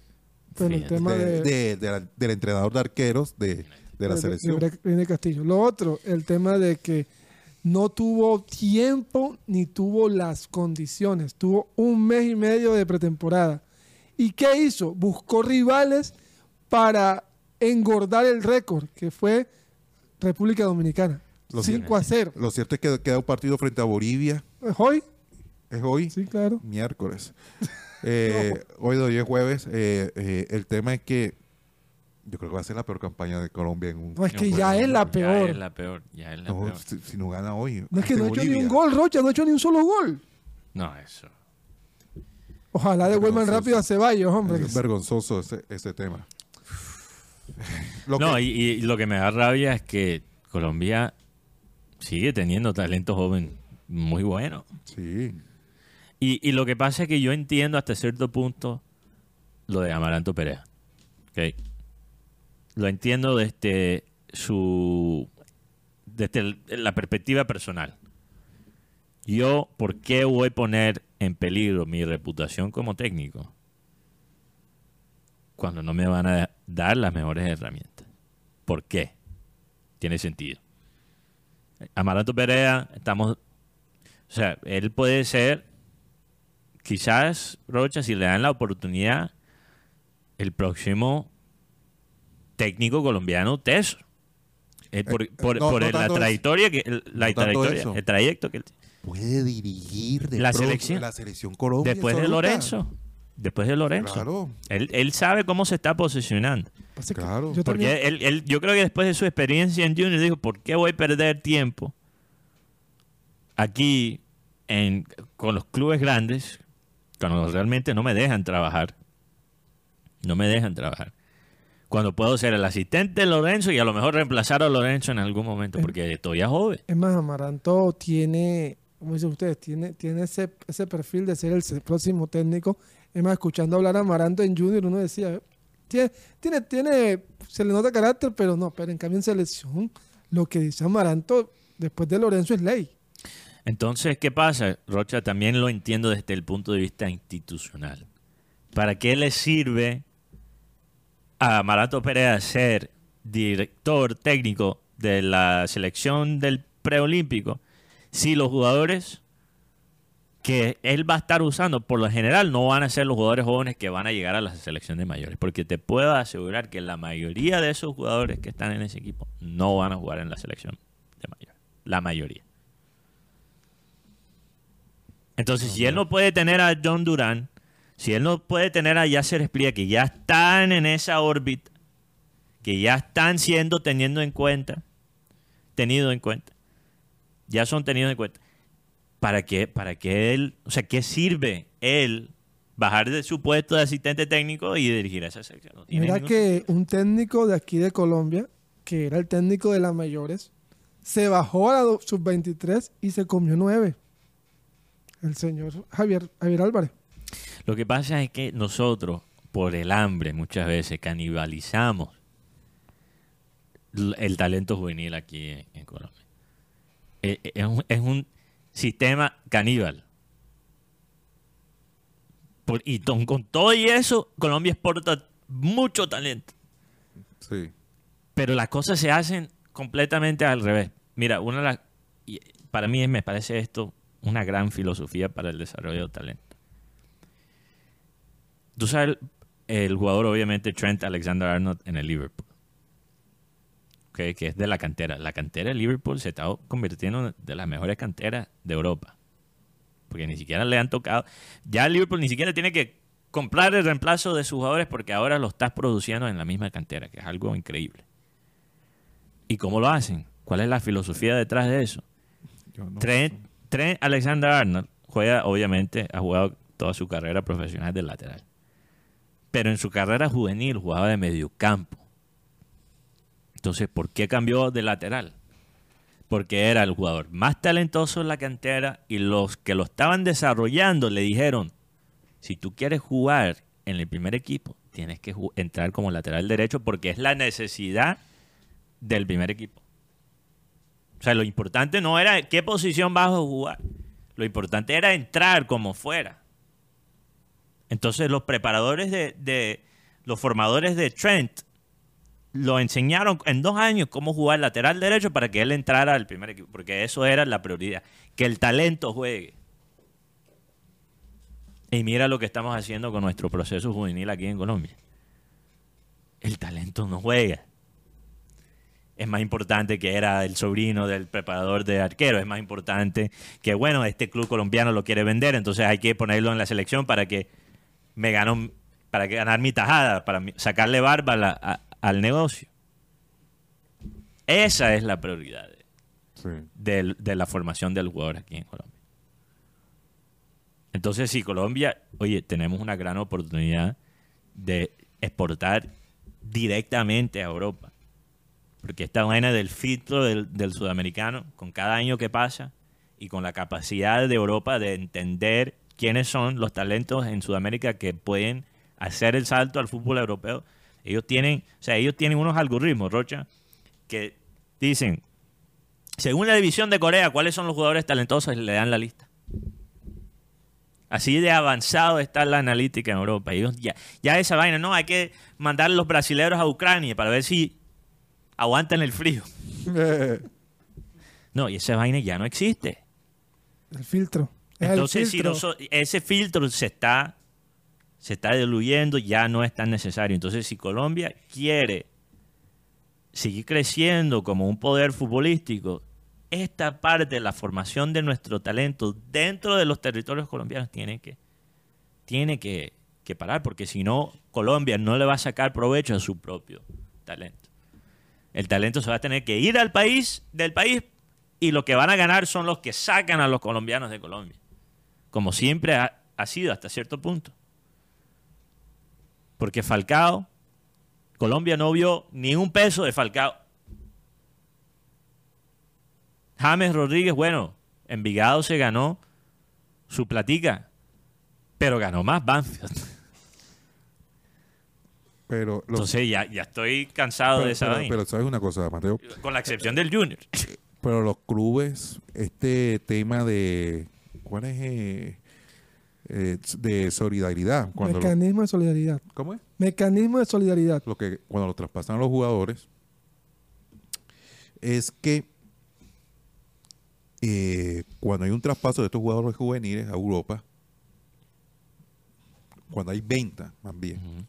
S4: pero el tema
S1: de-
S4: de,
S1: de- de la- del entrenador de arqueros de, de la
S4: de- de
S1: selección.
S4: René Castillo. Lo otro, el tema de que no tuvo tiempo ni tuvo las condiciones. Tuvo un mes y medio de pretemporada. ¿Y qué hizo? Buscó rivales para engordar el récord, que fue República Dominicana.
S1: Lo
S4: 5 a 0.
S1: Lo cierto es que queda un partido frente a Bolivia,
S4: ¿Es hoy?
S1: es hoy,
S4: Sí, claro.
S1: miércoles. Eh, Hoy de hoy es jueves. eh, eh, el tema es que Yo creo que va a ser la peor campaña de Colombia en un.
S4: No, es que ya es la
S2: Ya
S4: peor.
S2: es la peor. Ya es la
S1: No,
S2: peor.
S1: si, si no gana hoy.
S4: No es que no ha hecho ni un gol, Rocha, no ha hecho ni un solo gol.
S2: No, eso.
S4: Ojalá devuelvan rápido a Ceballos, hombre.
S1: Es vergonzoso ese, ese tema. Lo
S2: No,
S1: que-
S2: y, y lo que me da rabia es que Colombia sigue teniendo talento joven muy bueno.
S1: Sí.
S2: Y, y lo que pasa es que yo entiendo hasta cierto punto lo de Amaranto Perea. ¿ok? Lo entiendo desde su. desde el- la perspectiva personal. Yo, ¿por qué voy a poner en peligro mi reputación como técnico? Cuando no me van a dar las mejores herramientas. ¿Por qué? Tiene sentido. Amaranto Perea, estamos. O sea, él puede ser quizás Rocha, si le dan la oportunidad, el próximo técnico colombiano teso. Eh, por,
S1: Eh,
S2: por-
S1: no,
S2: por
S1: no
S2: el- la trayectoria que el- la
S1: No
S2: trayectoria, el trayecto que él-
S1: Puede dirigir de
S2: La
S1: pronto
S2: selección.
S1: la selección Colombia.
S2: después de. Lorenzo, después de Lorenzo,
S1: Claro,
S2: él, él sabe cómo se está posicionando.
S1: Claro.
S4: yo también-
S2: Porque él, él- yo creo que después de su experiencia en Junior dijo, ¿por qué voy a perder tiempo aquí en, con los clubes grandes cuando realmente no me dejan trabajar? No me dejan trabajar. Cuando puedo ser el asistente de Lorenzo y a lo mejor reemplazar a Lorenzo en algún momento, porque todavía es joven.
S4: Es más, Amaranto tiene, como dicen ustedes, tiene, tiene ese, ese perfil de ser el próximo técnico. Es más, escuchando hablar a Amaranto en Junior, uno decía, tiene, tiene, tiene, se le nota carácter, pero no, pero en cambio en selección, lo que dice Amaranto después de Lorenzo es ley.
S2: Entonces, ¿qué pasa? Rocha, también lo entiendo desde el punto de vista institucional. ¿Para qué le sirve a Marato Perea ser director técnico de la selección del preolímpico si los jugadores que él va a estar usando por lo general no van a ser los jugadores jóvenes que van a llegar a la selección de mayores? Porque te puedo asegurar que la mayoría de esos jugadores que están en ese equipo no van a jugar en la selección de mayores. La mayoría. Entonces, si él no puede tener a John Durán, si él no puede tener a Yasser Espría, que ya están en esa órbita, que ya están siendo teniendo en cuenta, tenido en cuenta, ya son tenidos en cuenta, ¿para qué, para qué él, o sea, qué sirve él bajar de su puesto de asistente técnico y dirigir a esa sección? No
S4: Mira que un técnico de aquí de Colombia, que era el técnico de las mayores, se bajó a la do- sub-23 y se comió nueve. El señor Javier, Javier Álvarez.
S2: Lo que pasa es que nosotros, por el hambre, muchas veces canibalizamos el talento juvenil aquí en, en Colombia. Eh, eh, Es un, es un sistema caníbal. Por- y ton- con todo y eso, Colombia exporta mucho talento.
S1: Sí.
S2: Pero las cosas se hacen completamente al revés. Mira, una de las, para mí me parece esto una gran filosofía para el desarrollo de talento. Tú sabes, el, el jugador obviamente Trent Alexander-Arnold en el Liverpool, que es de la cantera. La cantera de Liverpool se está convirtiendo en de las mejores canteras de Europa. Porque ni siquiera le han tocado. Ya Liverpool ni siquiera tiene que comprar el reemplazo de sus jugadores porque ahora lo estás produciendo en la misma cantera, que es algo increíble. ¿Y cómo lo hacen? ¿Cuál es la filosofía detrás de eso?
S1: No.
S2: Trent Alexander Arnold juega, obviamente, ha jugado toda su carrera profesional de lateral. Pero en su carrera juvenil jugaba de mediocampo. Entonces, ¿por qué cambió de lateral? Porque era el jugador más talentoso en la cantera y los que lo estaban desarrollando le dijeron, si tú quieres jugar en el primer equipo, tienes que entrar como lateral derecho porque es la necesidad del primer equipo. O sea, lo importante no era qué posición vas a jugar. Lo importante era entrar como fuera. Entonces los preparadores de, de- los formadores de Trent lo enseñaron en dos años cómo jugar lateral derecho para que él entrara al primer equipo, porque eso era la prioridad, que el talento juegue. Y mira lo que estamos haciendo con nuestro proceso juvenil aquí en Colombia. El talento no juega es más importante que era el sobrino del preparador de arquero, es más importante que, bueno, este club colombiano lo quiere vender, entonces hay que ponerlo en la selección para que me gano, para que ganar mi tajada, para sacarle barba a la, al negocio. Esa es la prioridad de,
S1: Sí.
S2: del- de la formación del jugador aquí en Colombia. Entonces, si Colombia, oye, tenemos una gran oportunidad de exportar directamente a Europa. Porque esta vaina del filtro del, del sudamericano, con cada año que pasa y con la capacidad de Europa de entender quiénes son los talentos en Sudamérica que pueden hacer el salto al fútbol europeo, ellos tienen, o sea, ellos tienen unos algoritmos, Rocha, que dicen, según la división de Corea, cuáles son los jugadores talentosos y le dan la lista. Así de avanzado está la analítica en Europa. Ellos ya, ya esa vaina, no, hay que mandar a los brasileños a Ucrania para ver si aguantan el frío. No, y esa vaina ya no existe.
S4: El filtro. Es el
S2: Entonces, si noso- ese filtro se está, se está diluyendo, ya no es tan necesario. Entonces, si Colombia quiere seguir creciendo como un poder futbolístico, esta parte de la formación de nuestro talento dentro de los territorios colombianos tiene que, tiene que, que parar, porque si no, Colombia no le va a sacar provecho a su propio talento. El talento se va a tener que ir al país, del país, y lo que van a ganar son los que sacan a los colombianos de Colombia. Como siempre ha, ha sido hasta cierto punto. Porque Falcao, Colombia no vio ni un peso de Falcao. James Rodríguez, bueno, Envigado se ganó su platica, pero ganó más Banfield.
S1: Pero, los-
S2: Entonces ya, ya estoy cansado
S1: pero,
S2: de esa
S1: pero-
S2: vaina.
S1: pero sabes una cosa, Mateo.
S2: Con la excepción del Junior.
S1: Pero los clubes, este tema de. ¿Cuál es? eh, eh, de solidaridad. Cuando lo-
S4: Mecanismo de solidaridad.
S1: ¿Cómo es?
S4: Mecanismo de solidaridad.
S1: Lo que, cuando lo traspasan a los jugadores, es que eh, cuando hay un traspaso de estos jugadores juveniles a Europa, cuando hay venta, más bien,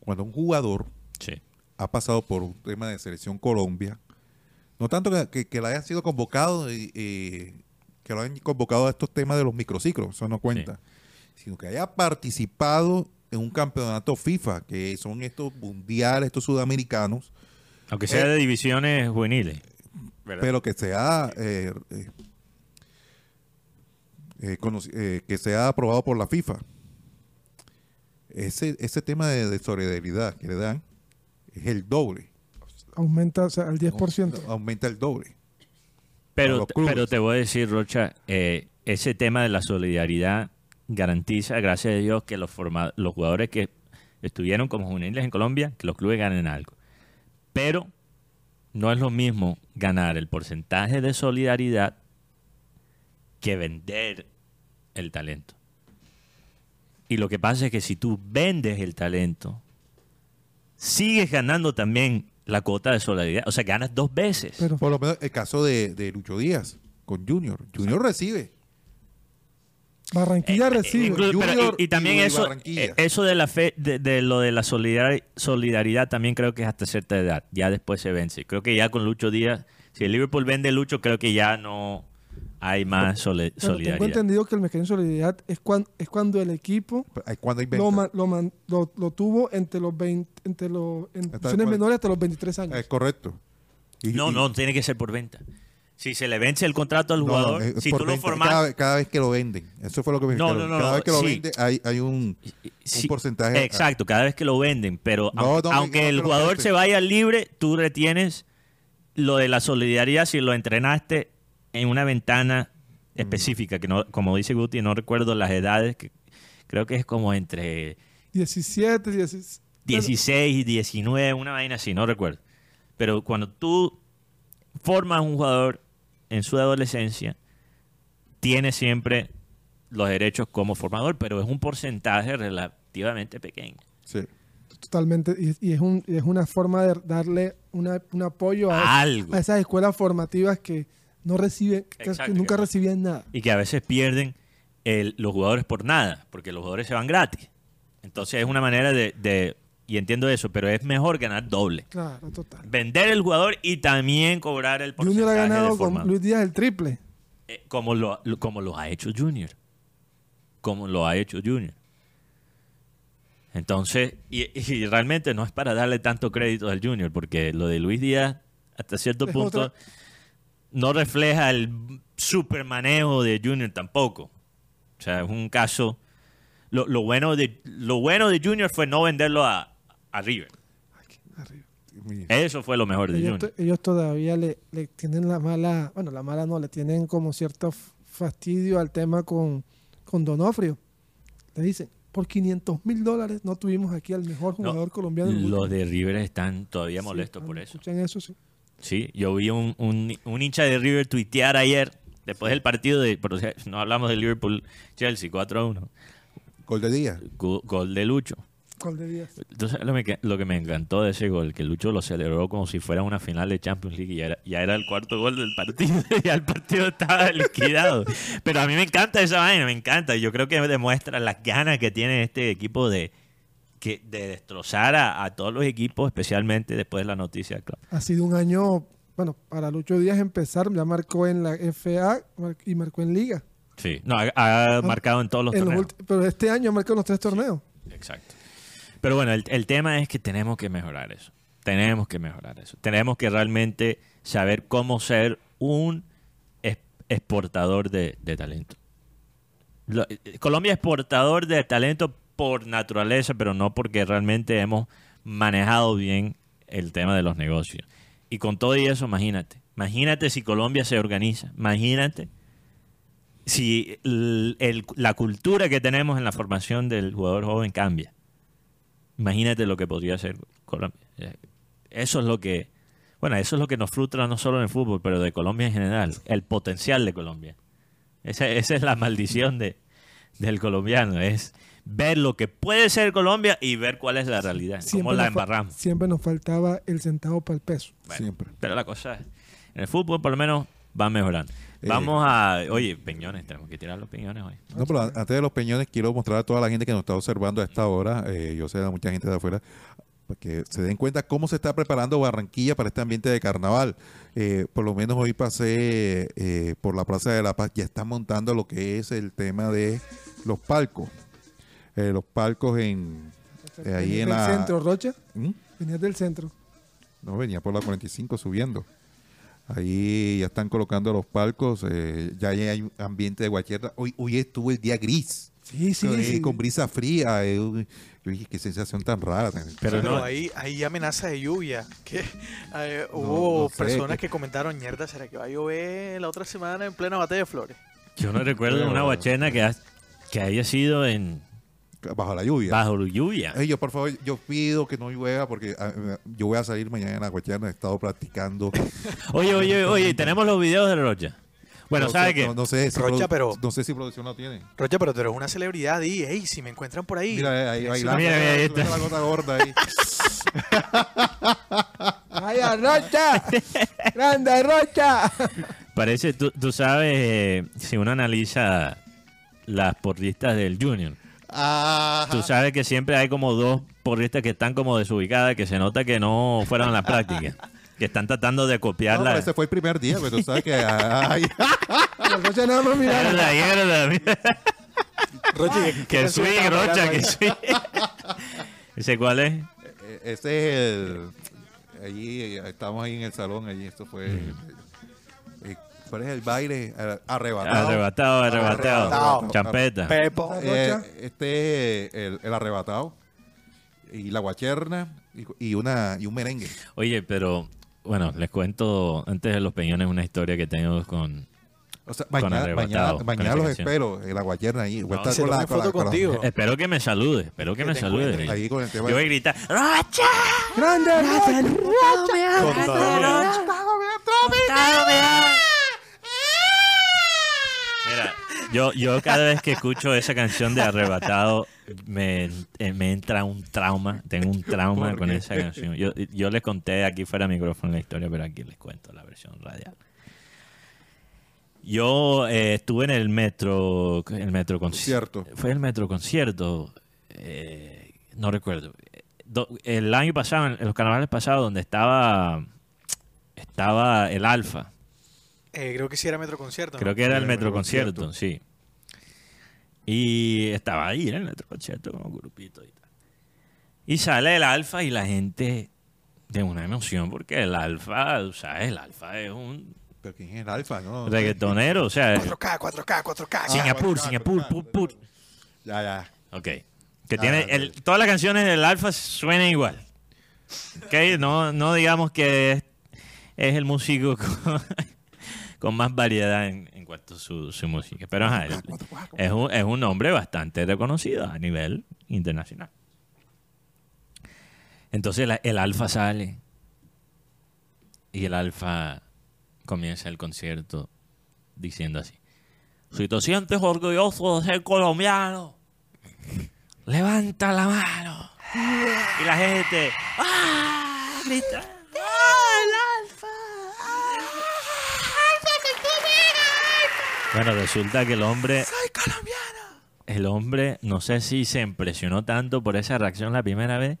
S1: cuando un jugador
S2: Sí.
S1: ha pasado por un tema de selección Colombia, no tanto que, que, que le haya sido convocado, y, y que lo hayan convocado a estos temas de los microciclos, eso no cuenta, sino que haya participado en un campeonato FIFA, que son estos mundiales, estos sudamericanos,
S2: Aunque sea
S1: Eh,
S2: de divisiones juveniles. ¿verdad?
S1: pero que sea eh, eh, eh, eh, que sea aprobado por la FIFA. Ese, ese tema de, de solidaridad que le dan es el doble,
S4: Aumenta o sea, al 10%.
S1: aumenta el doble.
S2: Pero, pero te voy a decir, Rocha, eh, ese tema de la solidaridad garantiza, gracias a Dios, que los, forma- los jugadores que estuvieron como juveniles en Colombia, que los clubes ganen algo. Pero no es lo mismo ganar el porcentaje de solidaridad que vender el talento. Y lo que pasa es que si tú vendes el talento, sigues ganando también la cuota de solidaridad. O sea, ganas dos veces.
S4: Pero
S1: Por lo menos el caso de, de Lucho Díaz con Junior. Junior recibe.
S4: Barranquilla recibe.
S2: Incluso- pero-
S1: Junior
S2: y, y también
S1: y
S2: eso,
S1: Barranquilla.
S2: eh, eso de la fe, de, de lo de la solidar- solidaridad también creo que es hasta cierta edad. Ya después se vence. Creo que ya con Lucho Díaz, si el Liverpool vende Lucho, creo que ya no hay más sole-
S4: Pero tengo
S2: solidaridad.
S4: entendido que el mecanismo de solidaridad es, cuan- es cuando el equipo
S1: Cuando hay
S4: lo, lo, man- lo- lo tuvo entre los 20, entre los en menores hasta los 23 años.
S1: Es correcto. Y-
S2: No,
S1: y-
S2: no, tiene que ser por venta. Si se le vence el contrato al
S1: no,
S2: jugador, si tú lo formas...
S1: cada, vez- cada vez que lo venden. Eso fue lo que me
S2: No, no, no,
S1: Cada
S2: no,
S1: vez que lo
S2: sí.
S1: venden hay, hay un,
S2: Sí,
S1: un porcentaje.
S2: Exacto, cada vez que lo venden, pero
S1: No,
S2: aun-
S1: no,
S2: aunque el jugador se vaya libre, tú retienes lo de la solidaridad si lo entrenaste en una ventana
S1: Mm.
S2: específica, que no, como dice Guti, no recuerdo las edades, que creo que es como entre
S4: 17, 16.
S2: 16 y 19, una vaina así, no recuerdo. Pero cuando tú formas un jugador en su adolescencia, tiene siempre los derechos como formador, pero es un porcentaje relativamente pequeño.
S1: Sí.
S4: Totalmente. Y, y es, un, y es una forma de darle una- un apoyo a,
S2: Algo.
S4: a esas escuelas formativas que no reciben, que- nunca recibían nada.
S2: y que a veces pierden el- los jugadores por nada, porque los jugadores se van gratis. Entonces es una manera de, de- y entiendo eso, pero es mejor ganar doble.
S4: Claro, total.
S2: Vender el jugador y también cobrar el porcentaje
S4: Junior ha
S2: de
S4: ganado con. Luis Díaz el triple.
S2: Eh, como, lo, como lo ha hecho Junior. Como lo ha hecho Junior. Entonces, y, y realmente no es para darle tanto crédito al Junior, porque lo de Luis Díaz, hasta cierto
S4: Es
S2: punto,
S4: otra-
S2: no refleja el super manejo de Junior tampoco. O sea, es un caso. Lo, lo bueno de lo bueno de Junior fue no venderlo a, a River.
S4: Arriba.
S2: Eso fue lo mejor de
S4: Ellos,
S2: Junior.
S4: ellos todavía le, le tienen la mala, bueno, la mala no, le tienen como cierto fastidio al tema con, con Donofrio. Le dicen, por 500 mil dólares no tuvimos aquí al mejor
S2: No,
S4: jugador colombiano del mundo.
S2: Los de River están todavía
S4: Sí,
S2: molestos por eso.
S4: Escuchan eso, sí.
S2: Sí, yo vi un, un, un hincha de River tuitear ayer, después del partido de. Pero, o sea, no hablamos de Liverpool-Chelsea, 4-1.
S1: Gol de día.
S2: Go- Gol de Lucho.
S4: Gol de Díaz.
S2: Entonces, lo, me- lo que me encantó de ese gol, que Lucho lo celebró como si fuera una final de Champions League y ya era, ya era el cuarto gol del partido. ya el partido estaba liquidado. Pero a mí me encanta esa vaina, me encanta. Yo creo que demuestra las ganas que tiene este equipo de, que, de destrozar a, a todos los equipos, especialmente después de la noticia. claro.
S4: Ha sido un año, bueno, para Lucho Díaz empezar, ya marcó en la FA y marcó en Liga.
S2: Sí, no, ha, ha marcado en todos los
S4: En
S2: torneos.
S4: pero este año ha marcado en los tres torneos.
S2: Exacto. Pero bueno, el, tema es que tenemos que mejorar eso. Tenemos que mejorar eso. Tenemos que realmente saber cómo ser un exportador de, talento. Lo- eh, Colombia es exportador de talento por naturaleza, pero no porque realmente hemos manejado bien el tema de los negocios. Y con todo eso, imagínate. Imagínate si Colombia se organiza. Imagínate si la cultura que tenemos en la formación del jugador joven cambia. Imagínate lo que podría ser Colombia. Eso es lo que, bueno, eso es lo que nos frustra no solo en el fútbol, pero de Colombia en general, el potencial de Colombia. Esa, esa es la maldición de, del colombiano, es ver lo que puede ser Colombia y ver cuál es la realidad, cómo la embarramos.
S4: siempre nos faltaba el centavo para el peso.
S2: Bueno,
S1: Siempre.
S2: Pero la cosa es, en el fútbol por lo menos va mejorando.
S1: Eh,
S2: Vamos a, oye, peñones, tenemos que tirar los peñones hoy.
S1: No, pero antes de los peñones, quiero mostrar a toda la gente que nos está observando a esta hora, eh, yo sé a mucha gente de afuera, para que se den cuenta cómo se está preparando Barranquilla para este ambiente de carnaval. Eh, por lo menos hoy pasé eh, por la Plaza de la Paz, ya están montando lo que es el tema de los palcos. Eh, los palcos en... eh, ahí
S4: Venías
S1: en
S4: del
S1: la...
S4: centro, Rocha.
S1: ¿Mm?
S4: Venías del centro.
S1: No, venía por la 45 subiendo. Ahí ya están colocando los palcos, eh, ya hay ambiente de guacheta. Hoy, hoy estuvo el día gris.
S4: Sí, sí,
S1: Eh,
S4: sí.
S1: con brisa fría. eh, uy, uy, qué sensación tan rara.
S2: Pero
S5: Pero
S2: no-
S5: ahí hay amenaza de lluvia. Que eh, hubo
S1: no sé,
S5: personas
S1: que-
S5: que comentaron, mierda, ¿será que va a llover la otra semana en plena batalla de flores?
S2: Yo no recuerdo una guachena que, ha- que haya sido en
S1: Bajo la lluvia.
S2: bajo lluvia.
S1: Ey, yo, por favor, yo pido que no llueva porque ah, eh, yo voy a salir mañana en la guachana. He estado practicando.
S2: Oye, oye, oye, tenemos los videos de Rocha. Bueno,
S1: no,
S2: ¿sabe
S1: sé,
S2: qué?
S1: No, no sé si
S5: Rocha, pero-
S1: No sé si producción lo tiene.
S5: Rocha, pero tú eres una celebridad y, hey, si me encuentran por ahí.
S1: Mira, eh, ahí, la,
S2: mira, mira, ahí está.
S1: la gota gorda ahí.
S4: ¡Ay, a Rocha! ¡Grande Rocha!
S2: Parece, tú, tú sabes, eh, si uno analiza las porristas del Junior,
S1: Ajá.
S2: tú sabes que siempre hay como dos porristas que están como desubicadas, que se nota que no fueron a la práctica, que están tratando de
S1: No,
S2: copiarla.
S1: pero ese fue el primer día, pero tú sabes que ay,
S4: Rocha nada más miraba.
S2: Mierda, mierda, mierda.
S5: Rocha, ¿qué- qué
S2: Que swing, Rocha, que swing. ¿Ese cuál es?
S1: Eh, Ese es el. Allí estamos ahí en el salón. Allí esto fue. eh, ¿Cuál es el baile? Eh, Arrebatado.
S2: Arrebatado, arrebatado.
S5: Arrebatado.
S2: Champeta.
S5: Pepo.
S1: Eh, este es el, el arrebatado. Y la guacherna. Y, y una, y un merengue.
S2: Oye, pero bueno, les cuento antes de los peñones una historia que tengo con...
S1: O sea, mañana, mañana, los espero en la guacherna ahí. Voy a estar con la- con
S5: foto
S1: con la-
S5: contigo.
S2: Espero que me salude, espero que,
S5: Que
S2: me salude.
S1: Ahí con el tema.
S2: Yo voy a gritar, ¡Rocha!
S4: ¡Grande Rocha!
S2: Mira, yo, yo cada vez que escucho esa canción de Arrebatado me, eh, me entra un trauma, tengo un trauma
S1: ¿Por
S2: con esa canción. Yo, yo les conté aquí fuera de micrófono la historia, pero aquí les cuento la versión radial. Yo eh, estuve en el metro, el metro concierto.
S1: Concierto.
S2: Fue el metro concierto, eh, no recuerdo. Do- el año pasado, en los carnavales pasados, donde estaba, estaba el Alfa.
S5: Eh, creo que sí era Metro Concierto. ¿no?
S2: Creo que era el Metro Concierto, sí. Y estaba ahí en el Metro Concierto con un grupito y tal. Y sale el alfa y la gente de una emoción porque el alfa, ¿sabes? El alfa es un
S1: Pero ¿quién es el alfa? No,
S2: reggaetonero, o sea,
S5: 4K, 4K, 4K.
S2: Singapur, Singapur, pur, pur.
S1: Ya, ya.
S2: Ok. Que tiene el- todas las canciones del Alfa suenan igual. Ok, no, no digamos que es, es el músico con, con más variedad en, en cuanto a su, su música. Pero ajá, él- es, un, es un hombre bastante reconocido a nivel internacional. Entonces el Alfa sale y el Alfa comienza el concierto diciendo así. Si te sientes orgulloso de ser colombiano, levanta la mano. Y la gente, ¡ah! grita, ¡ah, el alfa! Bueno, resulta que el hombre... ¡Soy colombiano! El hombre, no sé si se impresionó tanto por esa reacción la primera vez,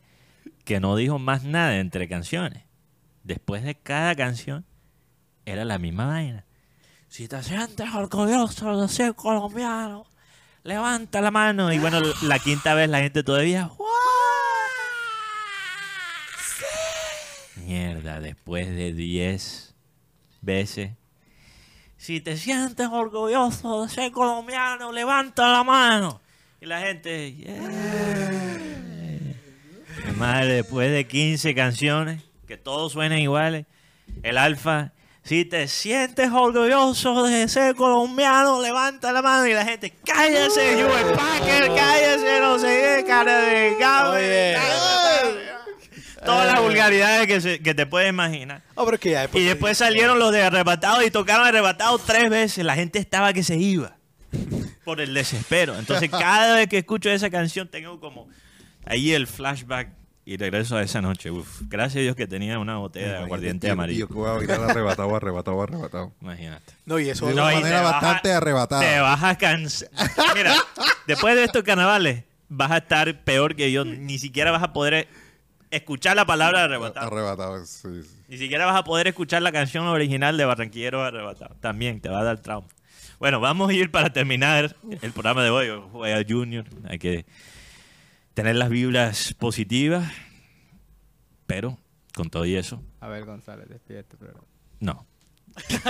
S2: que no dijo más nada entre canciones. Después de cada canción, era la misma vaina. Si te sientes orgulloso de ser colombiano, levanta la mano. Y bueno, la quinta vez la gente todavía. "¡Wow! Mierda, después de 10 veces. Si te sientes orgulloso de ser colombiano, levanta la mano. Y la gente. "Yeah". Madre, después de 15 canciones, que todos suenan iguales, el alfa. Si te sientes orgulloso de ser colombiano, levanta la mano y la gente, cállese, Joe Packer, cállese, no sé qué, cara de
S5: Oye.
S2: Todas las vulgaridades que, se- que te puedes imaginar.
S5: Oh, pero es que ya después
S2: Y después salieron los de arrebatados y tocaron arrebatados tres veces. La gente estaba que se iba por el desespero. Entonces, cada vez que escucho esa canción, tengo como ahí el flashback y regreso a esa noche. Uf, gracias a Dios que tenía una botella de aguardiente amarillo.
S1: Voy a bailar arrebatado, arrebatado, arrebatado.
S2: Imagínate.
S5: No, y eso
S1: De
S2: No,
S1: una manera bastante arrebatada.
S2: Te vas a cansar. Mira, después de estos carnavales, vas a estar peor que yo. Ni siquiera vas a poder escuchar la palabra arrebatado.
S1: Arrebatado, sí, sí.
S2: Ni siquiera vas a poder escuchar la canción original de Barranquilleros Arrebatados. También te va a dar trauma. Bueno, vamos a ir para terminar el programa de hoy. Juega Junior. Hay que tener las vibras positivas. Pero, con todo y eso,
S3: A ver, González, despídete. Pero...
S2: no.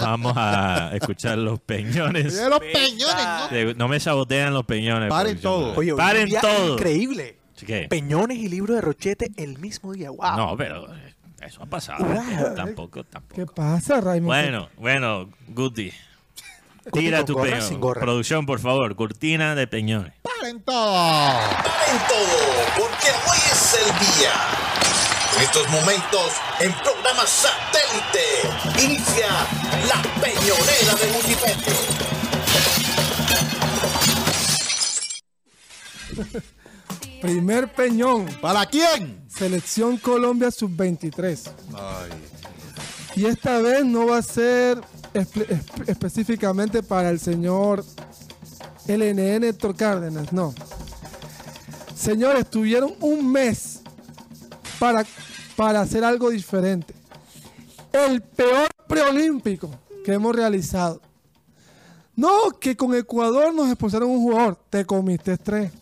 S2: vamos a escuchar los peñones.
S1: Los peñones, ¿no?
S2: De- No me sabotean los peñones.
S1: Paren
S2: producción.
S1: todo.
S5: Oye,
S2: Paren
S5: día
S2: todo.
S5: Increíble.
S2: ¿Qué?
S5: Peñones y libro de Rochete el mismo día. Wow.
S2: No, pero eh, eso ha pasado.
S5: Wow.
S2: Tampoco, tampoco.
S4: ¿Qué pasa, Raymond?
S2: Bueno, bueno, Guti. Tira tu peñón. Producción, por favor. Cortina de peñones.
S1: ¡Paren todo!
S8: en todo, porque hoy es el día. En estos momentos, en programa satélite, inicia la peñonera de Multipepe.
S4: Primer peñón,
S1: ¿Para quién?
S4: Selección Colombia Sub-23.
S1: Ay,
S4: Y esta vez no va a ser espe- espe- específicamente para el señor LNN Héctor Cárdenas, no. Señores, tuvieron un mes para, para hacer algo diferente. El peor preolímpico que hemos realizado. No, que con Ecuador nos expulsaron un jugador, te comiste tres.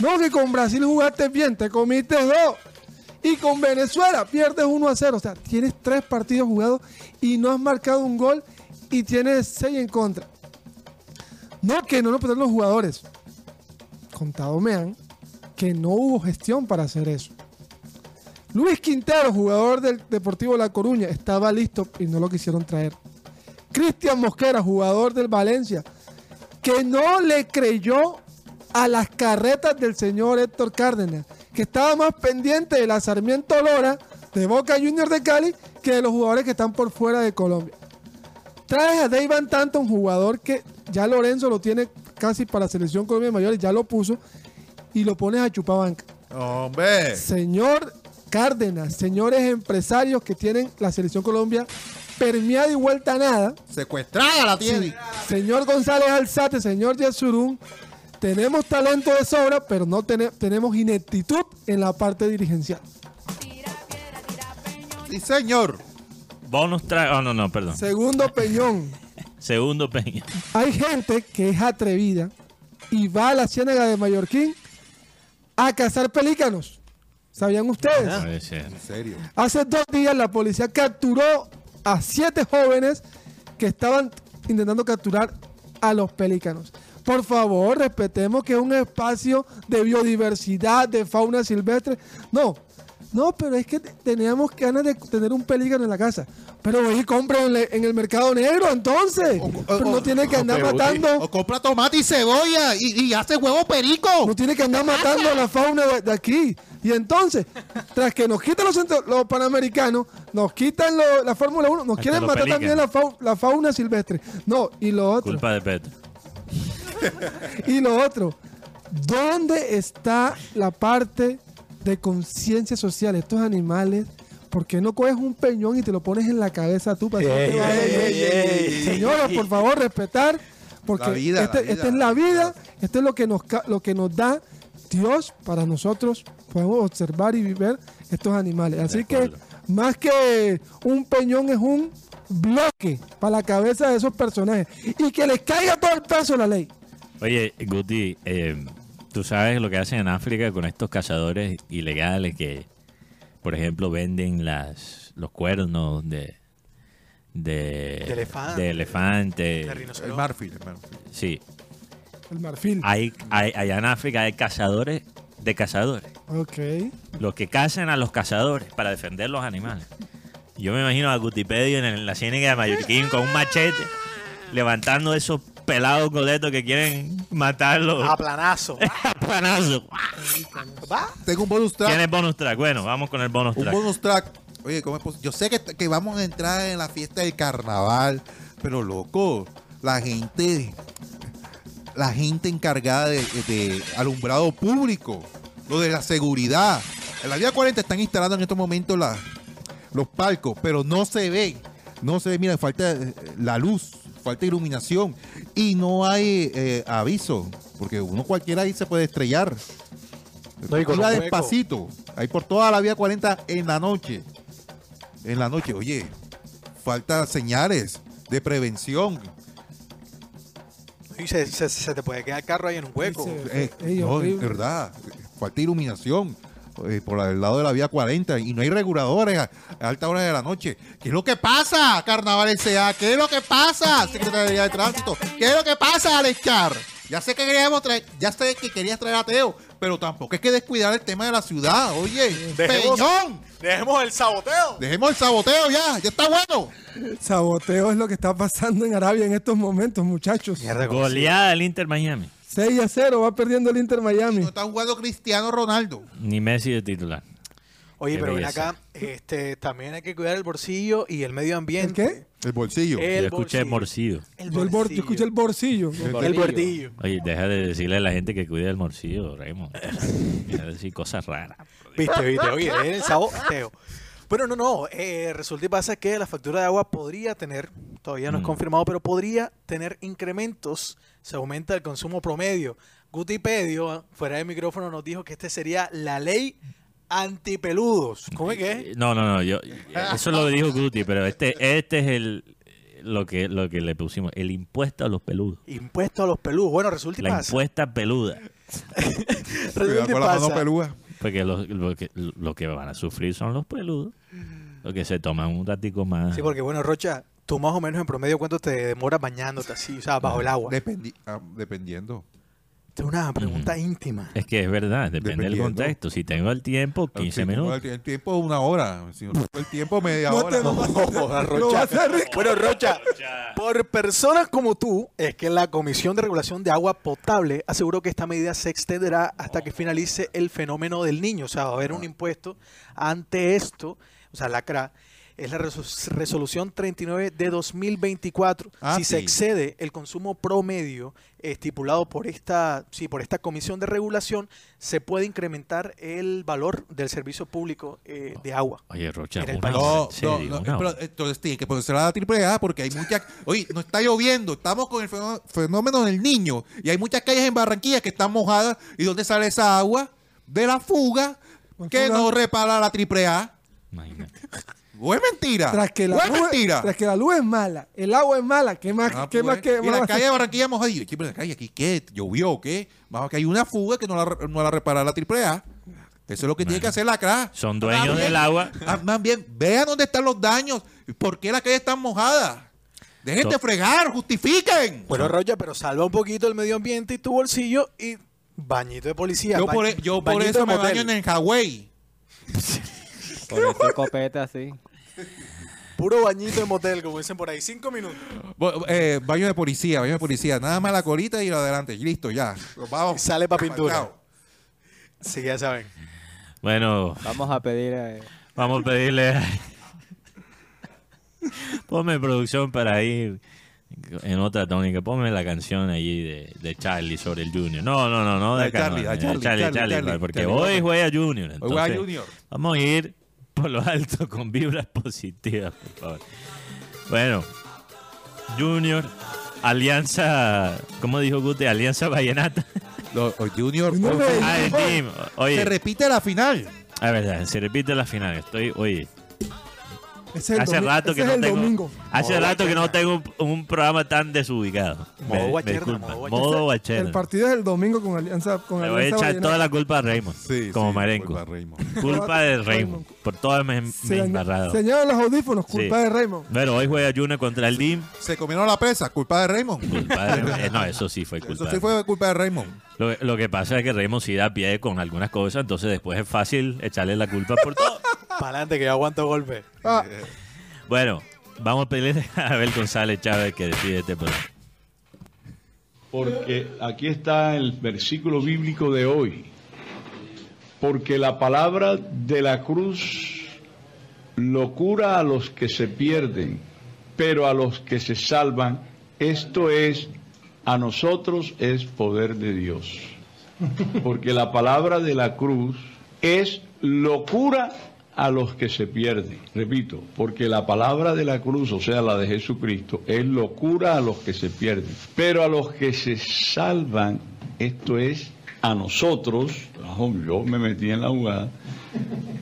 S4: No, que con Brasil jugaste bien, te comiste dos. Y con Venezuela pierdes 1 a 0. O sea, tienes tres partidos jugados y no has marcado un gol y tienes seis en contra. No, que no nos perdieron los jugadores. Contado me han que no hubo gestión para hacer eso. Luis Quintero, jugador del Deportivo La Coruña, estaba listo y no lo quisieron traer. Cristian Mosquera, jugador del Valencia, que no le creyó a las carretas del señor Héctor Cárdenas, que estaba más pendiente de la Sarmiento Lora de Boca Juniors de Cali que de los jugadores que están por fuera de Colombia. Traes a Deivan Tanton, jugador que ya Lorenzo lo tiene casi para la selección Colombia Mayores, ya lo puso, y lo pones a chupabanca.
S1: ¡Hombre!
S4: Señor Cárdenas, señores empresarios que tienen la selección Colombia permeada y vuelta a nada.
S1: Secuestrada la tiene.
S4: Señor González Alzate, señor Yesurún, tenemos talento de sobra, pero no tene- tenemos ineptitud en la parte dirigencial.
S1: Sí, señor.
S2: Bonus track. Oh, no, no, perdón.
S4: Segundo Peñón,
S2: Segundo peñón.
S4: hay gente que es atrevida y va a la ciénaga de Mallorquín a cazar pelícanos. ¿Sabían ustedes?
S2: Ser.
S9: En serio.
S4: Hace dos días la policía capturó a siete jóvenes que estaban intentando capturar a los pelícanos. Por favor, respetemos que es un espacio de biodiversidad, de fauna silvestre. No, no, pero es que te- teníamos ganas de tener un pelícano en la casa. Pero voy y compra en, el mercado negro, entonces. Pero no tiene que andar matando.
S1: O compra tomate y cebolla y, y hace huevo perico.
S4: No tiene que andar matando a la fauna de, de aquí. Y entonces, tras que nos quitan los, los panamericanos, nos quitan lo- la Fórmula 1, nos
S2: Hasta
S4: quieren matar también la, fau- la fauna silvestre. No, y lo otro,
S2: Culpa de Petro.
S4: Y lo otro. ¿Dónde está la parte de conciencia social? Estos animales, ¿por qué no coges un peñón y te lo pones en la cabeza tú? Para que no te vaya- Señores, por favor, respetar. Porque
S1: vida,
S4: este- esta es la vida, esto es lo que nos, lo que nos da Dios para nosotros. Podemos observar y vivir estos animales. Así que más que un peñón es un bloque para la cabeza de esos personajes. Y que les caiga todo el peso la ley.
S2: Oye, Guti, eh, tú sabes lo que hacen en África con estos cazadores ilegales que, por ejemplo, venden las los cuernos de de,
S5: De elefante.
S2: de elefante.
S5: De
S9: El marfil, el marfil.
S2: Sí,
S4: El marfil.
S2: hay, hay- allá en África hay cazadores de cazadores.
S4: Ok.
S2: Los que cazan a los cazadores para defender los animales. Yo me imagino a Gutipedio en, la ciénaga de Mallorquín con un machete levantando esos pelados coletos que quieren matarlos.
S5: A planazo.
S2: Planazo.
S1: Tengo un bonus track.
S2: ¿Quién es bonus track? Bueno, vamos con el bonus
S1: Un
S2: track.
S1: bonus track. Oye, ¿cómo es posible? Yo sé que, que vamos a entrar en la fiesta del carnaval, pero loco, la gente, la gente encargada de, de alumbrado público, lo de la seguridad. En la vía 40 están instalando en estos momentos la- los palcos, pero no se ve, no se ve, mira, falta la luz, falta iluminación y no hay eh, aviso, porque uno cualquiera ahí se puede estrellar.
S5: No, y con
S1: Iba despacito, ahí por toda la vía 40 en la noche. En la noche, oye, falta señales de prevención.
S5: Y se, se- se te puede quedar el carro ahí en un hueco.
S1: Eh, no, es verdad, falta iluminación eh, por el lado de la vía 40 y no hay reguladores a, a alta hora de la noche. ¿Qué es lo que pasa, Carnaval S.A.? ¿Qué es lo que pasa, Secretaría de Tránsito? ¿Qué es lo que pasa, Alex Char? Ya sé que queríamos traer, ya sé que querías traer a Teo, pero tampoco hay que descuidar el tema de la ciudad. Oye,
S5: Dejemos-
S1: Peñón,
S5: Dejemos el saboteo.
S1: dejemos el saboteo ya, ya está bueno.
S4: Saboteo es lo que está pasando en Arabia en estos momentos, muchachos.
S2: Goleada del Inter Miami.
S4: 6 a 0 va perdiendo el Inter Miami.
S1: No está jugando Cristiano Ronaldo.
S2: Ni Messi de titular.
S5: Oye,
S2: Qué
S5: pero ven
S2: belleza.
S5: acá, este, también hay que cuidar el bolsillo y el medio ambiente.
S4: ¿El qué?
S1: El bolsillo.
S5: El
S2: Yo escuché morcillo.
S5: El
S4: Yo, el bor- yo escuché el bolsillo.
S5: El bordillo.
S2: Oye, deja de decirle a la gente que cuide el morcillo, Remo. Deja de decir cosas raras.
S5: Viste, viste, oye, el saboteo. Bueno, no, no. eh, resulta y pasa que la factura de agua podría tener, todavía no es
S2: Mm.
S5: confirmado, pero podría tener incrementos. Se aumenta el consumo promedio. Gutipedio, fuera de micrófono, nos dijo que este sería la ley antipeludos. ¿Cómo es que es?
S2: No, no, no. Yo, eso lo dijo Guti, pero este, este es el lo que, lo que le pusimos. El impuesto a los peludos.
S5: Impuesto a los peludos. Bueno, resulta y
S2: La
S5: pasa.
S2: impuesta peluda.
S5: Resulta y
S1: con la mano
S5: pasa.
S2: Porque lo, lo que, lo que van a sufrir son los peludos. Los que se toman un ratico más.
S5: Sí, porque bueno, Rocha, tú más o menos en promedio, ¿cuánto te demoras bañándote así, o sea, bajo el agua?
S1: Dependi- ah, dependiendo.
S5: Esta es una pregunta íntima.
S2: Es que es verdad, depende del contexto. Si tengo el tiempo, 15
S1: El tiempo-
S2: minutos.
S1: El tiempo es una hora. Si no tengo el tiempo, media
S4: No
S1: hora.
S4: te
S5: Joda,
S4: lo
S5: Rocha. Bueno, Rocha, por personas como tú, es que la Comisión de Regulación de Agua Potable aseguró que esta medida se extenderá hasta que finalice el fenómeno del niño. O sea, va a haber un impuesto ante esto. O sea, la CRA es la reso- resolución 39 de 2024.
S1: Ah,
S5: si se
S1: sí.
S5: excede el consumo promedio estipulado por esta, sí, por esta comisión de regulación, se puede incrementar el valor del servicio público eh, de agua.
S2: Oye, Rocha,
S5: En
S1: No, no, no, pero entonces tiene que ponerse la triple A porque hay muchas. Oye, no está lloviendo, estamos con el fenó- fenómeno del niño y hay muchas calles en Barranquilla que están mojadas. ¿Y dónde sale esa agua? De la fuga
S4: ¿Cuál
S1: que no repara la triple A.
S2: Imagínate.
S1: O es mentira.
S4: Tras que, la
S1: o es
S4: luz,
S1: mentira.
S4: tras que la luz es mala, el agua es mala, ¿qué más,
S1: Ah,
S4: qué
S1: pues,
S4: más que
S1: y la
S4: más-
S1: calle de Barranquilla mojadilla. ¿Qué, la calle aquí qué? ¿Llovió o qué? Bajo que hay una fuga que no la, no la repara la AAA. Eso es lo que tiene que hacer la CRA.
S2: Son dueños
S1: bien-
S2: del agua.
S1: Más bien, vean dónde están los daños. ¿Por qué la calle está mojada? Dejen de
S2: To-
S1: fregar, justifiquen.
S5: Bueno, Roger, pero salva un poquito el medio ambiente y tu bolsillo y bañito de policía.
S1: yo
S5: ba-
S1: por, e- yo por
S5: bañito
S1: eso me baño en el Hawái.
S3: Por ese copete así.
S5: Puro bañito de motel, como dicen por ahí. Cinco minutos.
S1: Bo- eh, baño de policía, baño de policía. Nada más la colita y lo adelante. Listo, ya. Vamos.
S5: Sale pa' pintura.
S1: Marcado.
S5: Sí, ya saben.
S2: Bueno,
S3: Vamos a pedir. eh,
S2: vamos a pedirle. Ponme producción para ir en otra tónica. Ponme la canción allí de, de Charlie sobre el Junior. No, no, no, no. De
S1: de
S2: acá,
S1: Charlie,
S2: no,
S1: la
S2: de
S1: Charlie, Charlie, Charlie,
S2: porque
S1: Charlie
S2: hoy juega Junior.
S1: Hoy juega
S2: entonces
S1: Junior.
S2: Vamos a ir por lo alto con vibras positivas, por favor. Bueno, Junior, Alianza, ¿cómo dijo Gute? Alianza Vallenata.
S1: Lo- o Junior.
S4: No
S2: Ah, el team. Oye,
S1: Se repite la final.
S2: a verdad, se repite la final. Estoy, oye,
S4: Ese es el
S2: hace rato
S4: ese
S2: que
S4: es
S2: no
S4: el
S2: tengo,
S4: domingo.
S2: hace
S5: Modo
S2: rato que no tengo un, un programa tan desubicado.
S5: Modo
S2: Me- me
S5: guacherna,
S2: disculpa.
S5: modo
S2: Modo
S4: El partido es el domingo con Alianza. Con
S2: Le voy a
S4: Alianza
S2: echar
S4: Vallenata.
S2: toda la culpa a Raymond,
S1: Sí,
S2: como
S1: sí,
S2: Marenco.
S1: culpa Raymond.
S2: De Raymond, por todas mis,
S4: Se
S2: mis
S4: dañó-
S2: embarradas.
S4: se dañaron los audífonos, culpa
S2: Sí.
S4: de Raymond.
S2: Bueno, hoy juega Junior contra el DIM.
S1: Se comieron la presa, culpa de Raymond.
S2: Culpa de- eh, no, eso sí fue culpa.
S1: Eso sí fue culpa de Raymond.
S2: Lo, lo que pasa es que Raymond sí da pie con algunas cosas, entonces después es fácil echarle la culpa por todo.
S5: Para adelante, que yo aguanto golpe.
S4: Ah,
S2: Bueno, vamos a pedirle a Abel González Chávez que decide este programa.
S10: Porque aquí está el versículo bíblico de hoy. Porque la palabra de la cruz locura a los que se pierden, pero a los que se salvan, esto es, a nosotros es poder de Dios. Porque la palabra de la cruz es locura a los que se pierden. Repito, porque la palabra de la cruz, o sea, la de Jesucristo, es locura a los que se pierden. Pero a los que se salvan, esto es a nosotros, yo me metí en la jugada,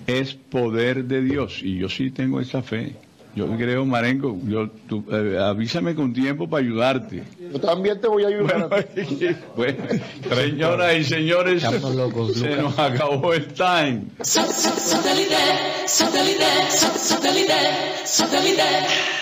S10: es poder de Dios. Y yo sí tengo esa fe. Yo creo, Marenco, yo, tú, eh, avísame con tiempo para ayudarte.
S11: Yo también te voy a ayudar.
S10: Bueno, señoras y señores, se nos acabó el time.
S12: Satellite, satellite, satellite, satellite.